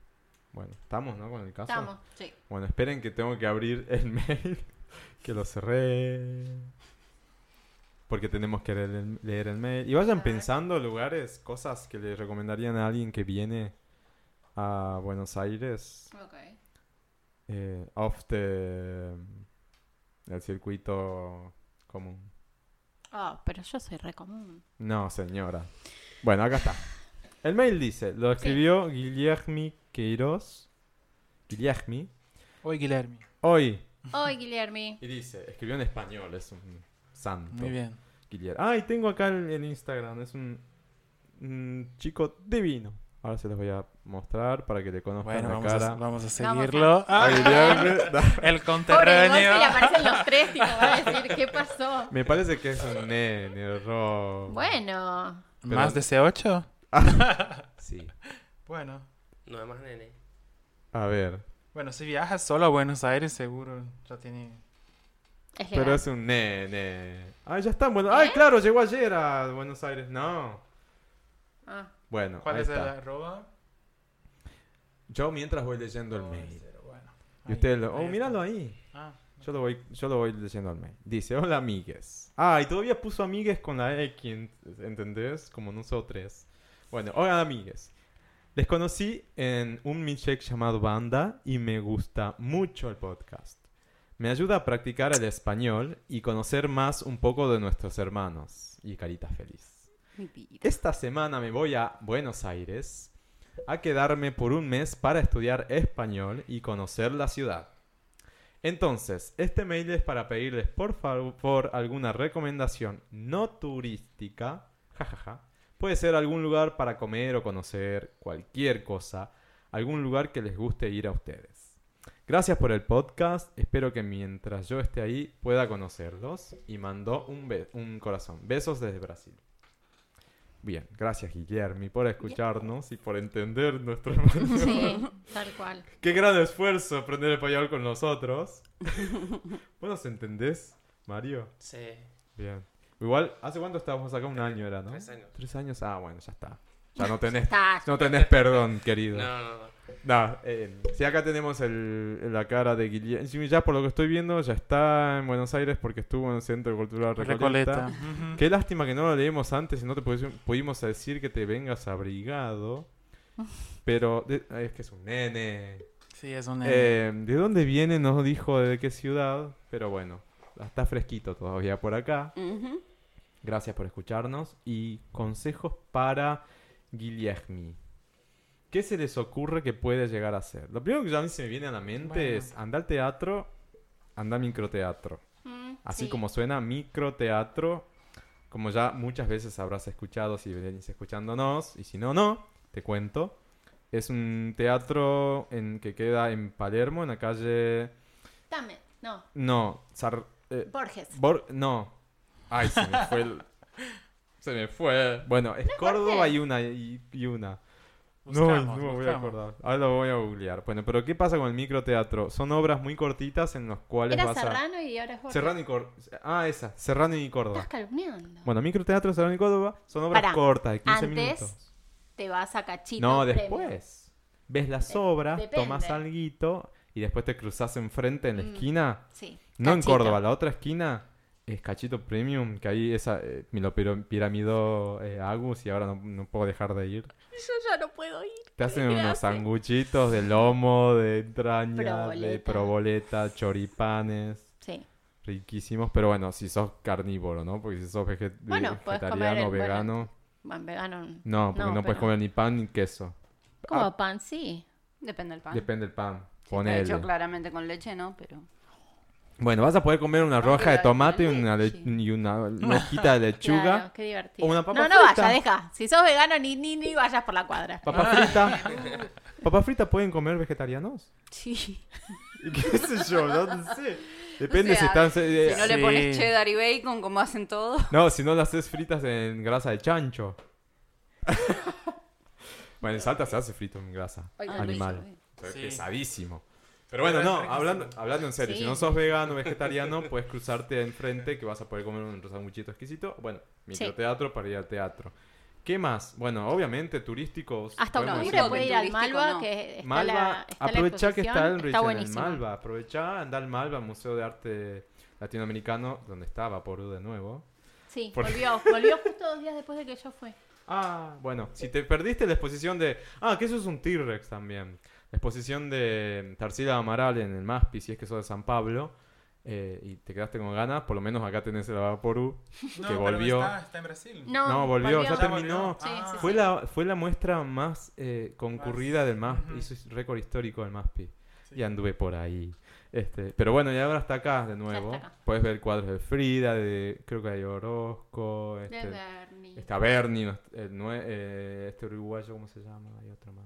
S3: Bueno, estamos, ¿no? Con el caso.
S2: Estamos.
S4: Sí.
S3: Bueno, esperen que tengo que abrir el mail. que lo cerré. Porque tenemos que leer el, leer el mail. Y vayan pensando lugares, cosas que le recomendarían a alguien que viene a Buenos Aires.
S2: Ok.
S3: eh, off the, el circuito común.
S2: Ah, pero yo soy re común.
S3: No, señora. Bueno, acá está. El mail dice, lo escribió Guillermi Queiroz. Guillermi.
S5: Hoy, Guillermo.
S3: Hoy.
S2: Hoy, Guillermi.
S3: Y dice, escribió en español, es un santo.
S5: Muy bien.
S3: Guillermo. Ah, y tengo acá el, el Instagram, es un, un chico divino. Ahora se los voy a mostrar para que le conozcan
S5: Bueno,
S3: la
S5: vamos
S3: cara.
S5: a, vamos a
S2: Vamos a-
S5: seguirlo.
S3: A
S5: Ah, el
S2: Pobre
S5: conterráneo.
S2: Que le aparecen los tres, tipo, va a decir, ¿qué pasó?
S3: Me parece que es un nene, rojo.
S2: Bueno.
S3: Pero-
S5: ¿Más de C8?
S3: Sí.
S5: Bueno.
S6: No es más nene.
S3: A ver.
S5: Bueno, si viajas solo a Buenos Aires, seguro ya tiene...
S2: Es.
S3: Pero es un nene. Ah, ya está. Bueno. Ay, claro, llegó ayer a Buenos Aires. No.
S2: Ah,
S3: Bueno,
S5: ¿Cuál
S3: ahí
S5: es el
S3: está.
S5: arroba?
S3: Yo mientras voy leyendo el mail.
S5: Bueno.
S3: Y ustedes lo... Oh, míralo ahí.
S5: Ah,
S3: Yo lo voy, yo lo voy leyendo al mail. Dice, hola amigues. Ah, y todavía puso amigues con la X, ¿entendés? Como nosotros. Bueno, hola amigues. Les conocí en un milkshake llamado Banda y me gusta mucho el podcast. Me ayuda a practicar el español y conocer más un poco de nuestros hermanos. Y carita feliz. Esta semana me voy a Buenos Aires a quedarme por un mes para estudiar español y conocer la ciudad. Entonces, este mail es para pedirles por favor alguna recomendación no turística, jajaja. Puede ser algún lugar para comer o conocer, cualquier cosa, algún lugar que les guste ir a ustedes. Gracias por el podcast, espero que mientras yo esté ahí pueda conocerlos y mandó un, un corazón. Besos desde Brasil. Bien, gracias Guillermi por escucharnos y por entender nuestro español.
S2: Sí, tal cual.
S3: Qué gran esfuerzo aprender español con nosotros. ¿Vos nos entendés, Mario?
S6: Sí.
S3: Bien. Igual, ¿hace cuánto estábamos acá? Un año era, ¿no?
S6: Tres años.
S3: Tres años, ah, bueno, ya está. Ya no tenés, no tenés perdón, querido.
S6: No, no, no.
S3: No, eh, si acá tenemos el, la cara de Guillermo. Ya por lo que estoy viendo, ya está en Buenos Aires porque estuvo en el Centro Cultural Recoleta. Qué lástima que no lo leímos antes y no te pudi- pudimos decir que te vengas abrigado. Pero de- es que es un nene.
S5: Sí, es un...
S3: Eh, ¿De dónde viene? No dijo de qué ciudad, pero bueno, está fresquito todavía por acá. Gracias por escucharnos. Y consejos para Guillermi. ¿Qué se les ocurre que puede llegar a ser? Lo primero que a mí se me viene a la mente
S5: Bueno.
S3: es andar al teatro, andar microteatro.
S2: Mm,
S3: Así
S2: sí.
S3: como suena microteatro, como ya muchas veces habrás escuchado si venís escuchándonos, y si no, no, te cuento. Es un teatro en que queda en Palermo, en la calle...
S2: Dame, no,
S3: No, Sar- eh,
S2: Borges.
S3: Bor- no. Ay, se me fue el... Se me fue. Bueno, es Córdoba
S2: Borges.
S3: y una y, y una.
S5: Buscamos,
S3: no, no me voy a acordar. Ahora lo voy a googlear. Bueno, pero ¿qué pasa con el microteatro? Son obras muy cortitas en las cuales
S2: Era
S3: vas a...
S2: Serrano y ahora es Borges.
S3: Serrano y Córdoba. Ah, esa. Serrano y Córdoba.
S2: Estás calumniando.
S3: Bueno, microteatro, Serrano y Córdoba son obras
S2: Pará,
S3: cortas de 15
S2: antes
S3: minutos.
S2: Te vas a cachito.
S3: No,
S2: premio.
S3: después. Ves las
S2: De-
S3: obras,
S2: depende.
S3: tomas alguito y después te cruzas enfrente en la
S2: Mm,
S3: esquina.
S2: Sí.
S3: No en. Córdoba, la otra esquina es Cachito Premium, que ahí esa eh, me lo piramidó eh, Agus y ahora no, no puedo dejar de ir.
S2: Yo ya no puedo ir.
S3: Te hacen
S2: ¿Qué
S3: unos sanguchitos de lomo, de entraña, de
S2: Proboleta.
S3: proboleta, choripanes,
S2: Sí.
S3: riquísimos, pero bueno, si sos carnívoro, ¿no? Porque si sos veget-
S2: Bueno,
S3: vegetariano,
S2: el- bueno,
S3: vegano,
S2: Bueno, vegano.
S3: no, porque no, puedes
S2: pero-
S3: comer ni pan ni queso.
S2: ¿Cómo
S3: Ah,
S2: pan? Sí.
S4: Depende del pan.
S3: Depende del pan.
S4: Está
S3: Ponele.
S4: hecho claramente con leche, ¿no? Pero...
S3: Bueno, vas a poder comer una roja de tomate y una, le- y una, hojita de lechuga.
S2: Claro, qué divertido.
S3: o una papa
S2: no, no
S3: frita.
S2: vayas, deja. Si sos vegano, ni, ni, ni vayas por la cuadra.
S3: Papa frita. ¿Papa frita pueden comer vegetarianos?
S2: Sí.
S3: ¿Y ¿Qué sé yo? No sé. Depende
S4: O sea,
S3: si están... eh,
S4: Si no le
S5: Sí.
S4: pones cheddar y bacon, como hacen todos.
S3: No, si no las haces fritas en grasa de chancho. bueno, en Salta se hace frito en grasa
S4: Ay, qué
S3: animal.
S4: rico.
S3: Pero es
S5: Sí.
S3: pesadísimo. Pero bueno, no, hablando, hablando en serio,
S2: Sí.
S3: si no sos vegano o vegetariano, puedes cruzarte enfrente que vas a poder comer un sanguchito exquisito. Bueno, microteatro para ir al teatro. ¿Qué más? Bueno, obviamente turísticos.
S2: Hasta octubre puede ir al Malva,
S4: no.
S2: que está
S3: Malva,
S2: la, está la
S3: aprovechá que está el
S2: está
S3: en el. Malva. Aprovechá, anda al Malva, Museo de Arte Latinoamericano, donde estaba Porú de nuevo.
S2: Sí,
S3: Por-
S2: volvió, volvió justo dos días después de que yo fui.
S3: Ah, bueno, si te perdiste la exposición de... Ah, que eso es un T-Rex también. Exposición de Tarsila Amaral en el MASPI, si es que sos de San Pablo, eh, y te quedaste con ganas, por lo menos acá tenés el Vaporú,
S5: No,
S3: que
S5: pero
S3: volvió...
S5: Está, está en Brasil.
S2: No,
S3: No, volvió, ya
S5: ¿Ya
S3: terminó.
S5: volvió?
S2: Sí,
S5: Ah.
S2: sí,
S3: Fue
S2: sí.
S3: la, fue la muestra más eh, concurrida del MASPI,
S5: Ujú.
S3: hizo récord histórico del MASPI.
S5: Sí.
S3: Y anduve por ahí. Este, pero bueno, y ahora está acá de nuevo.
S2: acá.
S3: Puedes ver cuadros de Frida, de creo que hay Orozco,
S2: De
S3: este,
S2: Berni.
S3: está Berni, el nue- eh, este uruguayo, ¿cómo se llama? Hay otro más.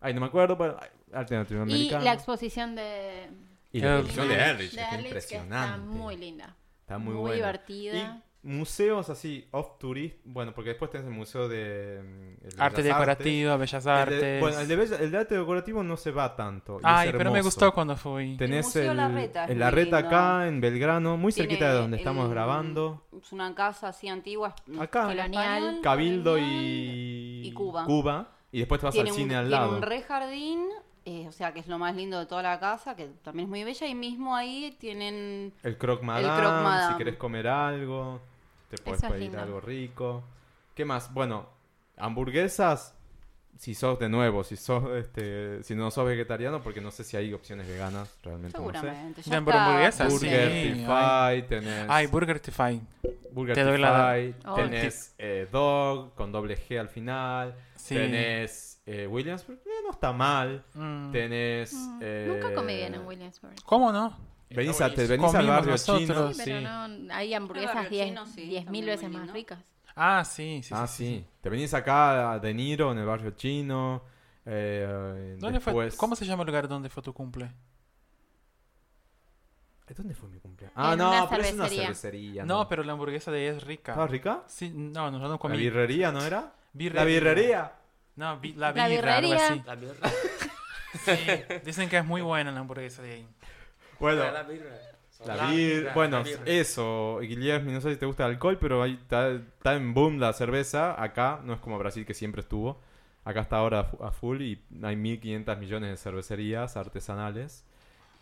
S3: Ay, no me acuerdo, pero ay, arte
S2: Y
S3: latinoamericano.
S2: la exposición de...
S3: Y la
S5: Erlich.
S3: exposición de Erlich,
S2: de Erlich, que
S3: impresionante.
S2: Está muy linda.
S3: Está muy,
S2: muy
S3: buena.
S2: divertida.
S3: Y museos así, off tourist, bueno, porque después tenés el museo de... mm, el de
S5: Arte decorativo, bellas
S3: Artes. El de- bueno, el de, bella- el de arte decorativo no se va tanto. y
S5: Ay, pero me gustó cuando fui.
S3: Tenés
S4: Museo
S3: el,
S4: Larreta es
S3: el Larreta acá en Belgrano, muy
S4: Tiene
S3: cerquita de donde
S4: el-
S3: estamos grabando.
S4: Es una casa así antigua.
S3: Acá.
S2: Colonial.
S3: Cabildo
S4: colonial.
S3: y...
S4: y Cuba.
S3: Cuba. Y después te vas
S4: Tiene
S3: al
S4: un,
S3: cine al
S4: tiene
S3: lado.
S4: un re jardín, eh, o sea que es lo más lindo de toda la casa, que también es muy bella. Y mismo ahí tienen
S3: El Croc Madame, si
S4: Madame.
S3: querés comer algo, te puedes pedir
S2: lindo.
S3: algo rico. ¿Qué más? Bueno, hamburguesas, si sos de nuevo, si sos este, si no sos vegetariano, porque no sé si hay opciones veganas, realmente no sé.
S4: seguramente.
S5: Ya,
S4: está
S5: hamburguesas,
S3: Burger,
S5: Sí,
S3: Tify, tenés...
S5: Ay, Burger Tify.
S3: Burger
S5: Te doy la-
S2: Oh,
S3: tenés eh, Dog con doble G al final,
S5: Sí.
S3: tenés eh, Williamsburg, eh, no está mal,
S5: Mm.
S3: tenés...
S2: Mm,
S3: eh,
S2: Nunca comí bien en Williamsburg.
S5: ¿Cómo no?
S3: Venís, a, te, venís al barrio
S5: nosotros.
S3: chino.
S2: Sí, pero
S3: sí.
S2: no, hay hamburguesas
S4: barrio
S2: 10
S4: chino, sí,
S2: 10.000
S4: también
S2: veces más ricas.
S5: Ah, sí, sí.
S3: ah,
S5: sí,
S3: sí.
S5: sí.
S3: Te venís acá a De Niro en el barrio chino. eh,
S5: ¿Dónde fue?
S3: después-
S5: ¿Cómo se llama el lugar donde fue tu cumple?
S3: ¿Eh, ¿Dónde fue mi cumpleaños? Ah,
S2: En
S3: no, pero es una
S2: cervecería.
S5: No, pero la hamburguesa de ella es rica.
S3: ¿Estaba rica?
S5: Sí, no, nosotros no
S3: ¿La
S5: comí.
S3: birrería no era?
S5: Birrería.
S3: ¿La birrería?
S5: No, bi- la
S2: La
S5: birra, algo
S2: birrería.
S5: así.
S6: La birra.
S5: Sí, dicen que es muy buena la hamburguesa de ahí.
S3: Bueno,
S6: La birra.
S3: La
S6: La
S3: bir-
S6: birra,
S3: bueno,
S6: la birra.
S3: eso, Guillermo, no sé si te gusta el alcohol, pero ahí está, está en boom la cerveza. Acá no es como Brasil que siempre estuvo. Acá está ahora a fu- a full y hay 1500 millones de cervecerías artesanales.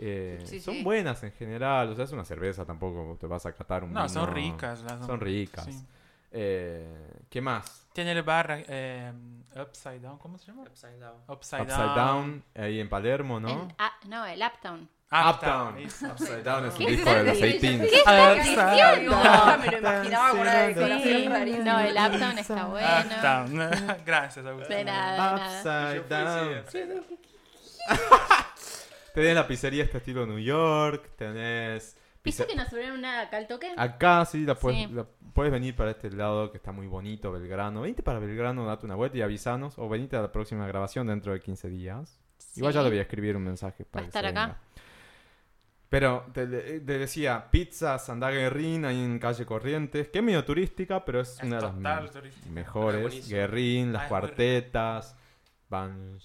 S3: Eh,
S4: Sí,
S3: son
S4: sí.
S3: buenas en general, o sea, es una cerveza, tampoco te vas a catar un
S5: No, son ricas. Las
S3: Son ricas.
S5: Sí.
S3: Eh, ¿Qué más?
S5: Tiene el bar eh, Upside Down, ¿cómo se llama?
S6: Upside down.
S5: Upside,
S3: Upside Down, ahí en Palermo, ¿no?
S2: El- ah, no, el Uptown.
S3: Uptown. Upside Down es un
S2: ¿Qué
S3: disco de los 18.
S5: Upside
S4: No,
S5: Down.
S4: me lo imaginaba con una decoración
S2: Sí,
S4: rarísima.
S2: no, el Uptown está bueno.
S5: Uptown. Gracias, Agustín.
S2: De nada, de nada.
S3: Upside Down. Tenés la pizzería este estilo New York, tenés...
S2: ¿Viste que nos subieron una acá al toque?
S3: Acá sí, la puedes,
S2: Sí.
S3: la- puedes venir para este lado que está muy bonito, Belgrano. Venite para Belgrano, date una vuelta y avisanos. O venite a la próxima grabación dentro de 15 días. Igual ya
S2: Sí.
S3: le voy a escribir un mensaje para
S2: a
S3: que
S2: estar acá?
S3: venga. Pero te, te decía, Pizza Sandá Guerrín, ahí en calle Corrientes, que es medio turística, pero es,
S5: Es
S3: una de las me-
S5: turística.
S3: Mejores. Guerrín,
S5: Ah,
S3: las
S5: muy
S3: cuartetas, Ban...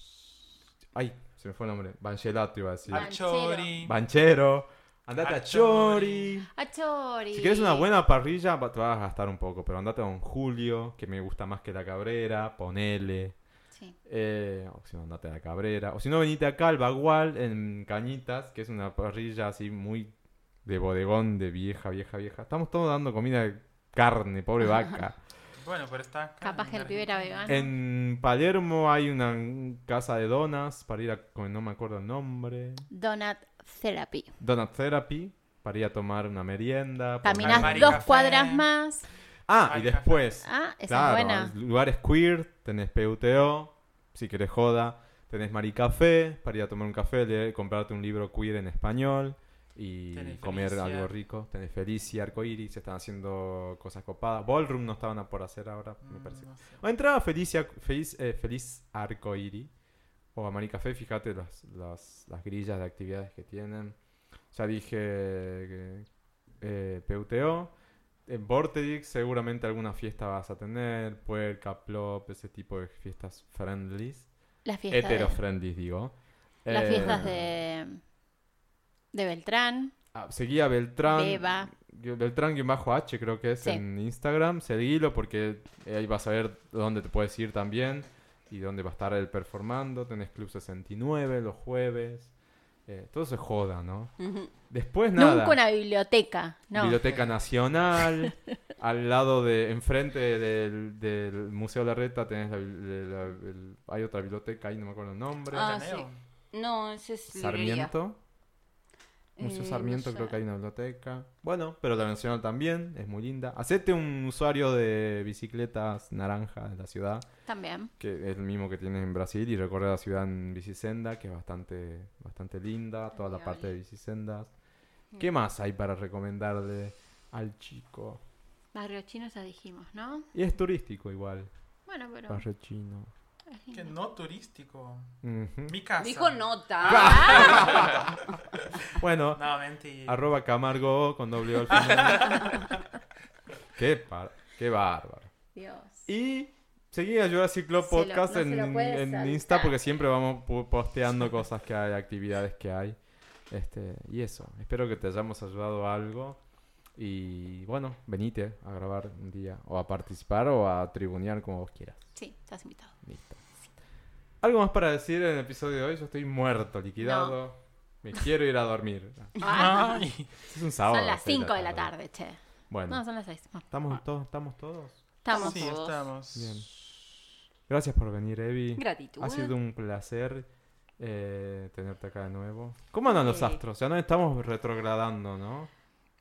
S3: Ay, se me fue el nombre. Banchelato iba a decir.
S2: Ban-
S5: Al Chori.
S3: Banchero. Andate a
S5: A
S3: Chori.
S2: A Chori.
S3: Si quieres una buena parrilla, te vas a gastar un poco, pero andate a un Julio, que me gusta más que la Cabrera, ponele.
S2: Sí.
S3: Eh, o si no, andate a la Cabrera. O si no, venite acá al Bagual, en Cañitas, que es una parrilla así muy de bodegón, de vieja, vieja, vieja. Estamos todos dando comida de carne, pobre vaca.
S5: Bueno, pero está acá.
S2: Capaz que el pibe era vegano.
S3: En Palermo hay una casa de donas para ir a no me acuerdo el nombre.
S2: Donut Therapy.
S3: Donut Therapy, para ir a tomar una merienda. por
S5: Mari
S2: dos
S5: Café.
S2: cuadras más.
S3: Ah, y después,
S2: Ah, esa
S3: claro,
S2: es buena.
S3: lugares queer, tenés PUTO, si querés joda, tenés Maricafé, para ir a tomar un café, leer, comprarte un libro queer en español y
S5: Tenés
S3: comer
S5: Felicia.
S3: algo rico. Tenés Felicia, Arcoiris, se están haciendo cosas copadas. Ballroom no estaban a por hacer ahora, me
S5: Mm,
S3: parece.
S5: no sé.
S3: O entraba Felicia, Feliz, eh, Feliz Arcoiri o a Maricafé, fíjate las, las, las grillas de actividades que tienen. Ya dije eh, PUTO. En Vortex seguramente alguna fiesta vas a tener. Puerca, Plop, ese tipo de fiestas friendlies.
S2: Las fiestas,
S3: Hetero
S2: de,
S3: friendlies, digo.
S2: las
S3: Eh,
S2: fiestas de, de Beltrán.
S3: ah, seguía Beltrán.
S2: Beba.
S3: Beltrán-H creo que es
S2: Sí.
S3: en Instagram. Seguilo porque ahí vas a ver dónde te puedes ir también. Y dónde va a estar él performando. Tenés Club 69 los jueves. Eh, todo se joda, ¿no? Después nada.
S2: Nunca una biblioteca. No.
S3: Biblioteca Nacional. al lado de, enfrente del, del Museo Larreta tenés la, la- el- hay otra biblioteca ahí, no me acuerdo el nombre.
S4: Ah,
S5: Ateneo.
S4: No, ese es librería.
S3: Sarmiento. Museo
S4: Eh,
S3: Sarmiento
S4: no
S3: creo que hay una biblioteca. Bueno, pero la Nacional también, es muy linda. Hacete un usuario de bicicletas naranja de la ciudad,
S2: También.
S3: que es el mismo que tienes en Brasil, y recorre la ciudad en bicisenda, que es bastante, bastante linda, toda la parte de bicisendas. ¿Qué más hay para recomendarle al chico?
S2: Barrio chino ya dijimos, ¿no?
S3: Y es turístico igual,
S2: Bueno, pero.
S3: barrio chino.
S5: Que no turístico. Mi casa.
S4: Dijo nota.
S3: Bueno,
S5: No, mentira.
S3: arroba Camargo con doble al final. qué, par- qué bárbaro.
S2: Dios.
S3: Y seguí a Jurassic Club
S2: lo-
S3: Podcast
S2: no
S3: en, en. Insta porque siempre vamos pu- posteando cosas que hay, actividades que hay. Este, y eso, espero que te hayamos ayudado a algo. Y bueno, venite a grabar un día, o a participar o a tribunear como vos quieras.
S2: Sí, estás invitado.
S3: Listo. ¿Algo más para decir en el episodio de hoy? Yo estoy muerto, liquidado. Me quiero ir a dormir.
S5: Ay.
S3: Es un sábado.
S2: son las
S3: seis
S2: 5 de la tarde, che.
S3: Bueno,
S2: No, son las 6.
S3: ¿estamos, todos, ¿estamos todos?
S2: Estamos.
S5: Sí,
S4: todos.
S5: estamos.
S3: Bien. Gracias por venir, Evi.
S4: Gratitud.
S3: Ha sido un placer eh, tenerte acá de nuevo. ¿Cómo andan los astros? Ya no estamos retrogradando, ¿no?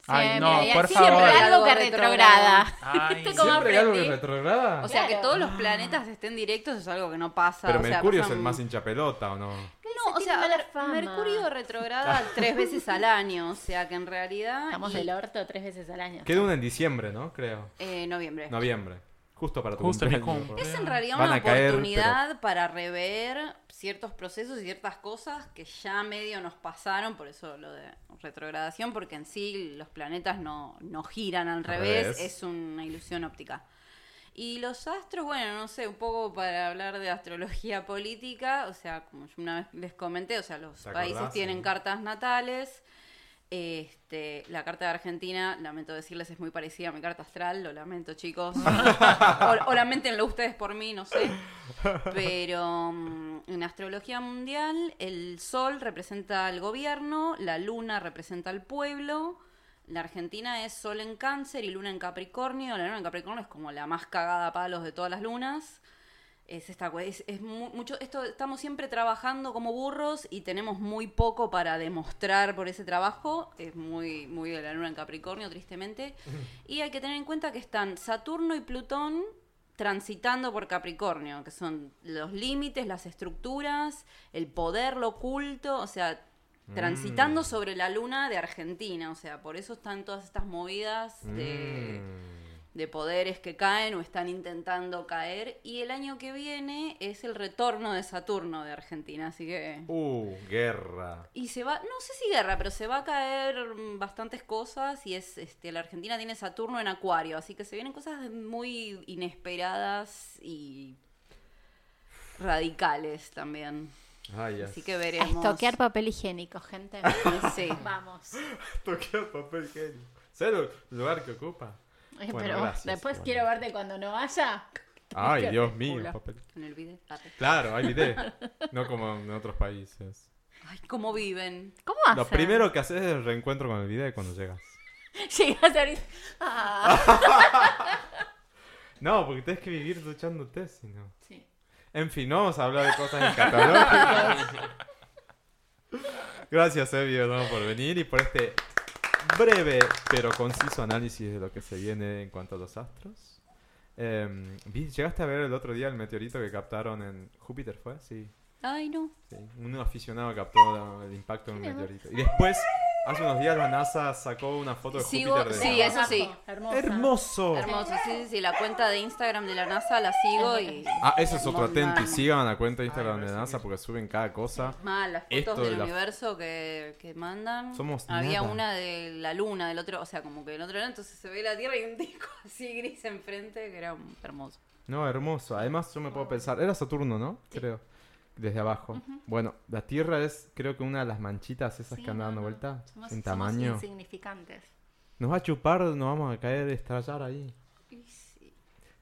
S5: Ay, no,
S2: hay-
S5: por
S2: siempre
S5: favor.
S2: algo que retrograda.
S5: Ay,
S2: ¿Viste cómo
S3: ¿Siempre hay algo que retrograda?
S4: O sea, que
S2: Claro.
S4: todos los planetas estén directos es algo que no pasa.
S3: Pero
S4: o sea,
S3: Mercurio es
S4: pasan-
S3: el más hincha pelota, ¿o no?
S4: No, o sea, a ver. Mercurio retrograda tres veces al año, o sea que en realidad...
S2: Estamos
S4: y-
S2: del orto tres veces al año.
S3: Queda una en diciembre, ¿no? Creo.
S4: eh, noviembre.
S3: Noviembre. Justo para tu
S5: Justo mi
S3: cumpleaños.
S5: cumple.
S4: Es en realidad
S3: Van
S4: una
S3: a caer,
S4: oportunidad para rever ciertos procesos y ciertas cosas que ya medio nos pasaron, por eso lo de retrogradación, porque en sí los planetas no, no giran al revés,
S3: revés.
S4: es una ilusión óptica. Y los astros, bueno, no sé, un poco para hablar de astrología política, o sea, como yo una vez les comenté, o sea, los
S3: ¿Te
S4: países
S3: acordás?
S4: tienen
S3: Sí.
S4: cartas natales. Este, la carta de Argentina, lamento decirles, es muy parecida a mi carta astral, lo lamento chicos. o, o lamentenlo ustedes por mí, no sé. Pero mm, en astrología mundial, el sol representa al gobierno, la luna representa al pueblo. La Argentina es sol en cáncer y luna en Capricornio. La luna en Capricornio es como la más cagada a palos de todas las lunas. Es esta es, es mu- mucho esto estamos siempre trabajando como burros y tenemos muy poco para demostrar por ese trabajo es muy muy de la luna en Capricornio tristemente y hay que tener en cuenta que están Saturno y Plutón transitando por Capricornio que son los límites las estructuras el poder lo oculto o sea transitando
S3: Mm.
S4: sobre la luna de Argentina o sea por eso están todas estas movidas de
S3: Mm.
S4: De poderes que caen o están intentando caer. Y el año que viene es el retorno de Saturno de Argentina, así que...
S3: Uh, guerra.
S4: Y se va, no sé si guerra, pero se va a caer bastantes cosas y es, este, la Argentina tiene Saturno en Acuario, así que se vienen cosas muy inesperadas y radicales también. Así que
S2: A
S4: veremos.
S2: estoquear papel higiénico, gente.
S4: Sí.
S2: Vamos.
S3: Toqué papel higiénico. ¿Sabes el lugar que ocupa?
S2: Eh,
S3: Bueno,
S2: pero
S3: gracias,
S2: después
S3: bueno.
S2: quiero verte cuando no haya.
S3: Ay, Dios mío. papel-
S4: En el video. Ah,
S3: Claro, hay video. No como en otros países.
S4: Ay, ¿cómo viven?
S2: ¿Cómo hacen?
S3: Lo primero que haces es el reencuentro con el video cuando llegas.
S2: Llegas a dices, ah.
S3: No, porque tienes que vivir duchándote, si no.
S2: Sí.
S3: En fin, no vamos a hablar de cosas escatológicas. Gracias, Evi, de nuevo por venir y por este breve pero conciso análisis de lo que se viene en cuanto a los astros. Vi- ¿Llegaste a ver el otro día el meteorito que captaron en Júpiter? ¿Fue? Sí.
S4: Ay, no.
S3: sí. Un aficionado captó el impacto de un meteorito. Y después, hace unos días, la NASA sacó una foto de
S4: Sigo-
S3: Júpiter. de
S4: sí, eso sí.
S2: Hermosa.
S3: ¡Hermoso!
S4: Hermoso, sí, sí, sí. La cuenta de Instagram de la NASA la sigo y.
S3: Ah, ese es otro. Y sigan la cuenta de Instagram de
S6: me
S3: NASA porque suben cada cosa.
S4: Más las
S3: Esto
S4: fotos
S3: de
S4: del
S3: la-
S4: universo que, que mandan.
S3: Somos
S4: Había
S3: nada.
S4: una de la luna, del otro, o sea, como que del otro lado, entonces se ve la Tierra y un disco así gris enfrente que era hermoso.
S3: No, hermoso. Además, yo me puedo pensar. Era Saturno, ¿no? Creo. Desde abajo. Bueno, la Tierra es, creo que una de las manchitas esas
S2: Sí,
S3: que andan dando
S2: no,
S3: vuelta.
S2: Somos,
S3: en
S2: somos
S3: tamaño.
S2: insignificantes.
S3: Nos va a chupar, nos vamos a caer, estallar ahí.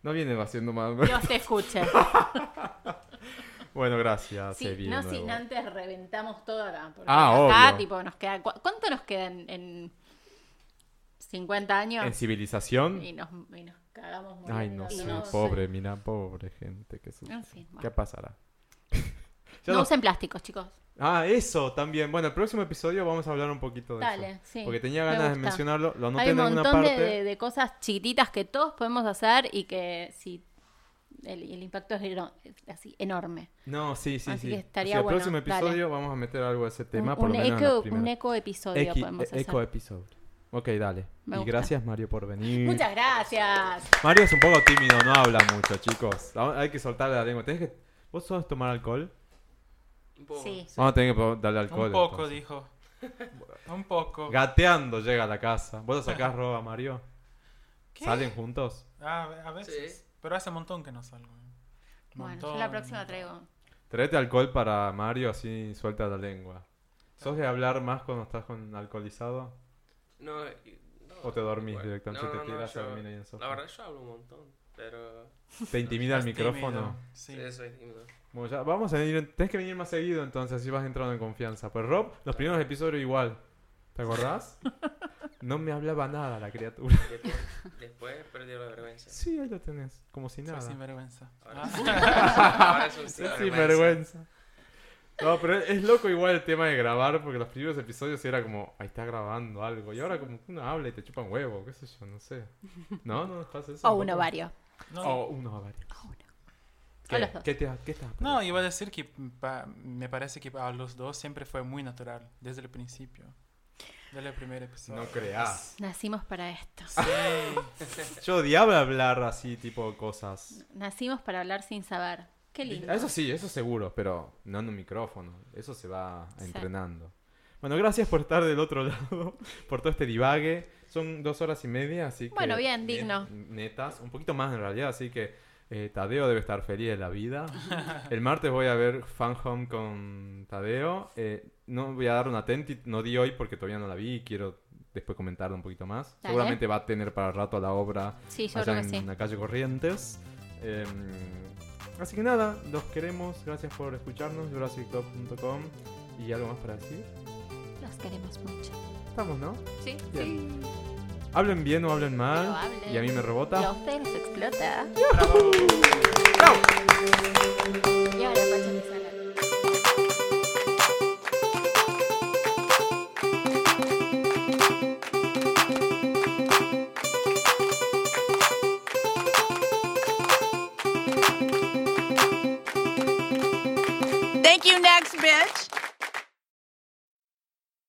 S3: No viene haciendo mal.
S2: Dios te escuche.
S3: bueno, gracias.
S2: Sí,
S3: Evi,
S2: no sin antes reventamos acá. Porque
S3: Ah,
S2: acá,
S3: obvio.
S2: tipo, nos queda. ¿cu- ¿Cuánto nos queda en, en 50 años?
S3: En civilización.
S2: Y nos, y nos cagamos
S3: Ay, no sé.
S2: no sé.
S3: pobre, mira, pobre gente. ¿Qué, su-
S2: En fin, bueno.
S3: ¿Qué pasará? Ya
S2: No
S3: no-
S2: usen plásticos, chicos.
S3: Ah, eso también. Bueno, el próximo episodio vamos a hablar un poquito de
S2: Dale,
S3: eso.
S2: sí,
S3: Porque tenía
S2: me
S3: ganas de mencionarlo. Lo anoté
S2: Hay un
S3: en
S2: montón de,
S3: parte.
S2: de- de cosas chiquititas que todos podemos hacer y que sí, el, el impacto es eno- así enorme.
S3: No, sí, sí,
S2: Así
S3: sí.
S2: que estaría
S3: Sí, el
S2: bueno,
S3: próximo
S2: dale.
S3: episodio vamos a meter algo de ese tema,
S2: un,
S3: por lo
S2: un
S3: en
S2: eco, un eco episodio
S3: Equi-
S2: podemos
S3: e-
S2: hacer.
S3: eco episodio. Ok, dale.
S2: Me
S3: y
S2: gusta.
S3: gracias, Mario, por venir.
S2: Muchas gracias.
S3: Mario es un poco tímido, no habla mucho, chicos. Hay que soltarle la lengua. ¿Tenés que... ¿Vos sos tomar alcohol?
S6: Un poco.
S2: Sí.
S3: Vamos a tener que darle alcohol.
S5: Un poco,
S3: entonces.
S5: dijo. Un poco.
S3: Gateando llega a la casa. ¿Vos lo sacás roba, Mario?
S5: ¿Qué?
S3: ¿Salen juntos?
S5: Ah, a veces.
S6: Sí.
S5: Pero hace un montón que no salgo. Un
S2: Bueno, yo la próxima traigo.
S3: Traete alcohol para Mario, así suelta la lengua. ¿Sos de hablar más cuando estás con alcoholizado?
S6: No, no,
S3: ¿O te dormís
S6: igual.
S3: directamente?
S6: No,
S3: te
S6: no, no,
S3: tiras a
S6: yo-
S3: dormir ahí en el sofá.
S6: La verdad, yo hablo un montón, pero.
S3: ¿Te intimida el micrófono?
S5: Sí.
S6: Sí, soy tímido.
S3: Bueno, ya vamos a venir. Tenés que venir más seguido entonces, así vas entrando en confianza. Pues Rob, los primeros episodios igual. ¿Te acordás? No me hablaba nada la criatura.
S6: Después, después perdí la vergüenza.
S3: Sí, ahí lo tenés, como si
S5: Soy
S3: nada.
S5: sinvergüenza.
S6: Ahora,
S5: Ah.
S6: ahora es un
S3: Sí,
S6: sinvergüenza.
S3: sin vergüenza. No, pero es loco igual el tema de grabar, porque los primeros episodios era como, ahí está grabando algo. Y ahora como que uno habla y te chupan huevo, qué sé yo, no sé. ¿No? ¿No pasa eso?
S2: O
S3: un
S2: ovario.
S5: No,
S3: O un ovario.
S2: O los dos.
S3: ¿Qué, te, ¿Qué estás
S5: no, iba a decir que pa- me parece que a los dos siempre fue muy natural, desde el principio. Desde el primer episodio.
S3: No creas.
S2: Nacimos para esto.
S5: Sí.
S3: Yo odiaba hablar así, tipo cosas.
S2: Nacimos para hablar sin saber. Qué lindo.
S3: Eso sí, eso seguro, pero no en un micrófono. Eso se va
S2: Sí.
S3: entrenando. Bueno, gracias por estar del otro lado, por todo este divague. Son dos horas y media, así que...
S2: Bueno, bien, digno.
S3: Netas, un poquito más en realidad, así que eh, Tadeo debe estar feliz de la vida. El martes voy a ver Fan Home con Tadeo. Eh, no voy a dar una tentit, no di hoy porque todavía no la vi y quiero después comentarla un poquito más.
S2: Dale.
S3: Seguramente va a tener para rato la obra
S2: Sí, yo
S3: allá
S2: creo que
S3: en
S2: sí.
S3: la calle Corrientes. Eh, así que nada, los queremos. Gracias por escucharnos. JurassicClub.com. ¿Y algo más para decir?
S2: Los queremos mucho.
S3: Estamos, ¿no?
S2: Sí.
S3: Bien. Hablen bien o hablen mal.
S2: Hablen.
S3: Y a mí me
S2: Y a
S3: rebota.
S2: ustedes explota. Y ahora Pacho Pizarra.
S11: Thank you, next bitch.